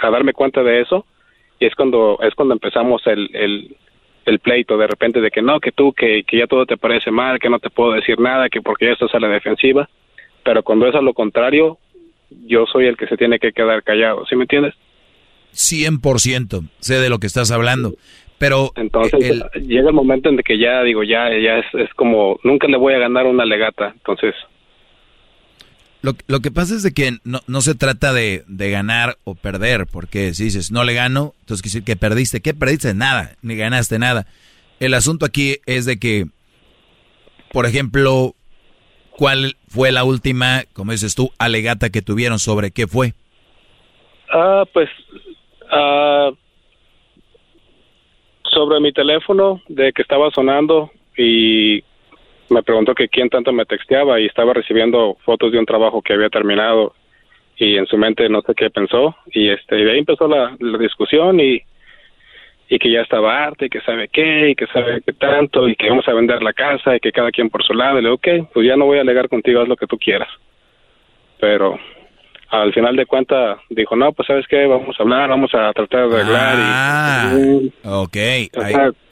a, darme cuenta de eso y es cuando, es cuando empezamos el, el, el pleito de repente de que no, que tú, que, que ya todo te parece mal, que no te puedo decir nada, que porque ya estás a la defensiva, pero cuando es a lo contrario, yo soy el que se tiene que quedar callado, ¿sí me entiendes? 100% sé de lo que estás hablando. Pero entonces llega el momento en que ya digo, ya ya es, es, como nunca le voy a ganar una legata, entonces lo, lo que pasa es de que no, no se trata de, de, ganar o perder, porque si dices no le gano, entonces quiere decir que perdiste. ¿Qué perdiste? Nada, ni ganaste nada. El asunto aquí es de que, por ejemplo, ¿cuál fue la última, como dices tú, alegata que tuvieron sobre qué fue? Ah, pues, ah, sobre mi teléfono de que estaba sonando y me preguntó que quién tanto me texteaba y estaba recibiendo fotos de un trabajo que había terminado y en su mente no sé qué pensó y este y de ahí empezó la, discusión y y que ya estaba arte y que sabe qué y que sabe qué tanto y que vamos a vender la casa y que cada quien por su lado y le digo ok pues ya no voy a alegar contigo haz lo que tú quieras pero al final de cuentas dijo, no, pues sabes qué, vamos a hablar, vamos a tratar de arreglar. Ah, y, ok.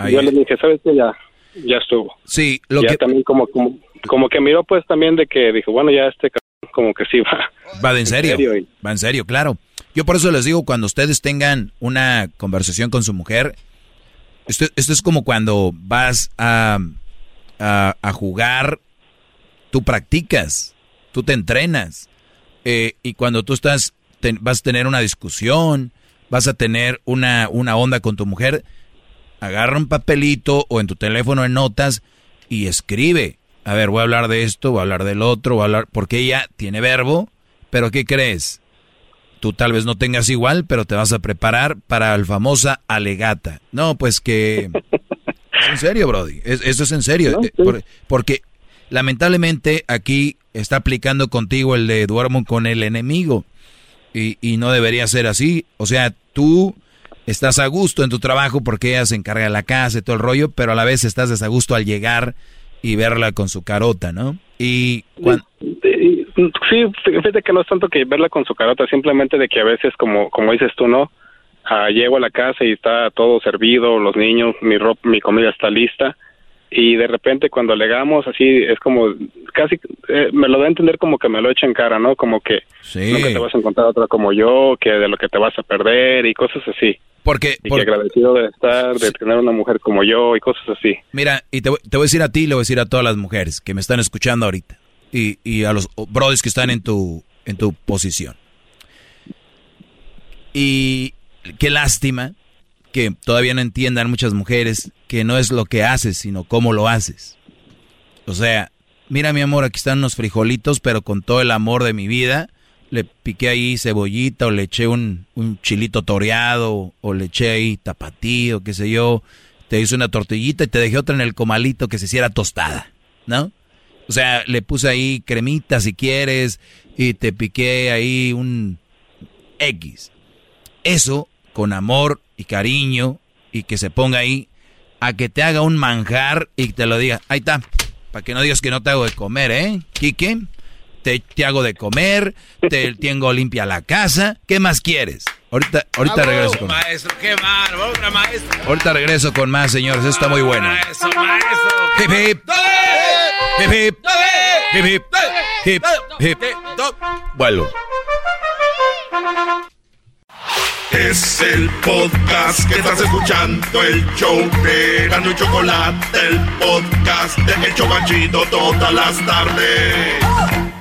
yo le dije, sabes qué, ya, ya estuvo. Sí, lo ya que... también como, como, como que miró pues también de que dijo, bueno, ya este como que sí va. Va de en serio, va en serio, claro. Yo por eso les digo, cuando ustedes tengan una conversación con su mujer, esto, esto es como cuando vas a, a, a jugar, tú practicas, tú te entrenas eh, y cuando tú estás, vas a tener una discusión, vas a tener una, una onda con tu mujer, agarra un papelito o en tu teléfono en notas y escribe. A ver, voy a hablar de esto, voy a hablar del otro, voy a hablar, porque ella tiene verbo, pero ¿qué crees? Tú tal vez no tengas igual, pero te vas a preparar para la famosa alegata. No, pues que... en serio, Brody. esto es en serio. Eh, porque lamentablemente aquí está aplicando contigo el de duermo con el enemigo. Y, y, no debería ser así. O sea, tú estás a gusto en tu trabajo porque ella se encarga de la casa y todo el rollo, pero a la vez estás desagusto al llegar y verla con su carota, ¿no? Y sí, fíjate que no es tanto que verla con su carota, simplemente de que a veces, como, como dices tú, ¿no? Ah, llego a la casa y está todo servido, los niños, mi ropa, mi comida está lista y de repente cuando legamos así es como casi eh, me lo da a entender como que me lo echa en cara no como que nunca te vas a encontrar otra como yo que de lo que te vas a perder y cosas así porque y que agradecido de estar de tener una mujer como yo y cosas así. Mira y te, te, voy a decir a ti y le voy a decir a todas las mujeres que me están escuchando ahorita y, y a los brothers que están en tu en tu posición. Y qué lástima que todavía no entiendan muchas mujeres que no es lo que haces, sino cómo lo haces. O sea, mira mi amor, aquí están unos frijolitos, pero con todo el amor de mi vida, le piqué ahí cebollita o le eché un, un chilito toreado o le eché ahí tapatío, qué sé yo. Te hice una tortillita y te dejé otra en el comalito que se hiciera tostada. ¿no? O sea, le puse ahí cremita si quieres y te piqué ahí un X. Eso con amor y cariño y que se ponga ahí a que te haga un manjar y te lo diga. Ahí está. Para que no digas que no te hago de comer, ¿eh? Quique, te, te hago de comer, te tengo limpia la casa. ¿Qué más quieres? Ahorita, ahorita regreso con maestro, qué mal, otra maestro. Ahorita regreso con más, señores. Esto está muy bueno. Maestro, maestro. Hip hip. Hip hip. Hip hip. Hip hip. Vuelvo. Es el podcast que estás escuchando, el show de Gano y Chocolate, el podcast de El Chobachito todas las tardes.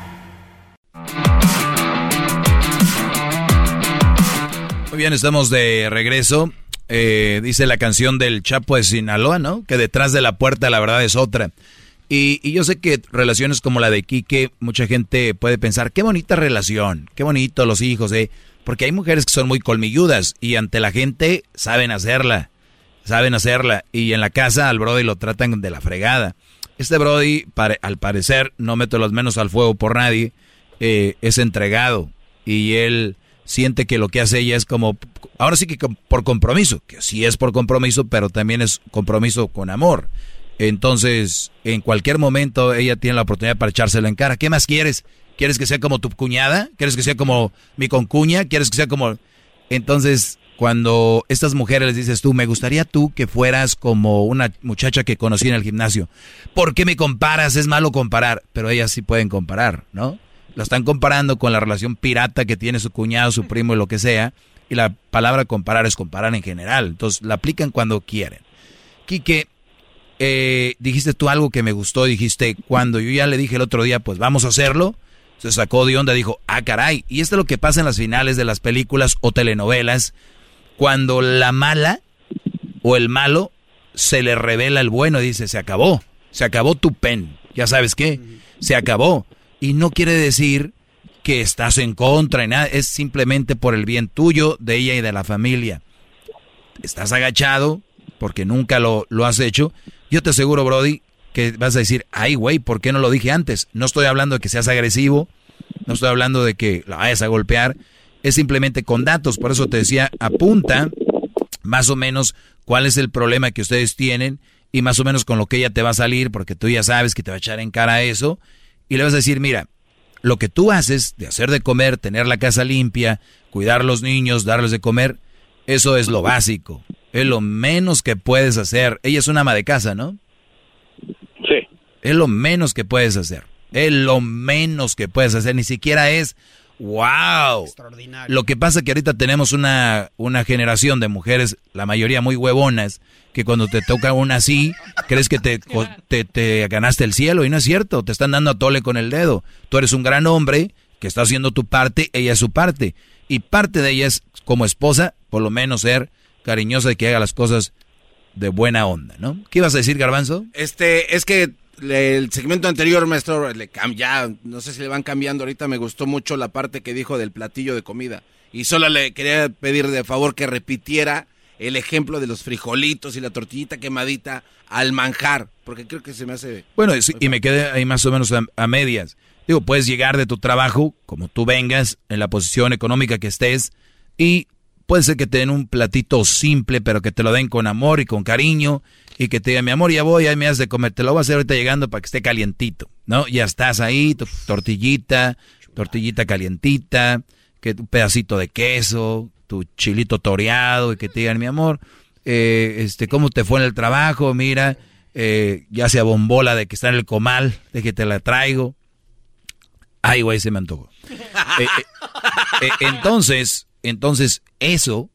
Muy bien, estamos de regreso. Eh, dice la canción del Chapo de Sinaloa, ¿no? Que detrás de la puerta la verdad es otra. Y, yo sé que relaciones como la de Quique, mucha gente puede pensar, qué bonita relación, qué bonito los hijos, ¿eh? Porque hay mujeres que son muy colmilludas y ante la gente saben hacerla, saben hacerla. Y en la casa al Brody lo tratan de la fregada. Este Brody, al parecer, no meto las manos al fuego por nadie, eh, es entregado. Y él siente que lo que hace ella es como, ahora sí que por compromiso, que sí es por compromiso, pero también es compromiso con amor. Entonces, en cualquier momento ella tiene la oportunidad para echárselo en cara. ¿Qué más quieres? ¿Quieres que sea como tu cuñada? ¿Quieres que sea como mi concuña? ¿Quieres que sea como...? Entonces, cuando estas mujeres les dices tú, me gustaría tú que fueras como una muchacha que conocí en el gimnasio. ¿Por qué me comparas? Es malo comparar. Pero ellas sí pueden comparar, ¿no? Lo están comparando con la relación pirata que tiene su cuñado, su primo y lo que sea. Y la palabra comparar es comparar en general. Entonces, la aplican cuando quieren. Quique, eh, dijiste tú algo que me gustó. Dijiste, cuando yo ya le dije el otro día, pues vamos a hacerlo se sacó de onda, dijo, ah, caray. Y esto es lo que pasa en las finales de las películas o telenovelas, cuando la mala o el malo se le revela el bueno dice, se acabó, se acabó tu pen. Ya sabes qué, se acabó. Y no quiere decir que estás en contra y nada, es simplemente por el bien tuyo, de ella y de la familia. Estás agachado porque nunca lo, lo has hecho. Yo te aseguro, Brody, que vas a decir, ay, güey, ¿por qué no lo dije antes? No estoy hablando de que seas agresivo, no estoy hablando de que la vayas a golpear, es simplemente con datos. Por eso te decía, apunta más o menos cuál es el problema que ustedes tienen y más o menos con lo que ella te va a salir, porque tú ya sabes que te va a echar en cara eso, y le vas a decir, mira, lo que tú haces de hacer de comer, tener la casa limpia, cuidar a los niños, darles de comer, eso es lo básico, es lo menos que puedes hacer. Ella es una ama de casa, ¿no? Es lo menos que puedes hacer. Es lo menos que puedes hacer. Ni siquiera es, wow. Extraordinario. Lo que pasa es que ahorita tenemos una, una generación de mujeres, la mayoría muy huevonas, que cuando te toca una así, crees que te, te, te, ganaste el cielo. Y no es cierto, te están dando a tole con el dedo. Tú eres un gran hombre que está haciendo tu parte, ella es su parte. Y parte de ella es, como esposa, por lo menos ser cariñosa y que haga las cosas de buena onda, ¿no? ¿Qué ibas a decir, Garbanzo? Este, es que el segmento anterior, maestro, le ya, no sé si le van cambiando ahorita, me gustó mucho la parte que dijo del platillo de comida. Y solo le quería pedir de favor que repitiera el ejemplo de los frijolitos y la tortillita quemadita al manjar, porque creo que se me hace... Bueno, y me quedé ahí más o menos a, medias. Digo, puedes llegar de tu trabajo, como tú vengas, en la posición económica que estés, y puede ser que te den un platito simple, pero que te lo den con amor y con cariño, y que te diga, mi amor, ya voy, ahí me has de comer, te lo voy a hacer ahorita llegando para que esté calientito, ¿no? Ya estás ahí, tu tortillita, tortillita calientita, que un pedacito de queso, tu chilito toreado, y que te digan, mi amor, eh, este, ¿cómo te fue en el trabajo? Mira, eh, ya sea bombola de que está en el comal, de que te la traigo. Ay, güey, se me antojó. Eh, entonces, entonces, eso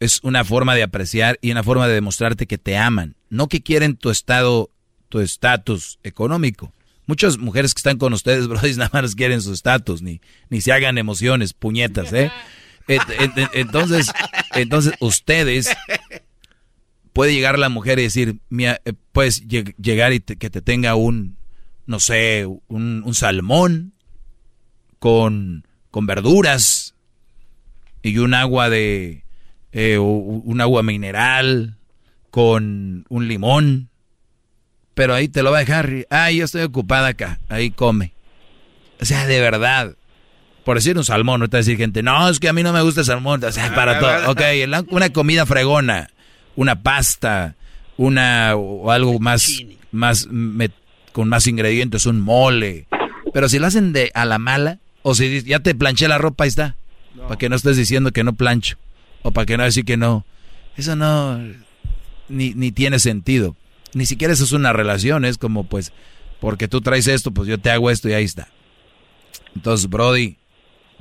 es una forma de apreciar y una forma de demostrarte que te aman, no que quieren tu estado, tu estatus económico. Muchas mujeres que están con ustedes, brodis, nada más quieren su estatus, ni, ni se hagan emociones, puñetas, ¿eh? Entonces, entonces ustedes puede llegar la mujer y decir, eh, puedes llegar y que te tenga un, no sé, un, salmón con, con verduras y un agua de, eh, un agua mineral con un limón. pero ahí te lo va a dejar. Ah, yo estoy ocupada acá, ahí come. O sea, de verdad. Por decir un salmón, no te decir gente, no, es que a mí no me gusta el salmón. O sea, para todo. Ok, una comida fregona, una pasta, una o algo más, más con más ingredientes, un mole. Pero si lo hacen de a la mala, o si ya te planché la ropa, ahí está. Para que no estés diciendo que no plancho. O para que no decir que no. Eso no, ni, ni tiene sentido. Ni siquiera eso es una relación, es como pues, porque tú traes esto, pues yo te hago esto y ahí está. Entonces, Brody,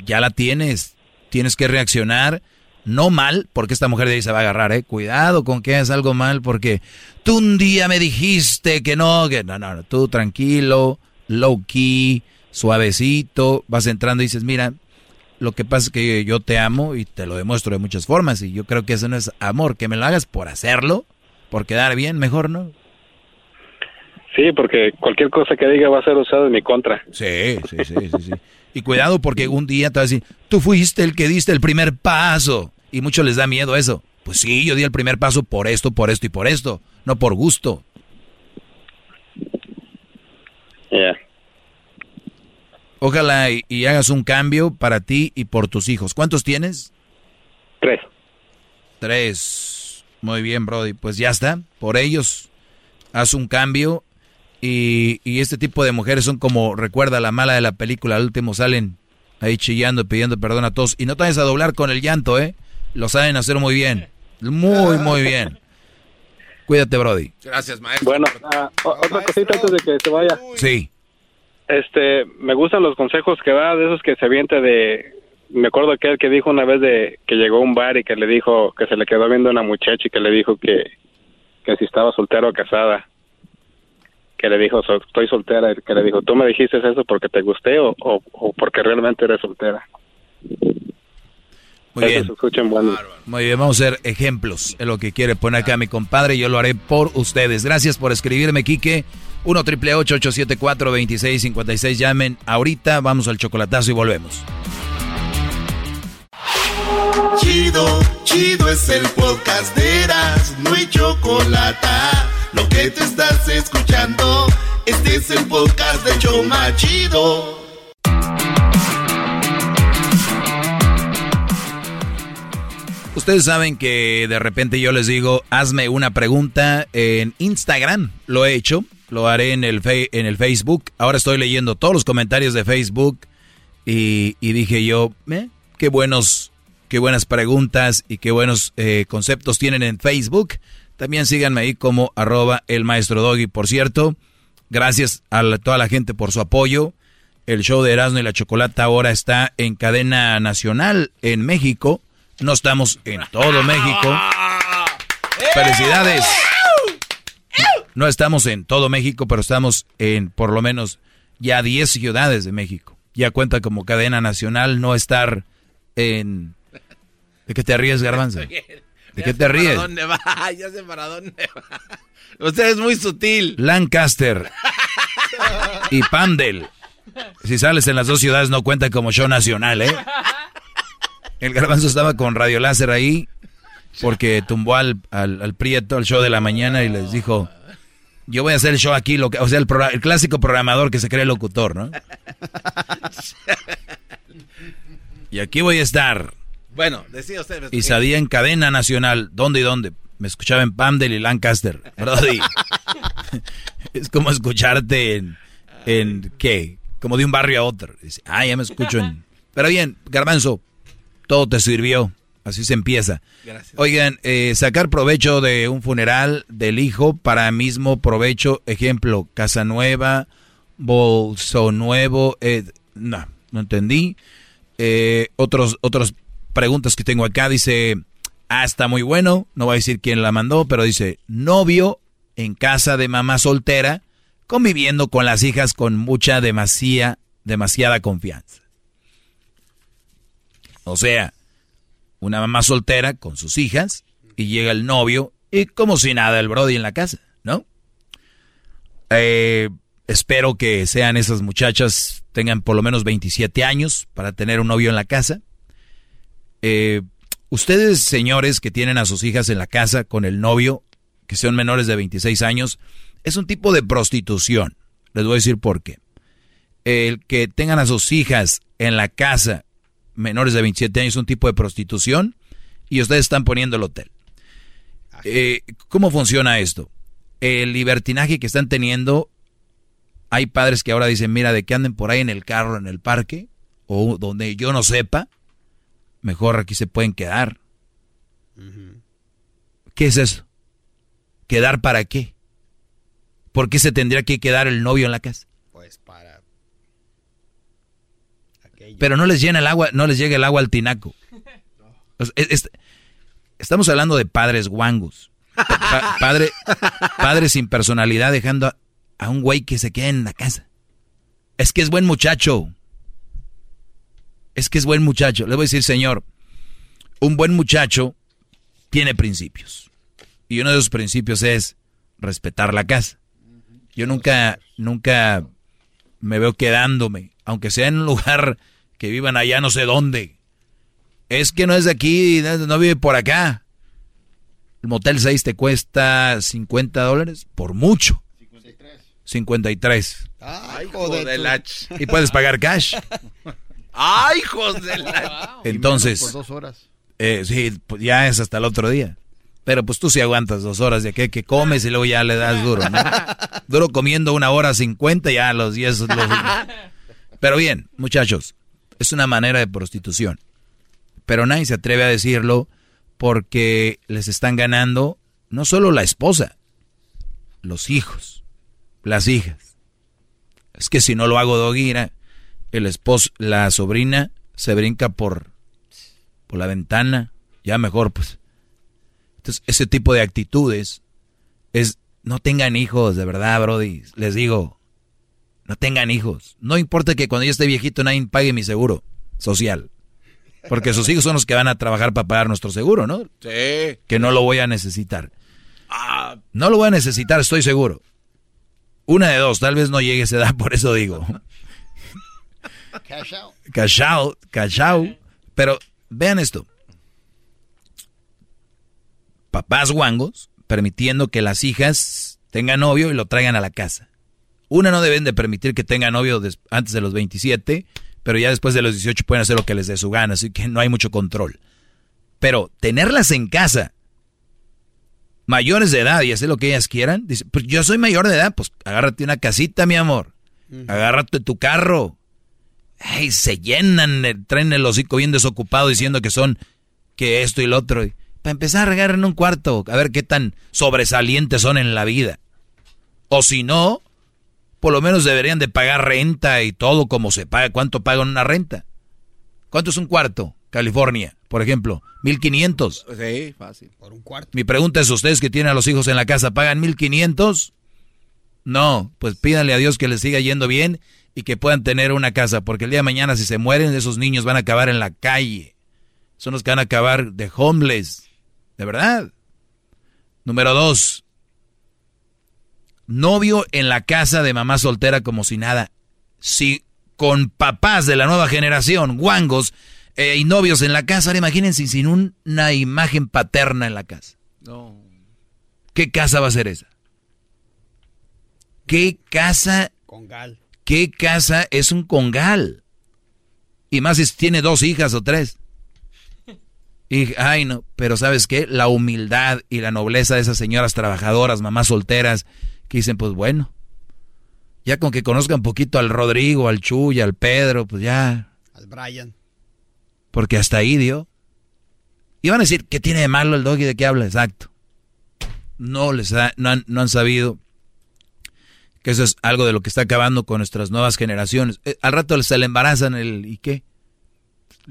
ya la tienes, tienes que reaccionar, no mal, porque esta mujer de ahí se va a agarrar, eh. Cuidado con que es algo mal, porque tú un día me dijiste que no, que no, no, no, tú tranquilo, low key, suavecito, vas entrando y dices, mira, lo que pasa es que yo te amo y te lo demuestro de muchas formas y yo creo que eso no es amor, que me lo hagas por hacerlo, por quedar bien, mejor no. Sí, porque cualquier cosa que diga va a ser usada en mi contra. Sí, sí, sí, sí, Y cuidado porque un día te vas a decir, tú fuiste el que diste el primer paso. Y muchos les da miedo eso. Pues sí, yo di el primer paso por esto, por esto y por esto, no por gusto. Ojalá y, hagas un cambio para ti y por tus hijos. ¿Cuántos tienes? Tres. Tres. Muy bien, Brody. Pues ya está. Por ellos, haz un cambio y, este tipo de mujeres son como, recuerda la mala de la película, al último salen ahí chillando, pidiendo perdón a todos. Y no te vayas a doblar con el llanto, ¿eh? Lo saben hacer muy bien. Muy, muy bien. Cuídate, Brody. Gracias, maestro. Bueno, ah, otra cosita antes de que se vaya. Sí. Este, me gustan los consejos que da de esos que se avienta de... Me acuerdo aquel que dijo una vez de que llegó a un bar y que le dijo que se le quedó viendo una muchacha y que le dijo que, que si estaba soltero o casada que le dijo, estoy soltera, que le dijo, tú me dijiste eso porque te gusté o, o, porque realmente eres soltera. Muy bien. Muy bien, vamos a hacer ejemplos. Es lo que quiere poner acá mi compadre. Yo lo haré por ustedes. Gracias por escribirme, Quique. 1 triple 874 2656 Llamen ahorita. Vamos al chocolatazo y volvemos. Chido, chido es el podcast de Eras. No hay chocolate lo que te estás escuchando, este es el podcast de Choma Chido. Ustedes saben que de repente yo les digo, hazme una pregunta en Instagram. Lo he hecho, lo haré en el, en el Facebook. Ahora estoy leyendo todos los comentarios de Facebook y, dije yo, eh, qué buenos, qué buenas preguntas y qué buenos eh, conceptos tienen en Facebook. También síganme ahí como arroba el maestro Doggy. Por cierto, gracias a toda la gente por su apoyo. El show de Erasmo y la Chocolata ahora está en cadena nacional en México. No estamos en todo México. Felicidades. No estamos en todo México, pero estamos en por lo menos ya 10 ciudades de México. Ya cuenta como cadena nacional no estar en... ¿De qué te ríes, Garbanzo? ¿De qué te ríes? ¿Para dónde va? Ya sé para dónde va. Usted es muy sutil. Lancaster y Pandel. Si sales en las dos ciudades no cuenta como show nacional, ¿eh? El garbanzo estaba con Radio Láser ahí porque tumbó al, al, Prieto, al show de la mañana y les dijo, yo voy a hacer el show aquí, lo que, o sea, el, el clásico programador que se cree locutor, ¿no? y aquí voy a estar. Bueno, decía usted. Y salía en cadena nacional. ¿Dónde y dónde? Me escuchaba en Pamdel y Lancaster. Brody. es como escucharte en, en, ¿qué? Como de un barrio a otro. Dice, ah, ya me escucho en... Pero bien, Garbanzo, todo te sirvió. Así se empieza. Gracias. Oigan, eh, sacar provecho de un funeral del hijo para mismo provecho. Ejemplo, casa nueva, bolso nuevo. Eh, no, no entendí. Eh, otros, otros preguntas que tengo acá. Dice, ah, está muy bueno. No voy a decir quién la mandó, pero dice, novio en casa de mamá soltera, conviviendo con las hijas con mucha demasía, demasiada confianza. O sea, una mamá soltera con sus hijas y llega el novio y como si nada el Brody en la casa, ¿no? Eh, espero que sean esas muchachas, tengan por lo menos 27 años para tener un novio en la casa. Eh, ustedes, señores, que tienen a sus hijas en la casa con el novio, que son menores de 26 años, Es un tipo de prostitución. Les voy a decir por qué. El que tengan a sus hijas en la casa menores de 27 años es un tipo de prostitución y ustedes están poniendo el hotel. Eh, ¿Cómo funciona esto? El libertinaje que están teniendo, hay padres que ahora dicen, mira, de que anden por ahí en el carro, en el parque, o donde yo no sepa, mejor aquí se pueden quedar. ¿Qué es eso? ¿Quedar para qué? ¿Por qué se tendría que quedar el novio en la casa? Pues para. Pero no les llena el agua, no les llega el agua al tinaco. estamos hablando de padres guangos. padre, padre sin personalidad dejando a, a un güey que se quede en la casa. Es que es buen muchacho. Es que es buen muchacho. Le voy a decir, señor, un buen muchacho tiene principios. Y uno de esos principios es respetar la casa. Yo nunca, nunca me veo quedándome, aunque sea en un lugar que vivan allá no sé dónde. Es que no es de aquí, no vive por acá. El Motel 6 te cuesta 50 dólares por mucho. 53. 53. Ay, joder. Y puedes pagar cash. Ay, hijos de la... Entonces... Por dos horas. Eh, sí, pues ya es hasta el otro día. Pero pues tú sí aguantas dos horas de que, que comes y luego ya le das duro, ¿no? Duro comiendo una hora cincuenta, ya a los diez... Los... Pero bien, muchachos, es una manera de prostitución. Pero nadie se atreve a decirlo porque les están ganando no solo la esposa, los hijos, las hijas. Es que si no lo hago doguira, el esposo, la sobrina se brinca por, por la ventana, ya mejor pues. Entonces, ese tipo de actitudes es, no tengan hijos, de verdad, Brody, les digo, no tengan hijos. No importa que cuando yo esté viejito nadie pague mi seguro social. Porque sus hijos son los que van a trabajar para pagar nuestro seguro, ¿no? Sí. Que no lo voy a necesitar. Ah. No lo voy a necesitar, estoy seguro. Una de dos, tal vez no llegue a esa edad, por eso digo. Cash out. Cash out, cash out. Pero vean esto. Papás guangos permitiendo que las hijas tengan novio y lo traigan a la casa. Una no deben de permitir que tenga novio antes de los 27 pero ya después de los 18 pueden hacer lo que les dé su gana, así que no hay mucho control. Pero tenerlas en casa, mayores de edad y hacer lo que ellas quieran, dice, pues yo soy mayor de edad, pues agárrate una casita, mi amor, agárrate tu carro. Ay, se llenan, eh, traen el hocico bien desocupado diciendo que son, que esto y lo otro. para empezar a regar en un cuarto, a ver qué tan sobresalientes son en la vida. O si no, por lo menos deberían de pagar renta y todo como se paga. ¿Cuánto pagan una renta? ¿Cuánto es un cuarto? California, por ejemplo, 1500. Sí, fácil. Por un cuarto. Mi pregunta es, ¿ustedes que tienen a los hijos en la casa pagan 1500? No, pues pídanle a Dios que les siga yendo bien y que puedan tener una casa, porque el día de mañana si se mueren esos niños van a acabar en la calle. Son los que van a acabar de homeless. De verdad. Número dos, novio en la casa de mamá soltera como si nada. Si con papás de la nueva generación, guangos, eh, y novios en la casa, ahora imagínense sin una imagen paterna en la casa. No. ¿Qué casa va a ser esa? ¿Qué casa? Congal. ¿Qué casa es un congal? Y más si tiene dos hijas o tres. Y, ay, no, pero ¿sabes qué? La humildad y la nobleza de esas señoras trabajadoras, mamás solteras, que dicen, pues bueno, ya con que conozcan un poquito al Rodrigo, al Chuy, al Pedro, pues ya. Al Brian. Porque hasta ahí dio. Y van a decir, ¿qué tiene de malo el doggy de qué habla? Exacto. No, les no, han, sabido que eso es algo de lo que está acabando con nuestras nuevas generaciones. Eh, al rato se le embarazan el ¿y qué?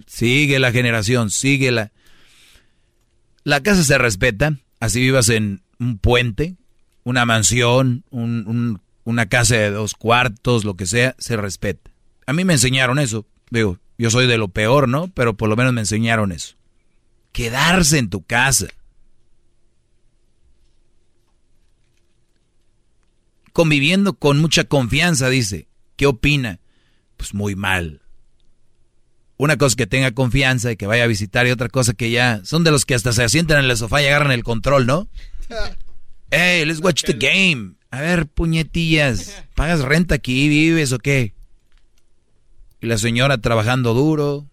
Sigue la generación, sigue la... La casa se respeta, así vivas en un puente, una mansión, una casa de dos cuartos, lo que sea, se respeta. A mí me enseñaron eso. Digo, yo soy de lo peor, ¿no? Pero por lo menos me enseñaron eso. Quedarse en tu casa. Conviviendo con mucha confianza, dice. ¿Qué opina? Pues muy mal. Una cosa que tenga confianza y que vaya a visitar y otra cosa que ya... Son de los que hasta se asientan en el sofá y agarran el control, ¿no? Hey, let's watch the game. A ver, puñetillas, ¿pagas renta aquí, vives o qué? Y la señora trabajando duro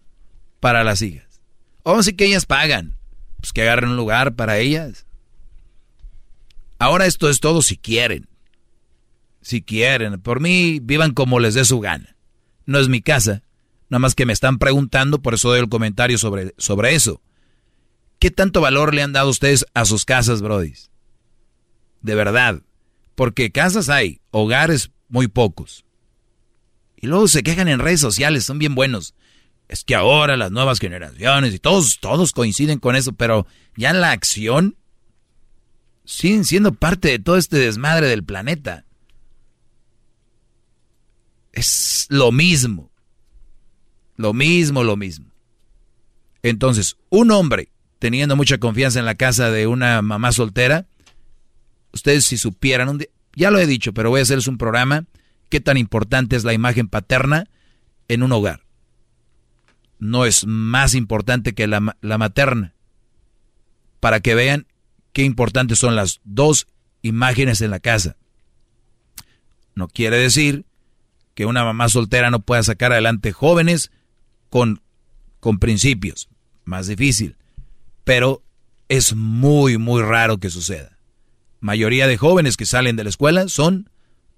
para las hijas. O sí que ellas pagan. Pues que agarren un lugar para ellas. Ahora esto es todo si quieren. Si quieren. Por mí, vivan como les dé su gana. No es mi casa. Nada más que me están preguntando, por eso doy el comentario sobre, sobre eso. ¿Qué tanto valor le han dado ustedes a sus casas, Brody? De verdad. Porque casas hay, hogares muy pocos. Y luego se quejan en redes sociales, son bien buenos. Es que ahora las nuevas generaciones y todos, todos coinciden con eso, pero ya en la acción siguen siendo parte de todo este desmadre del planeta. Es lo mismo. Lo mismo, lo mismo. Entonces, un hombre teniendo mucha confianza en la casa de una mamá soltera, ustedes si supieran, un ya lo he dicho, pero voy a hacerles un programa, qué tan importante es la imagen paterna en un hogar. No es más importante que la, la materna. Para que vean qué importantes son las dos imágenes en la casa. No quiere decir que una mamá soltera no pueda sacar adelante jóvenes con, con principios. Más difícil. Pero es muy, muy raro que suceda. Mayoría de jóvenes que salen de la escuela son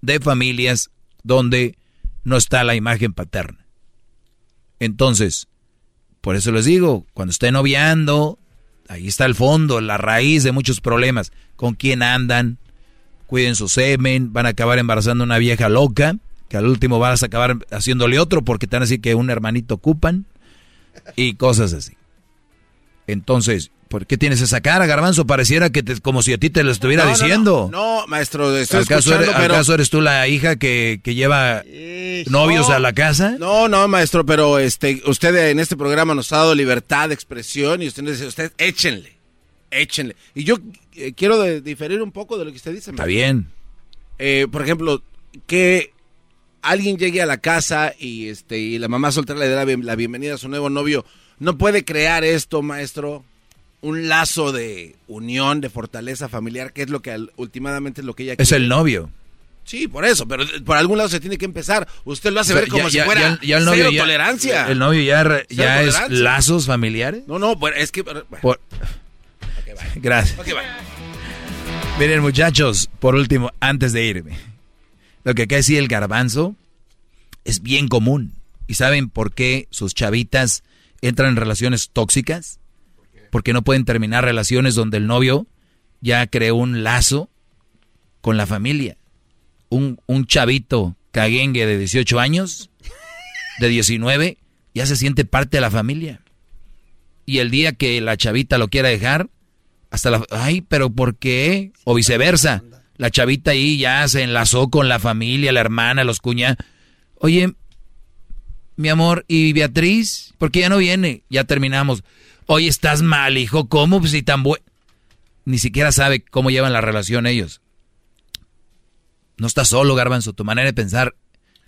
de familias donde no está la imagen paterna. Entonces, por eso les digo, cuando estén noviando, ahí está el fondo, la raíz de muchos problemas. ¿Con quién andan? Cuiden su semen, van a acabar embarazando a una vieja loca que al último vas a acabar haciéndole otro porque te van a decir que un hermanito ocupan y cosas así. Entonces, ¿por qué tienes esa cara, Garbanzo? Pareciera que te, como si a ti te lo estuviera diciendo. No, maestro, estoy ¿Acaso, eres, pero... ¿Acaso eres tú la hija que, que lleva novios a la casa? No, no, maestro, pero este, usted en este programa nos ha dado libertad de expresión y usted dice, usted échenle, échenle. Y yo eh, quiero de, diferir un poco de lo que usted dice. Está bien. Eh, por ejemplo, que alguien llegue a la casa y este y la mamá soltera le da la bienvenida a su nuevo novio, no puede crear esto, maestro, un lazo de unión, de fortaleza familiar, que es lo que últimamente es lo que ella Es el novio. Sí, por eso, pero por algún lado se tiene que empezar. Usted lo hace ver como si fuera ya, el novio tolerancia. ¿El novio ya, ya es lazos familiares? No, no, es que... Gracias. Miren, muchachos, por último, antes de irme. Lo que acá decía el garbanzo es bien común. ¿Y saben por qué sus chavitas entran en relaciones tóxicas? Porque no pueden terminar relaciones donde el novio ya creó un lazo con la familia. Un, un chavito caguengue de 18 años, de 19, ya se siente parte de la familia. Y el día que la chavita lo quiera dejar, hasta la... Ay, pero ¿por qué? O viceversa la chavita ahí ya se enlazó con la familia, la hermana, los cuñados. Oye, mi amor, ¿y Beatriz? ¿Por qué ya no viene? Ya terminamos. Oye, estás mal, hijo. ¿Cómo? Pues si tan bueno. Ni siquiera sabe cómo llevan la relación ellos. No estás solo, Garbanzo. Tu manera de pensar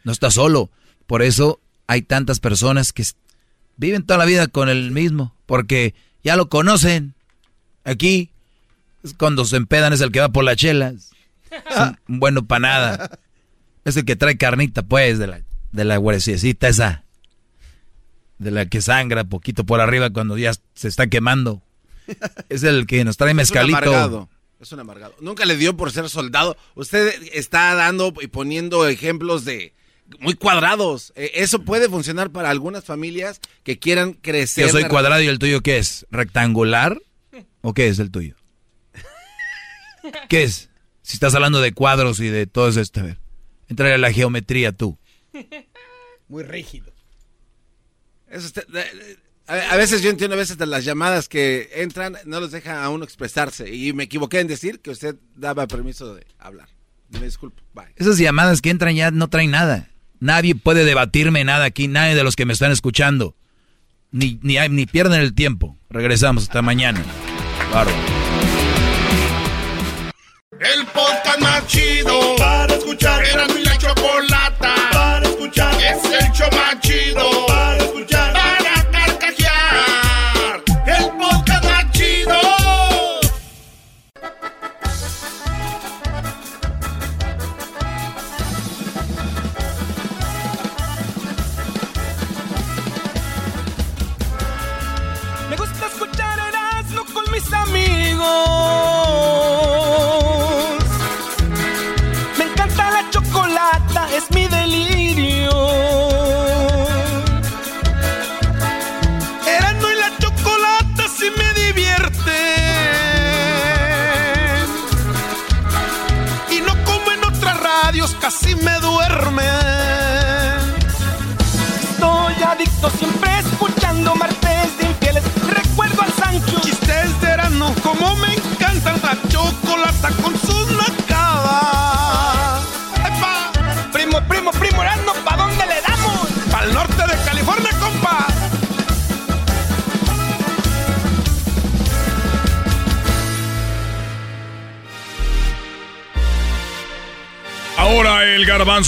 no está solo. Por eso hay tantas personas que viven toda la vida con el mismo. Porque ya lo conocen. Aquí. Es cuando se empedan es el que va por las chelas. Un, bueno para nada. Es el que trae carnita, pues, de la, de la huereciecita esa. De la que sangra poquito por arriba cuando ya se está quemando. Es el que nos trae mezcalito. Es un amargado. Es un amargado. Nunca le dio por ser soldado. Usted está dando y poniendo ejemplos de muy cuadrados. E, eso puede funcionar para algunas familias que quieran crecer. Yo soy cuadrado y el tuyo qué es? ¿Rectangular? ¿O qué es el tuyo? ¿Qué es? Si estás hablando de cuadros y de todo esto, a ver. Entra a la geometría tú. Muy rígido. a veces yo entiendo a veces de las llamadas que entran no los deja a uno expresarse y me equivoqué en decir que usted daba permiso de hablar. Me disculpo. Esas llamadas que entran ya no traen nada. Nadie puede debatirme nada aquí, nadie de los que me están escuchando. Ni, ni, ni pierden el tiempo. Regresamos hasta mañana. Bárbaro. El podcast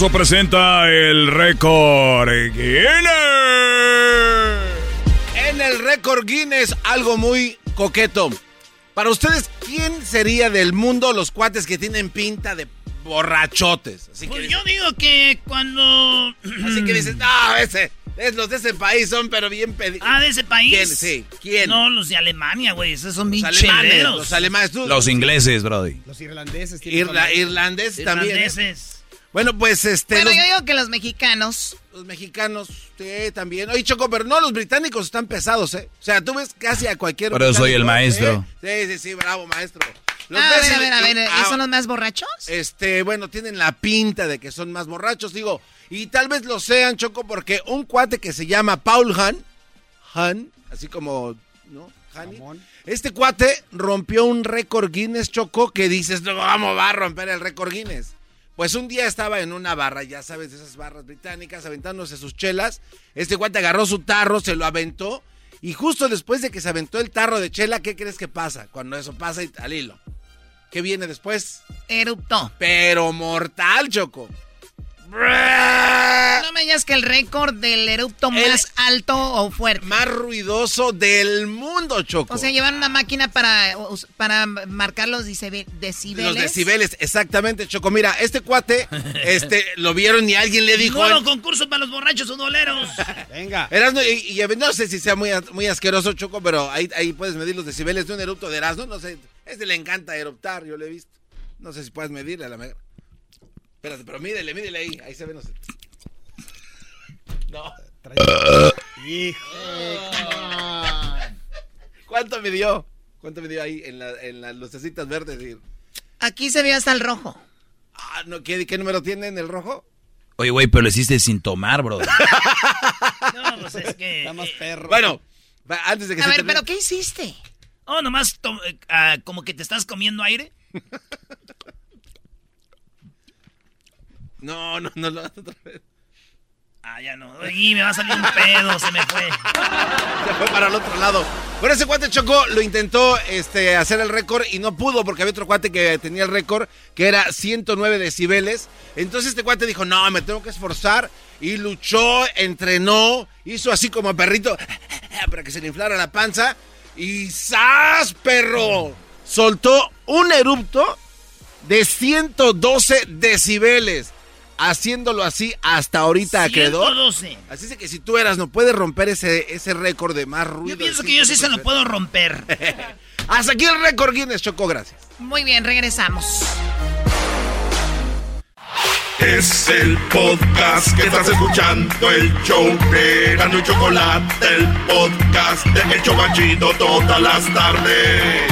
garbanzo presenta el récord Guinness. En el récord Guinness, algo muy coqueto. Para ustedes, ¿quién sería del mundo los cuates que tienen pinta de borrachotes? Así Pues que yo digo que cuando... Así que dices, no, ese, es los de ese país son, pero bien pedidos. Ah, ¿de ese país? ¿Quién? Sí, ¿quién? No, los de Alemania, güey. Esos son bien Los alemanes, cheleros. los alemanes. tú- Los ingleses, Brody. Los irlandeses. Irla- irlandeses también. ¿eh? Irlandeses. Bueno, pues este. Bueno, los, yo digo que los mexicanos. los mexicanos, sí, también. Oye, Choco, pero no, los británicos están pesados, ¿eh? O sea, tú ves casi a cualquier. Por eso soy el maestro. ¿eh? Sí, sí, sí, bravo, maestro. Los Ah, a ver, a ver, a ver. y- ¿Y ah, son los más borrachos? Este, bueno, tienen la pinta de que son más borrachos, digo. Y tal vez lo sean, Choco, porque un cuate que se llama Paul Han, Han, así como, ¿no? Hani. Este cuate rompió un récord Guinness, Choco, que dices, no, vamos, va a romper el récord Guinness. Pues un día estaba en una barra, ya sabes, de esas barras británicas, aventándose sus chelas. Este cuate agarró su tarro, se lo aventó. Y justo después de que se aventó el tarro de chela, ¿qué crees que pasa? Cuando eso pasa y al hilo. ¿Qué viene después? Eruptó. Pero mortal, Choco. No me digas que el récord del erupto más alto o fuerte. Más ruidoso del mundo, Choco. O sea, llevan una máquina para, para marcar los decibel- decibeles. Los decibeles, exactamente, Choco. Mira, este cuate, este, lo vieron y alguien le dijo. Nuevo concurso para los borrachos udoleros. Venga. Erasno, y, y no sé si sea muy, muy asqueroso, Choco, pero ahí, ahí puedes medir los decibeles de un erupto de Erasno. No sé, este le encanta eruptar, yo lo he visto. No sé si puedes medirle a la mega. Espérate, pero mídele, mídele ahí. Ahí se ve, no sé. No. ¿Cuánto midió? ¿Cuánto midió ahí en, la- en las lucecitas verdes? Y- Aquí se vio hasta el rojo. Ah, no, ¿qué, ¿Qué número tiene en el rojo? Oye, güey, pero lo hiciste sin tomar, bro. No, pues es que... Está más perro. Bueno, antes de que A se ver, termine- ¿pero qué hiciste? Oh, nomás to- eh, ah, como que te estás comiendo aire. No, no, no, no. otra vez. Ah, ya no. Y me va a salir un pedo, se me fue. Se fue para el otro lado. Pero ese cuate Choco lo intentó este, hacer el récord y no pudo porque había otro cuate que tenía el récord que era 109 decibeles. Entonces este cuate dijo, no, me tengo que esforzar. Y luchó, entrenó, hizo así como perrito para que se le inflara la panza. Y ¡zas, perro! Soltó un erupto de 112 decibeles. Haciéndolo así hasta ahorita acreedor. 112. Así es que si tú eras, no puedes romper ese, ese récord de más ruido. Yo pienso que yo sí se lo 112. puedo romper. Hasta aquí el récord Guinness, Choco, gracias. Muy bien, regresamos. Es el podcast que estás escuchando, el show de Erasmo y Chocolate, el podcast de El Chobachito todas las tardes.